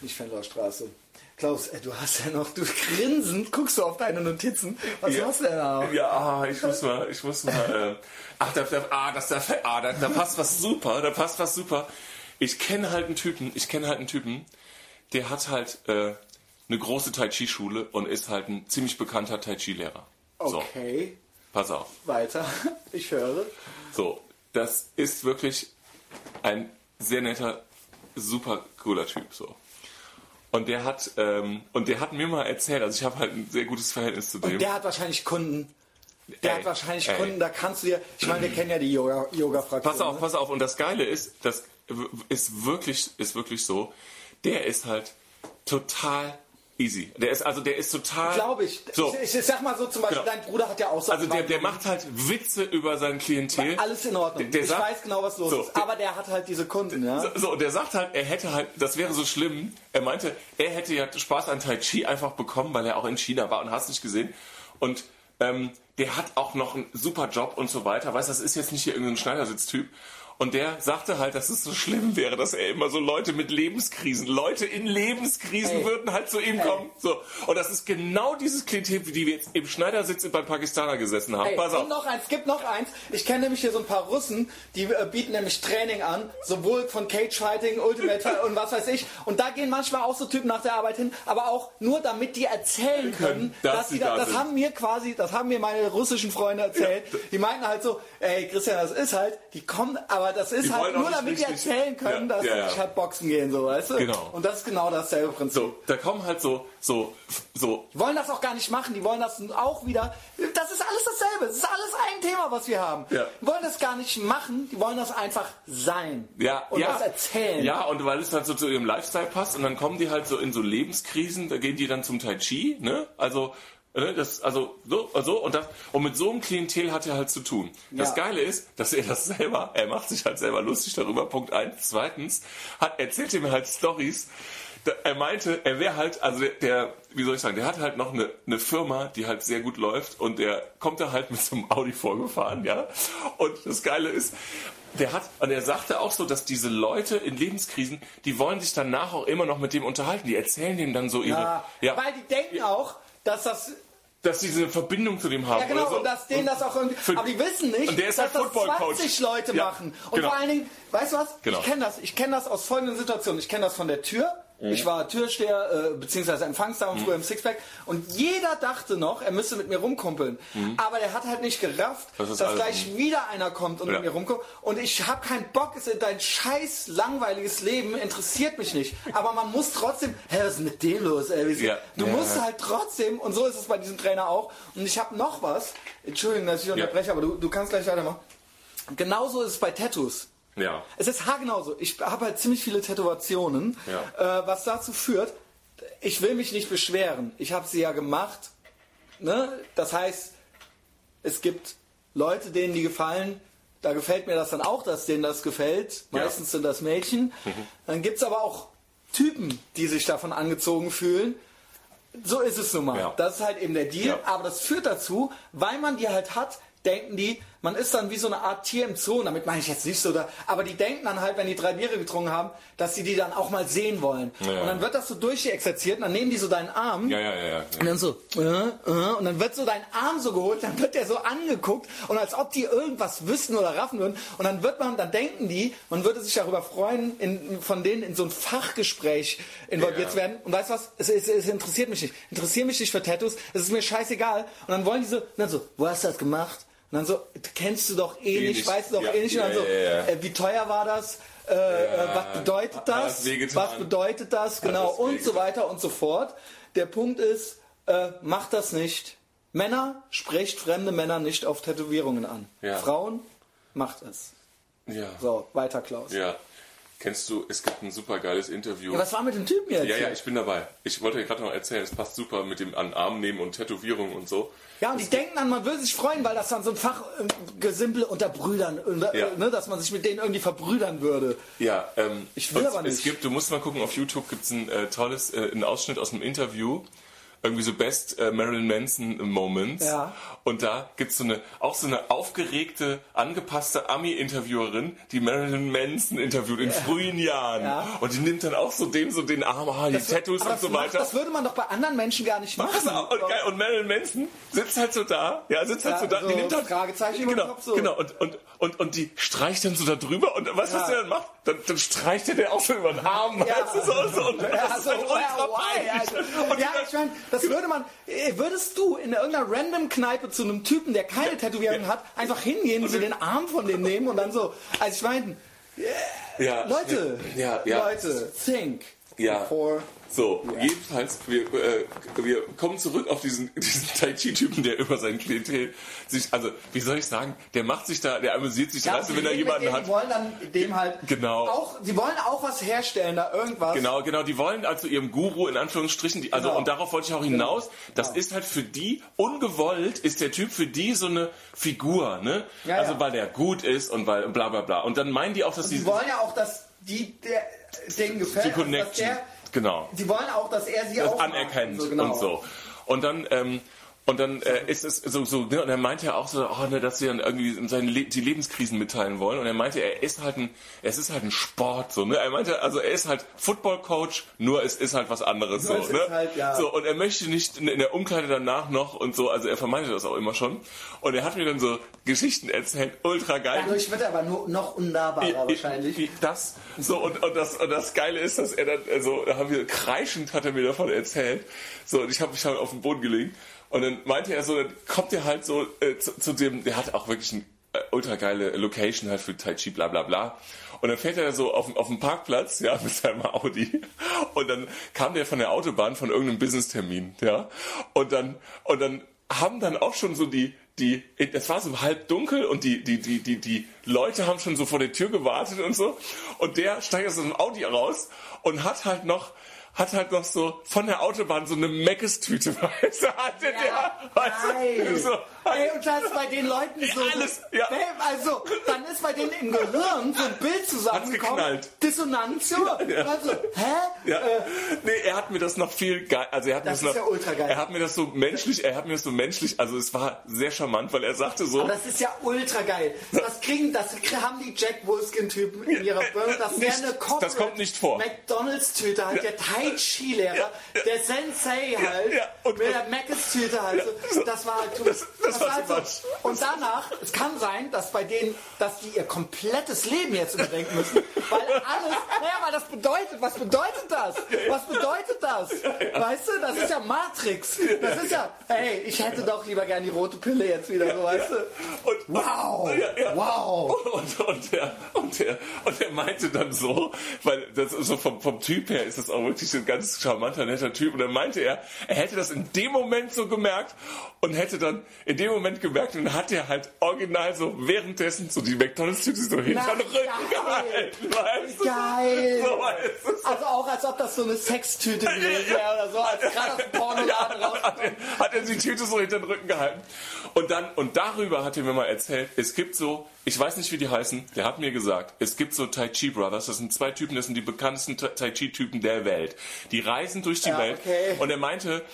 A: nicht Fenloher Straße. Klaus, äh, du hast ja noch, du grinsend guckst du auf deine Notizen. Was
B: Ja.
A: hast du denn da?
B: Ja, ah, ich muss mal, ich muss mal. Äh, ach, da, da, ah, das, da, ah, da, da passt was super, da passt was super. Ich kenne halt einen Typen, ich kenne halt einen Typen, der hat halt äh, eine große Tai Chi Schule und ist halt ein ziemlich bekannter Tai Chi Lehrer. So,
A: Okay,
B: pass auf.
A: weiter. Ich höre.
B: So, das ist wirklich ein sehr netter, super cooler Typ. So. Und der hat ähm, und der hat mir mal erzählt, also ich habe halt ein sehr gutes Verhältnis zu dem.
A: Der hat wahrscheinlich Kunden. Der
B: Ey,
A: hat wahrscheinlich
B: ey.
A: Kunden, da kannst du dir. Ich meine, wir kennen ja die Yoga- Yoga-Fraktion.
B: Pass auf,
A: ne?
B: pass auf. Und das Geile ist, das ist wirklich, ist wirklich so, der ist halt total easy. Der ist, also der ist total.
A: Glaube ich.
B: So.
A: ich. Ich sag mal so zum Beispiel,
B: Genau.
A: dein Bruder hat ja auch so.
B: Also der, der macht halt Witze über sein Klientel.
A: alles in Ordnung.
B: Der
A: ich
B: sagt-
A: weiß genau, was los
B: so,
A: ist. Aber der hat halt diese Kunden, ja.
B: So, und der sagt halt, er hätte halt, das wäre so schlimm. Er meinte, er hätte ja Spaß an Tai Chi einfach bekommen, weil er auch in China war und hast nicht gesehen. Und ähm, der hat auch noch einen super Job und so weiter. Weißt, das ist jetzt nicht hier irgendein Schneidersitztyp. Und der sagte halt, dass es so schlimm wäre, dass er immer so Leute mit Lebenskrisen, Leute in Lebenskrisen
A: Ey.
B: würden halt zu ihm kommen. So. Und das ist genau dieses Klientel, die wir jetzt im Schneidersitz beim Pakistaner gesessen haben.
A: Ey,
B: Pass auf.
A: und noch eins, gibt noch eins. Ich kenne nämlich hier so ein paar Russen, die äh, bieten nämlich Training an, sowohl von Cage Fighting, Ultimate und was weiß ich. Und da gehen manchmal auch so Typen nach der Arbeit hin, aber auch nur damit die erzählen können,
B: dass
A: dass
B: sie
A: da,
B: da
A: das
B: sind.
A: haben mir quasi, das haben mir meine russischen Freunde erzählt. Die meinten halt so, ey Christian, das ist halt, die kommen, aber das ist halt nur damit die
B: richtig-
A: erzählen können,
B: Ja,
A: dass
B: ja,
A: sie
B: ja.
A: nicht halt boxen gehen, so, weißt du?
B: Genau.
A: Und das ist genau dasselbe Prinzip.
B: So, da kommen halt so, so, so
A: Die wollen das auch gar nicht machen, die wollen das auch wieder. Das ist alles dasselbe. Das ist alles ein Thema, was wir haben.
B: Ja.
A: Die wollen das gar nicht machen, die wollen das einfach sein.
B: Ja,
A: und
B: ja.
A: das erzählen.
B: Ja, und weil es halt so zu ihrem Lifestyle passt und dann kommen die halt so in so Lebenskrisen, da gehen die dann zum Tai Chi, ne? Also Das, also so, so und, das, und mit so einem Klientel hat er halt zu tun. Das
A: Ja.
B: Geile ist, dass er das selber, er macht sich halt selber lustig darüber, Punkt eins. Zweitens hat, erzählt er mir halt Stories. Er meinte, er wäre halt, also der, der, wie soll ich sagen, der hat halt noch eine, eine Firma, die halt sehr gut läuft und der kommt da halt mit so einem Audi vorgefahren, ja. Und das Geile ist, der hat, und er sagte auch so, dass diese Leute in Lebenskrisen, die wollen sich danach auch immer noch mit dem unterhalten. Die erzählen dem dann so ihre,
A: Ja,
B: ja,
A: Weil die denken auch, dass das.
B: dass sie diese Verbindung zu dem haben.
A: Ja, genau,
B: so.
A: und dass denen das auch irgendwie.
B: Für-
A: aber die wissen nicht,
B: Und der ist
A: dass
B: halt
A: das
B: Football-Coach.
A: 20 Leute
B: Ja,
A: machen. Und
B: genau.
A: vor allen Dingen, weißt du was?
B: Genau.
A: Ich kenne das. Ich kenne das aus folgenden Situationen. Ich kenne das von der Tür.
B: Mhm.
A: Ich war Türsteher, äh, beziehungsweise Empfangsdame früher im Sixpack. Und jeder dachte noch, er müsste mit mir rumkumpeln. Aber der hat halt nicht gerafft,
B: Mhm. Das ist
A: dass gleich wieder einer kommt und
B: Ja.
A: mit mir rumkumpelt. Und ich habe keinen Bock. Es- Dein scheiß langweiliges Leben interessiert mich nicht. Aber man muss trotzdem, hä, was ist mit dem los? Ey?
B: Ja.
A: Du
B: Ja.
A: musst halt trotzdem, und so ist es bei diesem Trainer auch. Und ich habe noch was. Entschuldigung, dass ich unterbreche, aber du, du kannst gleich weitermachen. Genauso ist es bei Tattoos.
B: Ja.
A: Es ist haargenauso. Ich habe halt ziemlich viele Tätowationen,
B: Ja.
A: äh, was dazu führt, ich will mich nicht beschweren. Ich habe sie ja gemacht. Ne? Das heißt, es gibt Leute, denen die gefallen. Da gefällt mir das dann auch, dass denen das gefällt.
B: Ja.
A: Meistens sind das Mädchen. Dann gibt es aber auch Typen, die sich davon angezogen fühlen. So ist es nun mal.
B: Ja.
A: Das ist halt eben der Deal.
B: Ja.
A: Aber das führt dazu, weil man die halt hat, denken die, man ist dann wie so eine Art Tier im Zoo. Damit meine ich jetzt nicht so, da, aber die denken dann halt, wenn die drei Biere getrunken haben, dass sie die dann auch mal sehen wollen.
B: Ja.
A: Und dann wird das so durchexerziert und dann nehmen die so deinen Arm.
B: Ja, ja, ja, ja.
A: Und dann so, äh, äh, und dann wird so dein Arm so geholt, dann wird der so angeguckt und als ob die irgendwas wüssten oder raffen würden. Und dann wird man, dann denken die, man würde sich darüber freuen, in, von denen in so ein Fachgespräch involviert zu werden. Und weißt du was? Es, es, es interessiert mich nicht. Interessiert mich nicht für Tattoos. Es ist mir scheißegal. Und dann wollen die so, dann so, wo hast du das gemacht? Und dann so, kennst du doch eh nicht, weißt du doch
B: Ja.
A: eh nicht. Und dann
B: Ja,
A: so,
B: ja, ja.
A: Äh, wie teuer war das? Äh, äh, was bedeutet das? Was bedeutet das? Genau. Und so weiter und so fort. Der Punkt ist, äh, macht das nicht. Männer, sprecht fremde Männer nicht auf Tätowierungen an.
B: Ja.
A: Frauen, macht es.
B: Ja.
A: So, weiter Klaus.
B: ja. Kennst du, es gibt ein super geiles Interview.
A: Ja, was war mit dem Typen jetzt?
B: Ja, ja, ich bin dabei. Ich wollte dir gerade noch erzählen, es passt super mit dem an Arm nehmen und Tätowierung und so.
A: Ja, und die denken dann, man würde sich freuen, weil das dann so ein Fachgesimpel unter Brüdern, äh,
B: Ja.
A: ne, dass man sich mit denen irgendwie verbrüdern würde.
B: Ja, ähm,
A: Ich will aber
B: Es
A: nicht.
B: gibt, du musst mal gucken, auf YouTube gibt es ein äh, tolles, äh, einen Ausschnitt aus einem Interview. Irgendwie so Best äh, Marilyn Manson Moments.
A: Ja.
B: Und da gibt's so eine, auch so eine aufgeregte, angepasste Ami-Interviewerin, die Marilyn Manson interviewt in frühen Jahren.
A: Ja.
B: Und die nimmt dann auch so dem so den Arm, ah, die Tattoos
A: aber
B: und
A: das
B: so
A: macht-
B: weiter.
A: Das würde man doch bei anderen Menschen gar nicht machen.
B: Und, geil, und Marilyn Manson sitzt halt so da, ja, sitzt halt
A: Ja,
B: so da,
A: so
B: die nimmt halt,
A: Fragezeichen
B: genau,
A: Kopf so.
B: genau, und, und, und, und die streicht dann so da drüber und weißt du, was
A: Ja.
B: der dann macht? Dann, dann streicht er der auch so über den Arm,
A: Ja.
B: weißt du, so, so, und
A: Ja,
B: das ist
A: so,
B: ultra peinlich.
A: also,
B: Und
A: ja, ich meine, das würde man, äh, würdest du in irgendeiner random Kneipe zu einem Typen, der keine Tätowierung hat, einfach hingehen, so den Arm von dem nehmen und dann so, also ich meine,
B: ja,
A: Leute,
B: ja, ja,
A: Leute, think
B: Ja.
A: before
B: So, jedenfalls, wir, äh, wir kommen zurück auf diesen, diesen Tai Chi-Typen, der über sein Klientel sich, also, wie soll ich sagen, der macht sich da, der amüsiert sich,
A: Ja, die
B: wenn er jemanden
A: denen,
B: hat.
A: Die wollen dann dem halt
B: Genau.
A: auch, sie wollen auch was herstellen, da irgendwas.
B: Genau, genau, die wollen also ihrem Guru in Anführungsstrichen, die, also
A: Genau.
B: und darauf wollte ich auch hinaus, das
A: Genau.
B: ist halt für die ungewollt ist der Typ für die so eine Figur, ne?
A: Ja,
B: also
A: ja.
B: weil der gut ist und weil bla bla bla. Und dann meinen die auch, dass
A: Die
B: sie
A: wollen ja auch, dass die, der, denen gefällt,
B: die Connection,
A: der,
B: genau,
A: sie wollen auch, dass er sie
B: das
A: auch
B: anerkennt
A: So, genau.
B: und so. Und dann ähm, und dann äh, ist es so, so ne, und er meinte ja auch so, oh, ne, dass sie dann irgendwie seine Le die Lebenskrisen mitteilen wollen. Und er meinte, er ist halt ein, es ist halt ein Sport, so, ne? Er meinte, also er ist halt Football-Coach, nur es ist halt was anderes,
A: Nur
B: so, ne?
A: halt, ja.
B: So, und er möchte nicht in in der Umkleide danach noch und so, also er vermeinte das auch immer schon. Und er hat mir dann so Geschichten erzählt, ultra geil.
A: Dadurch wird er aber nur noch unnahbarer wahrscheinlich.
B: Wie Das, so, und, und, das, und das Geile ist, dass er dann, also, da haben wir, kreischend hat er mir davon erzählt. So, und ich habe mich halt auf den Boden gelegt. Und dann meinte er so, dann kommt er halt so äh, zu, zu dem, der hat auch wirklich eine äh, ultra geile Location halt für Tai Chi, bla bla bla. Und dann fährt er so auf, auf dem Parkplatz, ja, mit seinem Audi. Und dann kam der von der Autobahn von irgendeinem Business-Termin, ja. Und dann, und dann haben dann auch schon so die, die, es war so halb dunkel und die, die, die, die, die Leute haben schon so vor der Tür gewartet und so. Und der steigt aus dem Audi raus und hat halt noch, hat halt noch so von der Autobahn so eine Meckes-Tüte, weißt du, hatte
A: Ja,
B: der. Weißt du, so,
A: Ey, und das ist bei den Leuten so.
B: Alles, ja.
A: Also, dann ist bei denen im Gehirn so ein Bild zusammengekommen. Dissonanz. Ja, Also, hä?
B: Ja.
A: Äh,
B: nee, er hat mir das noch viel geil, also er hat
A: Das
B: mir
A: ist
B: das
A: ja
B: noch,
A: ultra geil.
B: er hat mir das so menschlich, er hat mir das so menschlich, also es war sehr charmant, weil er sagte so,
A: das ist ja ultra geil. Das kriegen, das haben die Jack Wolfskin-Typen in ihrer Birne. Das wäre eine Corporate
B: das kommt nicht vor.
A: McDonalds-Tüte halt, der Tai Chi-Lehrer, der Sensei halt,
B: und-
A: mit der Macis-Tüte halt. So, das war halt, das,
B: das war
A: war halt so. Und danach, es kann sein, dass bei denen, dass die ihr komplettes Leben jetzt überdenken müssen, weil alles, naja, weil das bedeutet, was bedeutet das? Was bedeutet das? Weißt du, das ist ja Matrix. Das ist ja, ey, ich hätte doch lieber gern die rote Pille jetzt wieder, so weißt du.
B: und,
A: Wow! Wow!
B: Und, und, der, und, der, und der meinte dann so, weil das so vom, vom Typ her ist das auch wirklich so ein ganz charmanter, netter Typ. Und dann meinte er, er hätte das in dem Moment so gemerkt und hätte dann in dem Moment gemerkt und dann hat er halt original so währenddessen so die McDonalds-Tüte so hinter den Rücken gehalten. Weißt du?
A: Geil!
B: So, weißt du?
A: Also auch als ob das so eine Sextüte gewesen wäre oder so, als gerade aus dem Pornoladen
B: Ja,
A: raus.
B: hat, er, hat er die Tüte so hinter den Rücken gehalten. Und dann, und darüber hat er mir mal erzählt, es gibt so, ich weiß nicht, wie die heißen, der hat mir gesagt, es gibt so Tai Chi Brothers, das sind zwei Typen, das sind die bekanntesten Ta- Tai Chi Typen der Welt. Die reisen durch die
A: Ja,
B: Welt.
A: okay.
B: Und er meinte,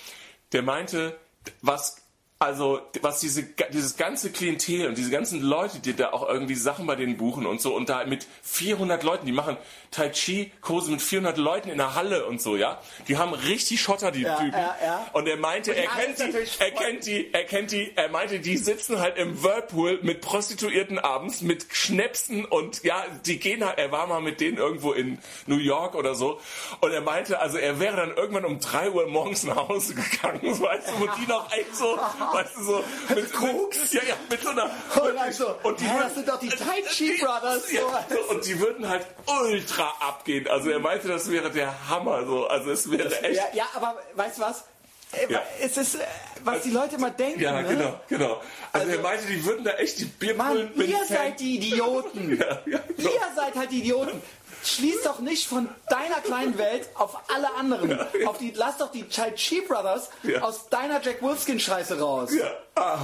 B: der meinte, was, also, was diese, dieses ganze Klientel und diese ganzen Leute, die da auch irgendwie Sachen bei denen buchen und so, und da mit 400 Leuten, die machen Tai Chi Kurse mit 400 Leuten in der Halle und so, ja. Die haben richtig Schotter, die
A: Ja,
B: Typen.
A: ja, ja.
B: Und er meinte,
A: Und
B: er kennt die, er kennt die, er kennt die, er meinte, die sitzen halt im Whirlpool mit Prostituierten abends, mit Schnäpsen und ja, die gehen halt, er war mal mit denen irgendwo in New York oder so und er meinte, also er wäre dann irgendwann um 3 Uhr morgens nach Hause gegangen, weißt du, und die noch echt so, weißt du, so, mit,
A: Koks?
B: ja, ja, mit so einer,
A: Und dann so,
B: und die
A: hä,
B: würden-
A: das sind doch die Tai Chi Brothers. so,
B: und die würden halt ultra abgehen. Also er meinte, das wäre der Hammer. So. Also es wäre echt.
A: Ja, ja, aber weißt du was? Äh,
B: Ja.
A: Es ist, äh, was die Leute immer denken.
B: Ja,
A: ne?
B: genau, genau. Also,
A: Also-
B: er meinte, die würden da echt die Bierpullen
A: Mann, ihr seid die Idioten.
B: Ja, ja, so.
A: Ihr seid halt die Idioten. Schließ doch nicht von deiner kleinen Welt auf alle anderen. Auf die, lass doch die Tai Chi Brothers aus deiner Jack Wolfskin Scheiße raus.
B: Ja, ah,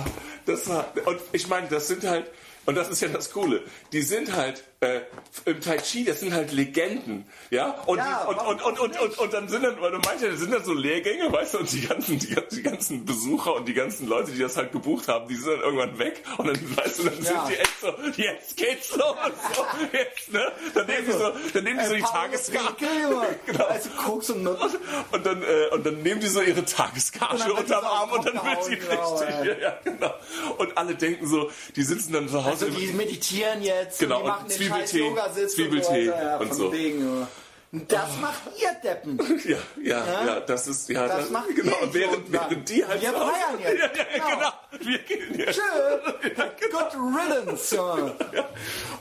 B: das war. Und ich meine, das sind halt. Und das ist ja das Coole. Die sind halt äh, im Tai Chi, das sind halt Legenden, ja. Und,
A: Ja,
B: und, und, und, und, und, und dann sind dann, weil du meinst ja, das sind dann so Lehrgänge, weißt du, und die ganzen, die, die ganzen Besucher und die ganzen Leute, die das halt gebucht haben, die sind dann irgendwann weg und dann weißt du, dann
A: Ja.
B: sind die echt so, jetzt geht's los, so, jetzt, ne? Dann nehmen die so, dann nehmen die so die Tageskarte.
A: Genau. Also Koks und Nutten.
B: Und dann, äh, und dann nehmen die so ihre
A: wird
B: unterm Arm und dann wird die
A: gehauen,
B: richtig.
A: genau,
B: Ja, genau. Und alle denken so, die sitzen dann zu Hause
A: Also die meditieren jetzt,
B: Genau,
A: die machen den
B: Zwiebeltee, Zwiebeltee
A: und. Ja,
B: und so.
A: Wegen, ja. Das macht ihr Deppen.
B: Ja, ja, ja, das ist, ja,
A: Das macht ihr
B: genau. Und während, während die halt
A: Wir feiern jetzt.
B: Ja, ja,
A: Genau.
B: genau. Wir gehen jetzt.
A: Tschö. Good riddance. Ja.
B: Ja.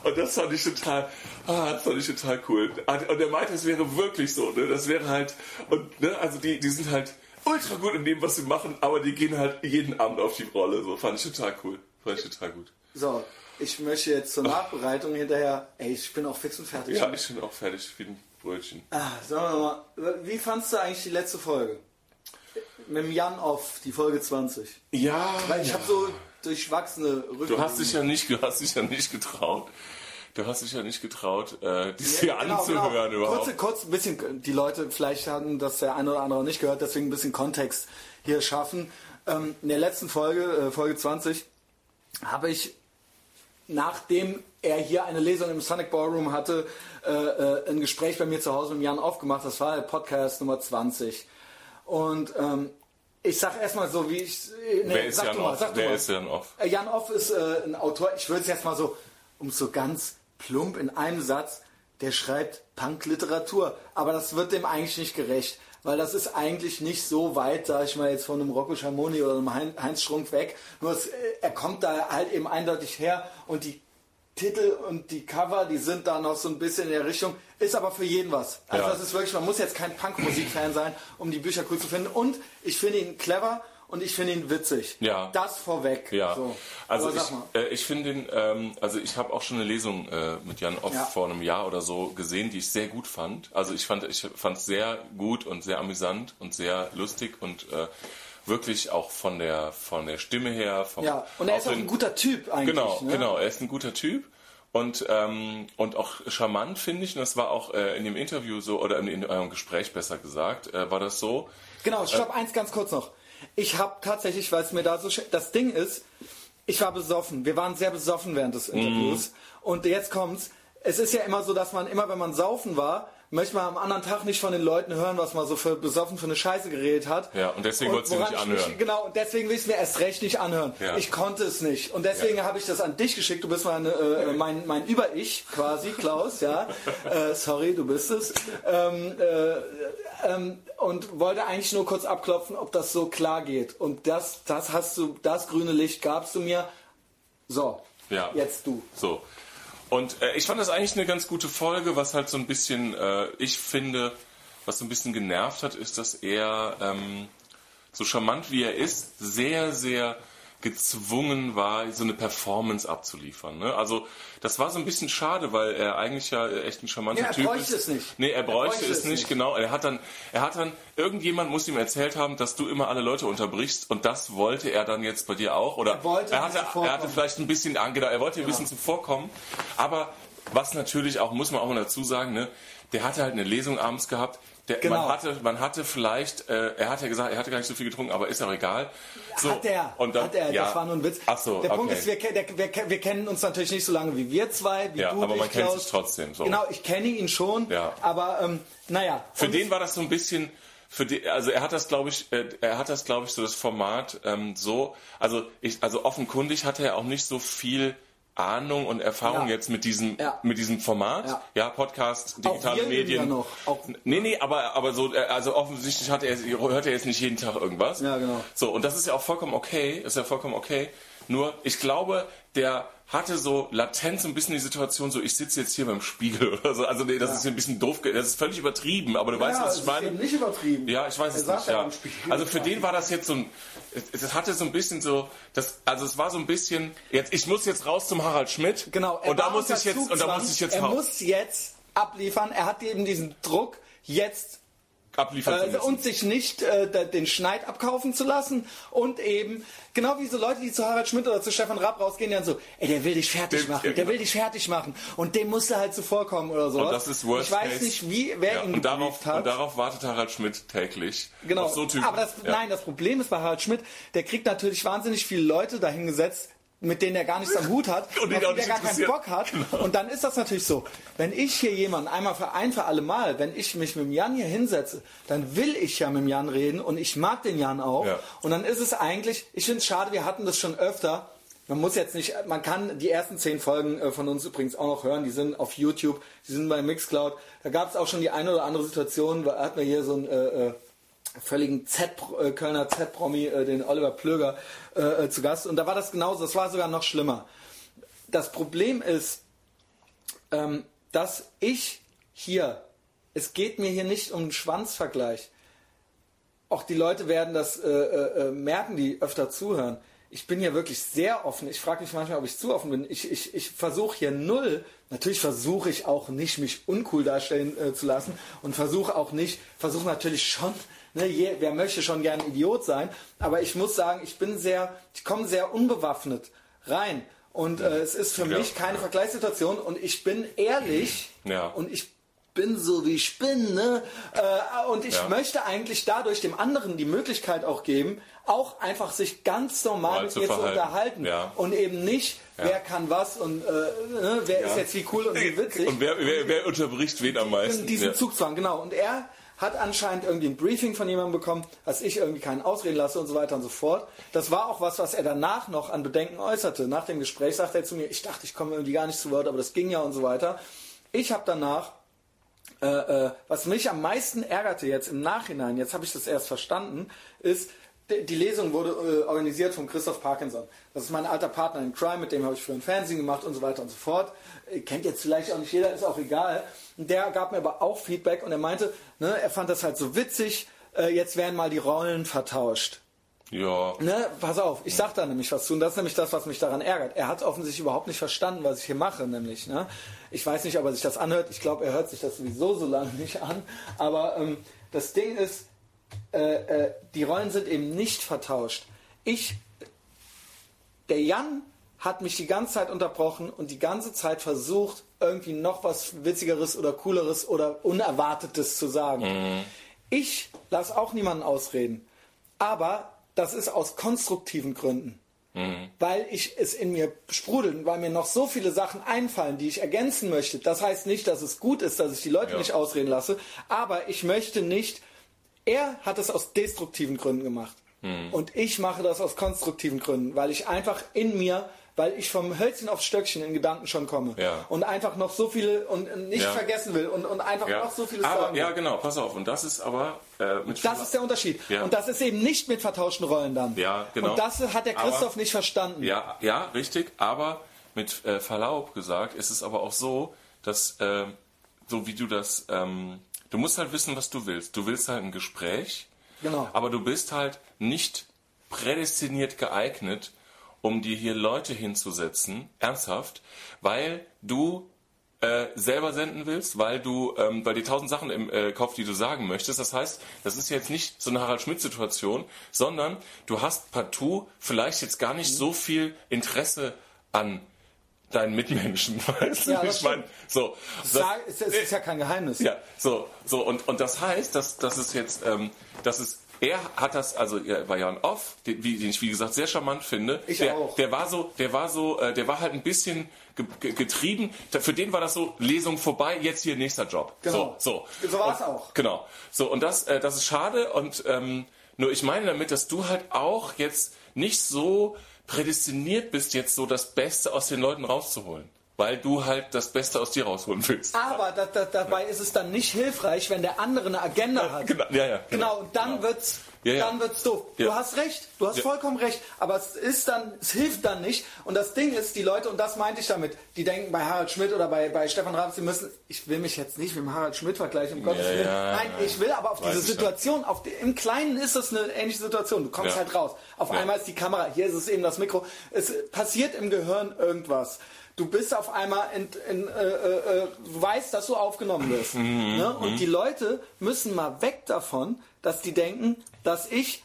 B: Und das fand ich total, ah, das fand ich total cool. Und er meinte, es wäre wirklich so, ne? Das wäre halt, und, ne, also die, die sind halt ultra gut in dem, was sie machen, aber die gehen halt jeden Abend auf die Rolle, so. Fand ich total cool. Fand ich total gut.
A: So, ich möchte jetzt zur Nachbereitung hinterher. Ey, ich bin auch fix und fertig.
B: Ja, ich bin auch fertig wie ein Brötchen.
A: Ah, sagen wir mal, wie fandst du eigentlich die letzte Folge? Mit dem Jan Off, die Folge 20.
B: Ja,
A: Weil ich habe so durchwachsene Rücken.
B: Du hast dich ja nicht, du hast dich ja nicht getraut. Du hast dich ja nicht getraut, äh, dies hier
A: Genau,
B: anzuhören
A: genau.
B: überhaupt.
A: Kurz, kurz ein bisschen, die Leute vielleicht haben das der eine oder andere nicht gehört, deswegen ein bisschen Kontext hier schaffen. Ähm, in der letzten Folge, äh, Folge 20, habe ich, nachdem er hier eine Lesung im Sonic Ballroom hatte, äh, äh, ein Gespräch bei mir zu Hause mit Jan aufgemacht. Das war der Podcast Nummer 20. Und ähm, ich sag erstmal so, wie ich. äh, Nee,
B: Wer ist
A: sag
B: Jan
A: du mal,
B: Off?
A: sag
B: Wer
A: mal.
B: ist Jan Off?
A: Äh, Jan Off ist äh, ein Autor, ich würde es jetzt mal so, um so ganz plump in einem Satz, der schreibt Punk-Literatur. Aber das wird dem eigentlich nicht gerecht, weil das ist eigentlich nicht so weit, sag ich mal, jetzt von einem Rocco Schamoni oder einem Hein- Heinz Strunk weg. Nur es, äh, er kommt da halt eben eindeutig her und die Titel und die Cover, die sind da noch so ein bisschen in der Richtung, ist aber für jeden was. Also
B: Ja.
A: das ist wirklich, man muss jetzt kein Punk-Musik-Fan sein, um die Bücher cool zu finden. Und ich finde ihn clever und ich finde ihn witzig.
B: Ja.
A: Das vorweg.
B: Ja,
A: So.
B: also
A: Aber
B: ich, äh, ich finde ihn, ähm, also ich habe auch schon eine Lesung äh, mit Jan Off
A: Ja.
B: vor einem Jahr oder so gesehen, die ich sehr gut fand. Also ich fand, ich fand es sehr gut und sehr amüsant und sehr lustig und äh, wirklich auch von der von der Stimme her. Vom,
A: Ja, und er ist auch
B: den-
A: ein guter Typ eigentlich.
B: Genau,
A: ne?
B: genau. Er ist ein guter Typ und ähm, und auch charmant finde ich. Und das war auch äh, in dem Interview so oder in, in eurem Gespräch besser gesagt, äh, war das so.
A: Genau, stopp, eins ganz kurz noch. Ich habe tatsächlich, weil es mir da so... Das Ding ist, ich war besoffen. Wir waren sehr besoffen während des Interviews.
B: Mhm.
A: Und jetzt kommt's. Es ist ja immer so, dass man immer, wenn man saufen war, möchte man am anderen Tag nicht von den Leuten hören, was man so für besoffen für eine Scheiße geredet hat.
B: Ja, und deswegen wolltest du nicht
A: ich mich-
B: anhören.
A: Genau, und deswegen will ich es mir erst recht nicht anhören.
B: Ja.
A: Ich konnte es nicht. Und deswegen habe ich das an dich geschickt. Du bist mein, äh, mein, mein Über-Ich quasi, Klaus, ja. Äh, sorry, du bist es. Ähm, äh, ähm, und wollte eigentlich nur kurz abklopfen, ob das so klar geht. Und das, das hast du, das grüne Licht gabst du mir. So,
B: Ja.
A: jetzt du.
B: So. Und äh, ich fand das eigentlich eine ganz gute Folge, was halt so ein bisschen, äh, ich finde, was so ein bisschen genervt hat, ist, dass er, ähm, so charmant wie er ist, sehr, sehr gezwungen war, so eine Performance abzuliefern. Ne? Also das war so ein bisschen schade, weil er eigentlich ja echt ein charmanter
A: Ja, er
B: Typ
A: bräuchte
B: ist.
A: es nicht.
B: Nee, er
A: Er
B: bräuchte,
A: bräuchte
B: es
A: es
B: nicht,
A: nicht.
B: genau. Er hat dann, er hat dann, irgendjemand muss ihm erzählt haben, dass du immer alle Leute unterbrichst und das wollte er dann jetzt bei dir auch. Oder
A: Er wollte
B: er hatte, er hatte vielleicht ein bisschen angedauert, er wollte ein bisschen zuvorkommen. Aber was natürlich auch, muss man auch mal dazu sagen, ne, der hatte halt eine Lesung abends gehabt. Der,
A: Genau.
B: man, hatte, man hatte vielleicht, äh, er hat ja gesagt, er hatte gar nicht so viel getrunken, aber ist auch egal. So,
A: hat er,
B: und dann,
A: hat er,
B: ja.
A: das war nur ein Witz.
B: Ach so,
A: der Punkt
B: okay.
A: ist, wir, der, wir, wir kennen uns natürlich nicht so lange wie wir zwei, wie
B: Ja,
A: du,
B: aber man kennt
A: Klaus.
B: sich trotzdem, so.
A: Genau, ich kenne ihn schon,
B: Ja.
A: aber ähm, naja.
B: Für den war das so ein bisschen, für die, also er hat das, glaube ich, äh, er hat das, glaube ich, so das Format ähm, so, also ich, also offenkundig hatte er auch nicht so viel Ahnung und Erfahrung
A: Ja.
B: jetzt mit diesem,
A: Ja.
B: mit diesem Format,
A: Ja.
B: ja, Podcast, digitale Medien.
A: ja noch. Auch-
B: nee, nee, aber, aber so, äh, also offensichtlich hat er, hört er jetzt nicht jeden Tag irgendwas.
A: Ja, genau.
B: So, und das ist ja auch vollkommen okay, ist ja vollkommen okay. Nur, ich glaube, der hatte so latent so ein bisschen die Situation, so ich sitze jetzt hier beim Spiegel oder so. Also nee, das ist ein bisschen doof, das ist völlig übertrieben, aber du weißt,
A: ja,
B: was
A: es
B: ich
A: ist
B: meine.
A: eben nicht übertrieben.
B: Ja, ich weiß
A: Er
B: es nicht.
A: ja
B: Ja. Also für den war das jetzt so ein, es, es hatte so ein bisschen so, das, also es war so ein bisschen, jetzt ich muss jetzt raus zum Harald Schmidt.
A: Genau. er
B: Und da muss ich jetzt, und da muss ich jetzt
A: Er
B: raus,
A: muss jetzt abliefern. Er hat eben diesen Druck, jetzt äh, und sich nicht äh, den Schneid abkaufen zu lassen und eben genau wie so Leute, die zu Harald Schmidt oder zu Stefan Raab rausgehen, die dann so, ey, der will dich fertig
B: Dem-
A: machen,
B: ja,
A: der
B: genau.
A: will dich fertig machen und dem musst du halt zuvorkommen oder so.
B: Und das ist Worst
A: Ich weiß
B: Case.
A: nicht, wie wer
B: ja,
A: ihn
B: und darauf,
A: hat.
B: und darauf wartet Harald Schmidt täglich.
A: Genau.
B: So.
A: Aber das,
B: ja.
A: nein, das Problem ist bei Harald Schmidt, der kriegt natürlich wahnsinnig viele Leute dahingesetzt, mit denen er gar nichts am Hut hat
B: Und
A: auf
B: auch
A: die der
B: nicht
A: gar keinen. Bock hat. Und dann ist das natürlich so. Wenn ich hier jemanden einmal für ein für alle Mal, wenn ich mich mit dem Jan hier hinsetze, dann will ich ja mit dem Jan reden und ich mag den Jan auch.
B: Ja.
A: Und dann ist es eigentlich, ich finde es schade, wir hatten das schon öfter. Man muss jetzt nicht, man kann die ersten zehn Folgen äh, von uns übrigens auch noch hören. Die sind auf YouTube, die sind bei Mixcloud. Da gab es auch schon die eine oder andere Situation, da hatten wir hier so ein äh, äh, völligen Z äh, Kölner Z-Promi, äh, den Oliver Plöger, äh, äh, zu Gast. Und da war das genauso, das war sogar noch schlimmer. Das Problem ist, ähm, dass ich hier, es geht mir hier nicht um einen Schwanzvergleich. Auch die Leute werden das äh, merken, die öfter zuhören. Ich bin hier wirklich sehr offen. Ich frage mich manchmal, ob ich zu offen bin. Ich, ich, ich versuche hier null. Natürlich versuche ich auch nicht, mich uncool darstellen äh, zu lassen und versuche auch nicht, versuche natürlich schon, ne, je, wer möchte schon gern Idiot sein, aber ich muss sagen, ich bin sehr, ich komme sehr unbewaffnet rein. Und äh, es ist für
B: Ja.
A: mich keine Vergleichssituation und ich bin ehrlich
B: Ja.
A: und ich bin so wie ich bin, ne? Äh, und ich
B: Ja.
A: möchte eigentlich dadurch dem anderen die Möglichkeit auch geben, auch einfach sich ganz normal
B: Mal
A: mit
B: zu
A: mir zu unterhalten.
B: Ja.
A: Und eben nicht, wer kann was und äh, ne, wer ist jetzt wie cool und wie witzig.
B: Und wer, wer, wer unterbricht wen am meisten?
A: diesen
B: Ja.
A: Zugzwang, genau. Und er hat anscheinend irgendwie ein Briefing von jemandem bekommen, dass ich irgendwie keinen ausreden lasse und so weiter und so fort. Das war auch was, was er danach noch an Bedenken äußerte. Nach dem Gespräch sagte er zu mir, ich dachte, ich komme irgendwie gar nicht zu Wort, aber das ging ja und so weiter. Ich habe danach äh, äh, was mich am meisten ärgerte jetzt im Nachhinein, jetzt habe ich das erst verstanden, ist, die Lesung wurde äh, organisiert von Christoph Parkinson. Das ist mein alter Partner in Crime, mit dem habe ich früher ein Fernsehen gemacht und so weiter und so fort. Äh, Kennt jetzt vielleicht auch nicht jeder, ist auch egal. Und der gab mir aber auch Feedback und er meinte, ne, er fand das halt so witzig, äh, jetzt werden mal die Rollen vertauscht.
B: Ja.
A: Ne, pass auf, ich sag da nämlich was zu und das ist nämlich das, was mich daran ärgert. Er hat offensichtlich überhaupt nicht verstanden, was ich hier mache, nämlich. Ne? Ich weiß nicht, ob er sich das anhört. Ich glaube, er hört sich das sowieso so lange nicht an. Aber ähm, das Ding ist, äh, äh, die Rollen sind eben nicht vertauscht. Ich, der Jan hat mich die ganze Zeit unterbrochen und die ganze Zeit versucht, irgendwie noch was Witzigeres oder Cooleres oder Unerwartetes zu sagen. Ich lasse auch niemanden ausreden. Aber das ist aus konstruktiven Gründen. Weil ich es in mir sprudelt, weil mir noch so viele Sachen einfallen, die ich ergänzen möchte. Das heißt nicht, dass es gut ist, dass ich die Leute
B: Ja.
A: nicht ausreden lasse, aber ich möchte nicht. Er hat es aus destruktiven Gründen gemacht. Und ich mache das aus konstruktiven Gründen, weil ich einfach in mir, weil ich vom Hölzchen aufs Stöckchen in Gedanken schon komme.
B: Ja.
A: Und einfach noch so viele und nicht
B: Ja.
A: vergessen will und, und einfach
B: Ja.
A: noch so vieles
B: aber,
A: sagen will.
B: ja, genau, pass auf. Und das ist aber äh, mit
A: Das ist der Unterschied. Und das ist eben nicht mit vertauschten Rollen dann.
B: Ja, genau.
A: Und das hat der Christoph
B: Aber-
A: nicht verstanden.
B: Ja, ja, richtig. Aber mit äh, Verlaub gesagt, ist es aber auch so, dass äh, so wie du das, ähm, du musst halt wissen, was du willst. Du willst halt ein Gespräch,
A: Genau.
B: aber du bist halt nicht prädestiniert geeignet, um dir hier Leute hinzusetzen, ernsthaft, weil du äh, selber senden willst, weil du, ähm, weil dir tausend Sachen im äh, Kopf, die du sagen möchtest. Das heißt, das ist jetzt nicht so eine Harald Schmidt-Situation, sondern du hast partout vielleicht jetzt gar nicht so viel Interesse an deinen Mitmenschen, weißt du?
A: Ja, das
B: ich meine, so,
A: Das
B: das-
A: es ist, es ja kein Geheimnis.
B: ja, so, so und, und das heißt, dass, dass es jetzt, ähm, dass es, er hat das, also er war ja ein Off, den, wie, den ich wie gesagt sehr charmant finde.
A: Ich
B: der,
A: auch.
B: Der war so, der war so, äh, der war halt ein bisschen ge ge getrieben. Für den war das so Lesung vorbei, jetzt hier nächster Job.
A: Genau.
B: So, so.
A: So war's
B: Und-
A: auch.
B: Genau. So und das, äh, das ist schade und ähm, nur ich meine damit, dass du halt auch jetzt nicht so prädestiniert bist, jetzt so das Beste aus den Leuten rauszuholen. Weil du halt das Beste aus dir rausholen willst.
A: Aber da, da, dabei ist es dann nicht hilfreich, wenn der andere eine Agenda hat.
B: Genau, ja, ja.
A: Genau, und dann wird's,
B: Ja, ja.
A: dann wird's doof. Du
B: Ja.
A: hast recht, du hast vollkommen recht, aber es ist dann, es hilft dann nicht. Und das Ding ist, die Leute, und das meinte ich damit, die denken bei Harald Schmidt oder bei, bei Stefan Raab, sie müssen, ich will mich jetzt nicht mit dem Harald Schmidt vergleichen, um Gottes Willen. Nein, ich will aber auf
B: Weiß
A: diese. Situation, auf die, im Kleinen ist es eine ähnliche Situation. Du kommst halt raus. Auf einmal ist die Kamera, hier ist es eben das Mikro. Es passiert im Gehirn irgendwas. Du bist auf einmal in, in, äh, äh, äh, du weißt, dass du aufgenommen wirst.
B: Mhm,
A: ne? Und die Leute müssen mal weg davon, dass die denken, dass ich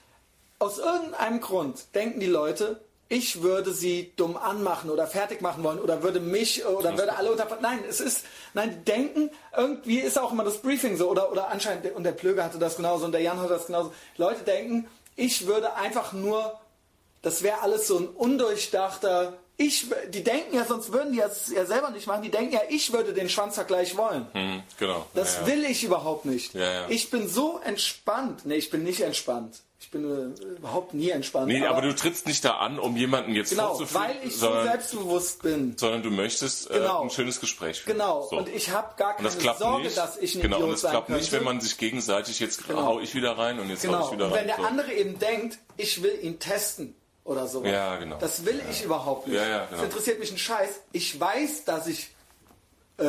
A: aus irgendeinem Grund denken die Leute, ich würde sie dumm anmachen oder fertig machen wollen oder würde mich oder würde alle unter nein es ist nein die denken irgendwie ist auch immer das Briefing so oder oder anscheinend und der Plöger hatte das genauso und der Jan hatte das genauso. Leute denken ich würde einfach nur das wäre alles so ein undurchdachter ich die denken ja sonst würden die das ja selber nicht machen die denken ja ich würde den Schwanzvergleich wollen
B: Hm, genau.
A: das
B: ja, ja.
A: will ich überhaupt nicht.
B: Ja, ja.
A: Ich bin so entspannt. Nee, ich bin nicht entspannt. Ich bin äh, überhaupt nie entspannt.
B: Nee, aber, du trittst nicht da an, um jemanden jetzt
A: genau,
B: vorzuführen,
A: weil ich so
B: sondern,
A: selbstbewusst bin.
B: sondern du möchtest äh,
A: Genau.
B: ein schönes Gespräch führen.
A: Genau.
B: So.
A: Und ich habe gar
B: Und
A: keine
B: das
A: Sorge,
B: nicht.
A: dass ich ein
B: genau,
A: Idiot
B: und es klappt nicht, wenn man sich gegenseitig jetzt
A: Genau.
B: hau ich wieder rein und jetzt hau
A: genau.
B: ich wieder
A: Und
B: rein.
A: wenn der
B: so.
A: andere eben denkt, ich will ihn testen oder so.
B: Ja, genau.
A: Das will ich überhaupt nicht.
B: Ja, ja, genau.
A: Das interessiert mich ein Scheiß. Ich weiß, dass ich äh, äh,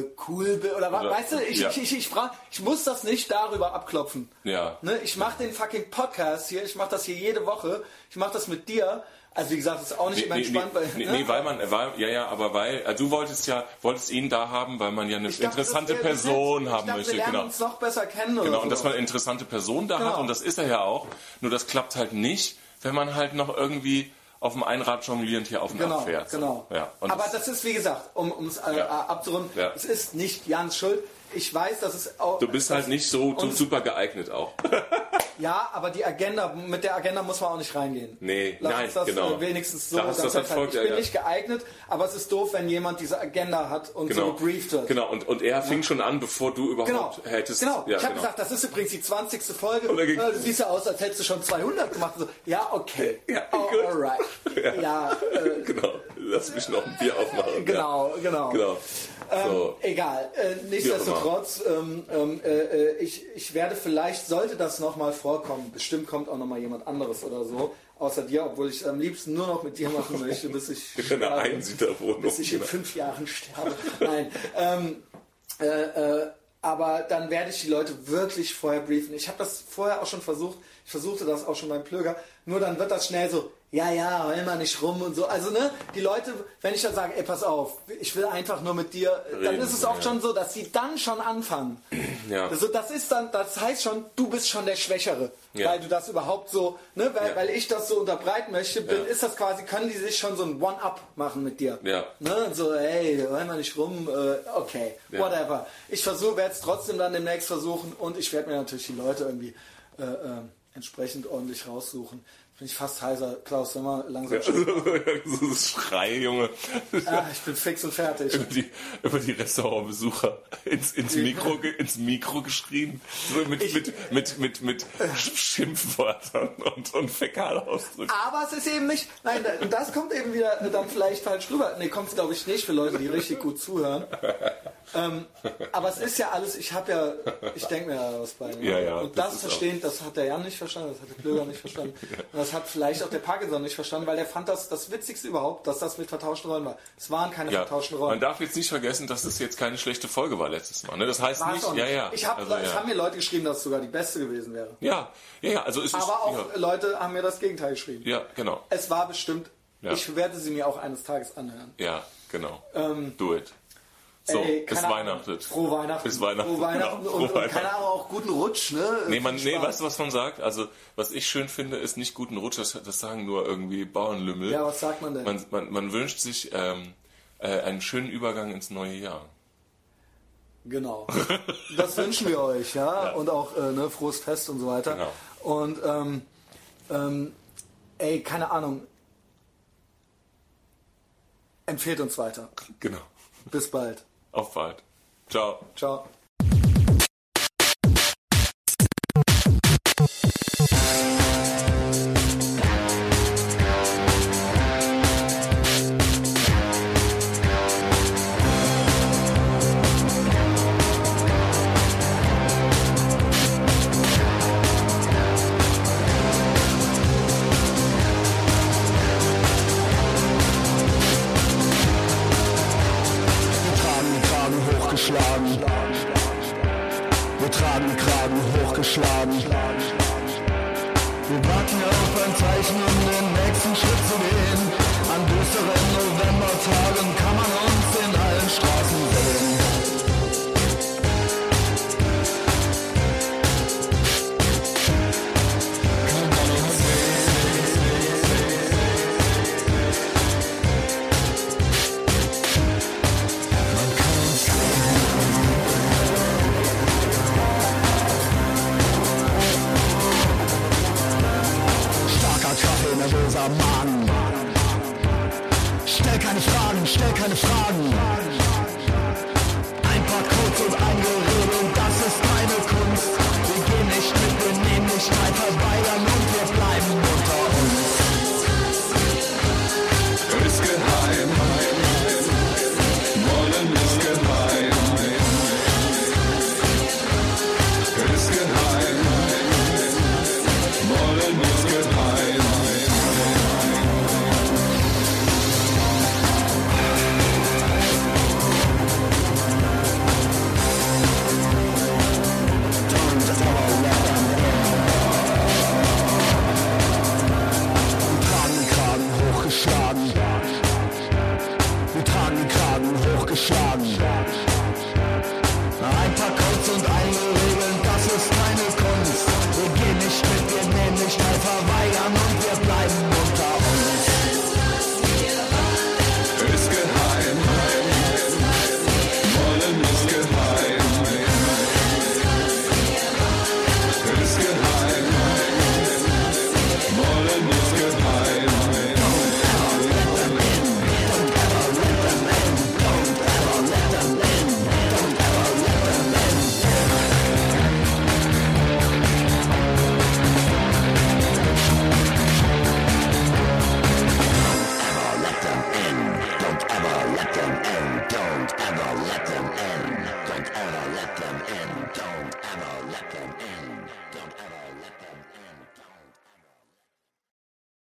A: äh, cool bin oder,
B: Oder-
A: weißt du, ich,
B: ja.
A: ich, ich, ich, frag, ich muss das nicht darüber abklopfen.
B: Ja.
A: Ne, ich mache den fucking Podcast hier, ich mache das hier jede Woche, ich mache das mit dir. Also wie gesagt, das ist auch nicht
B: Nee,
A: immer entspannt,
B: nee,
A: weil,
B: nee,
A: ne?
B: nee, weil man, weil, ja, ja, aber weil, äh, du wolltest ja, wolltest ihn da haben, weil man ja eine
A: dachte,
B: interessante
A: wäre
B: Person haben
A: dachte,
B: möchte,
A: wir lernen
B: genau.
A: uns noch besser kennen
B: Genau,
A: so.
B: und dass man eine interessante Person da hat,
A: Genau.
B: und das ist er ja auch. Nur das klappt halt nicht, wenn man halt noch irgendwie auf dem Einrad jonglierend hier auf und
A: Genau,
B: ab fährt.
A: genau.
B: Ja,
A: Aber das ist, wie gesagt, um es äh,
B: Ja.
A: abzurunden,
B: Ja.
A: es ist nicht Jans Schuld. Ich weiß, dass es auch...
B: du bist halt nicht so super geeignet auch.
A: Ja, aber die Agenda, mit der Agenda muss man auch nicht reingehen.
B: Nee,
A: Lass
B: nein,
A: uns das
B: genau.
A: wenigstens so
B: Da hast das
A: festhalten.
B: Erfolg,
A: Ich
B: ja,
A: bin
B: ja.
A: nicht geeignet, aber es ist doof, wenn jemand diese Agenda hat und so
B: Genau.
A: gebrieft wird.
B: Genau, und, und er fing schon an, bevor du überhaupt
A: Genau,
B: hättest.
A: genau.
B: Ja,
A: ich habe
B: genau.
A: gesagt, das ist übrigens die 20. Folge.
B: Und ging-
A: Äh, du siehst ja aus, als hättest du schon 200 gemacht. So, ja, okay.
B: Ja,
A: oh,
B: gut.
A: alright. Ja, äh,
B: genau. Lass mich noch ein Bier aufmachen.
A: genau, genau.
B: Ja, genau. So.
A: Egal. Äh, nichtsdestotrotz, ähm, ähm, äh, äh, ich, ich werde vielleicht, sollte das nochmal vorkommen, bestimmt kommt auch nochmal jemand anderes oder so, außer dir, obwohl ich am liebsten nur noch mit dir machen möchte, bis ich, sterbe. Bis ich in fünf Jahren sterbe. Nein. Ähm, äh, äh, aber dann werde ich die Leute wirklich vorher briefen. Ich habe das vorher auch schon versucht, ich versuchte das auch schon beim Plöger, nur dann wird das schnell so, ja, ja, heul mal nicht rum und so. Also, ne, die Leute, wenn ich dann sage, ey, pass auf, ich will einfach nur mit dir, Reden, dann ist es oft ja. schon so, dass sie dann schon anfangen. Ja. Also, das ist dann, das heißt schon, du bist schon der Schwächere, ja. weil du das überhaupt so, ne, weil, ja. weil ich das so unterbreiten möchte, bin, ist das quasi, können die sich schon so ein One-Up machen mit dir. Ja. Ne, so, ey, heul mal nicht rum, äh, okay, whatever. Ich versuche, werde es trotzdem dann demnächst versuchen und ich werde mir natürlich die Leute irgendwie, äh, äh, entsprechend ordentlich raussuchen. Bin ich fast heiser. Klaus, sag mal langsam.
B: so ein Schrei, Junge.
A: Ah, ich bin fix und fertig.
B: über die, über die Restaurantbesucher ins, ins, Mikro, ins Mikro geschrien. So mit, ich, mit, mit, mit, mit Schimpfwörtern und, und Fäkalausdrücken.
A: Aber es ist eben nicht, nein, das kommt eben wieder dann vielleicht falsch rüber. Nee, kommt es glaube ich nicht für Leute, die richtig gut zuhören. ähm, aber es ist ja alles, ich habe ja, ich denke mir ja was bei. Ja, ja, und das, das verstehen, das hat der Jan nicht verstanden, das hat der Blöger nicht verstanden. Ja das hat vielleicht auch der Parkinson nicht verstanden, weil der fand das das Witzigste überhaupt, dass das mit vertauschten Rollen war. Es waren keine ja, vertauschten Rollen.
B: Man darf jetzt nicht vergessen, dass das jetzt keine schlechte Folge war letztes Mal. Ne? Das heißt War's nicht, ja, ja.
A: Ich habe also, ja. hab mir Leute geschrieben, dass es sogar die beste gewesen wäre.
B: Ja, ja, ja. Also es
A: Aber
B: ist,
A: auch ja. Leute haben mir das Gegenteil geschrieben.
B: Ja, genau.
A: Es war bestimmt. Ich werde sie mir auch eines Tages anhören.
B: Ja, genau. Ähm, Do it. So, Ey, bis Weihnachten.
A: Frohe Weihnachten.
B: Bis Weihnachten.
A: Frohe Weihnachten genau, und, und keine Ahnung, auch guten Rutsch, ne?
B: Nee, man, nee, weißt du, was man sagt? Also, was ich schön finde, ist nicht guten Rutsch, das, das sagen nur irgendwie Bauernlümmel.
A: Ja, was sagt man denn?
B: Man, man, man wünscht sich ähm, äh, einen schönen Übergang ins neue Jahr.
A: Genau. Das wünschen wir euch, ja? ja. Und auch äh, ne, frohes Fest und so weiter. Genau. Und ähm, ähm, ey, keine Ahnung. Empfehlt uns weiter.
B: Genau.
A: Bis bald.
B: Auf bald. Ciao.
A: Ciao.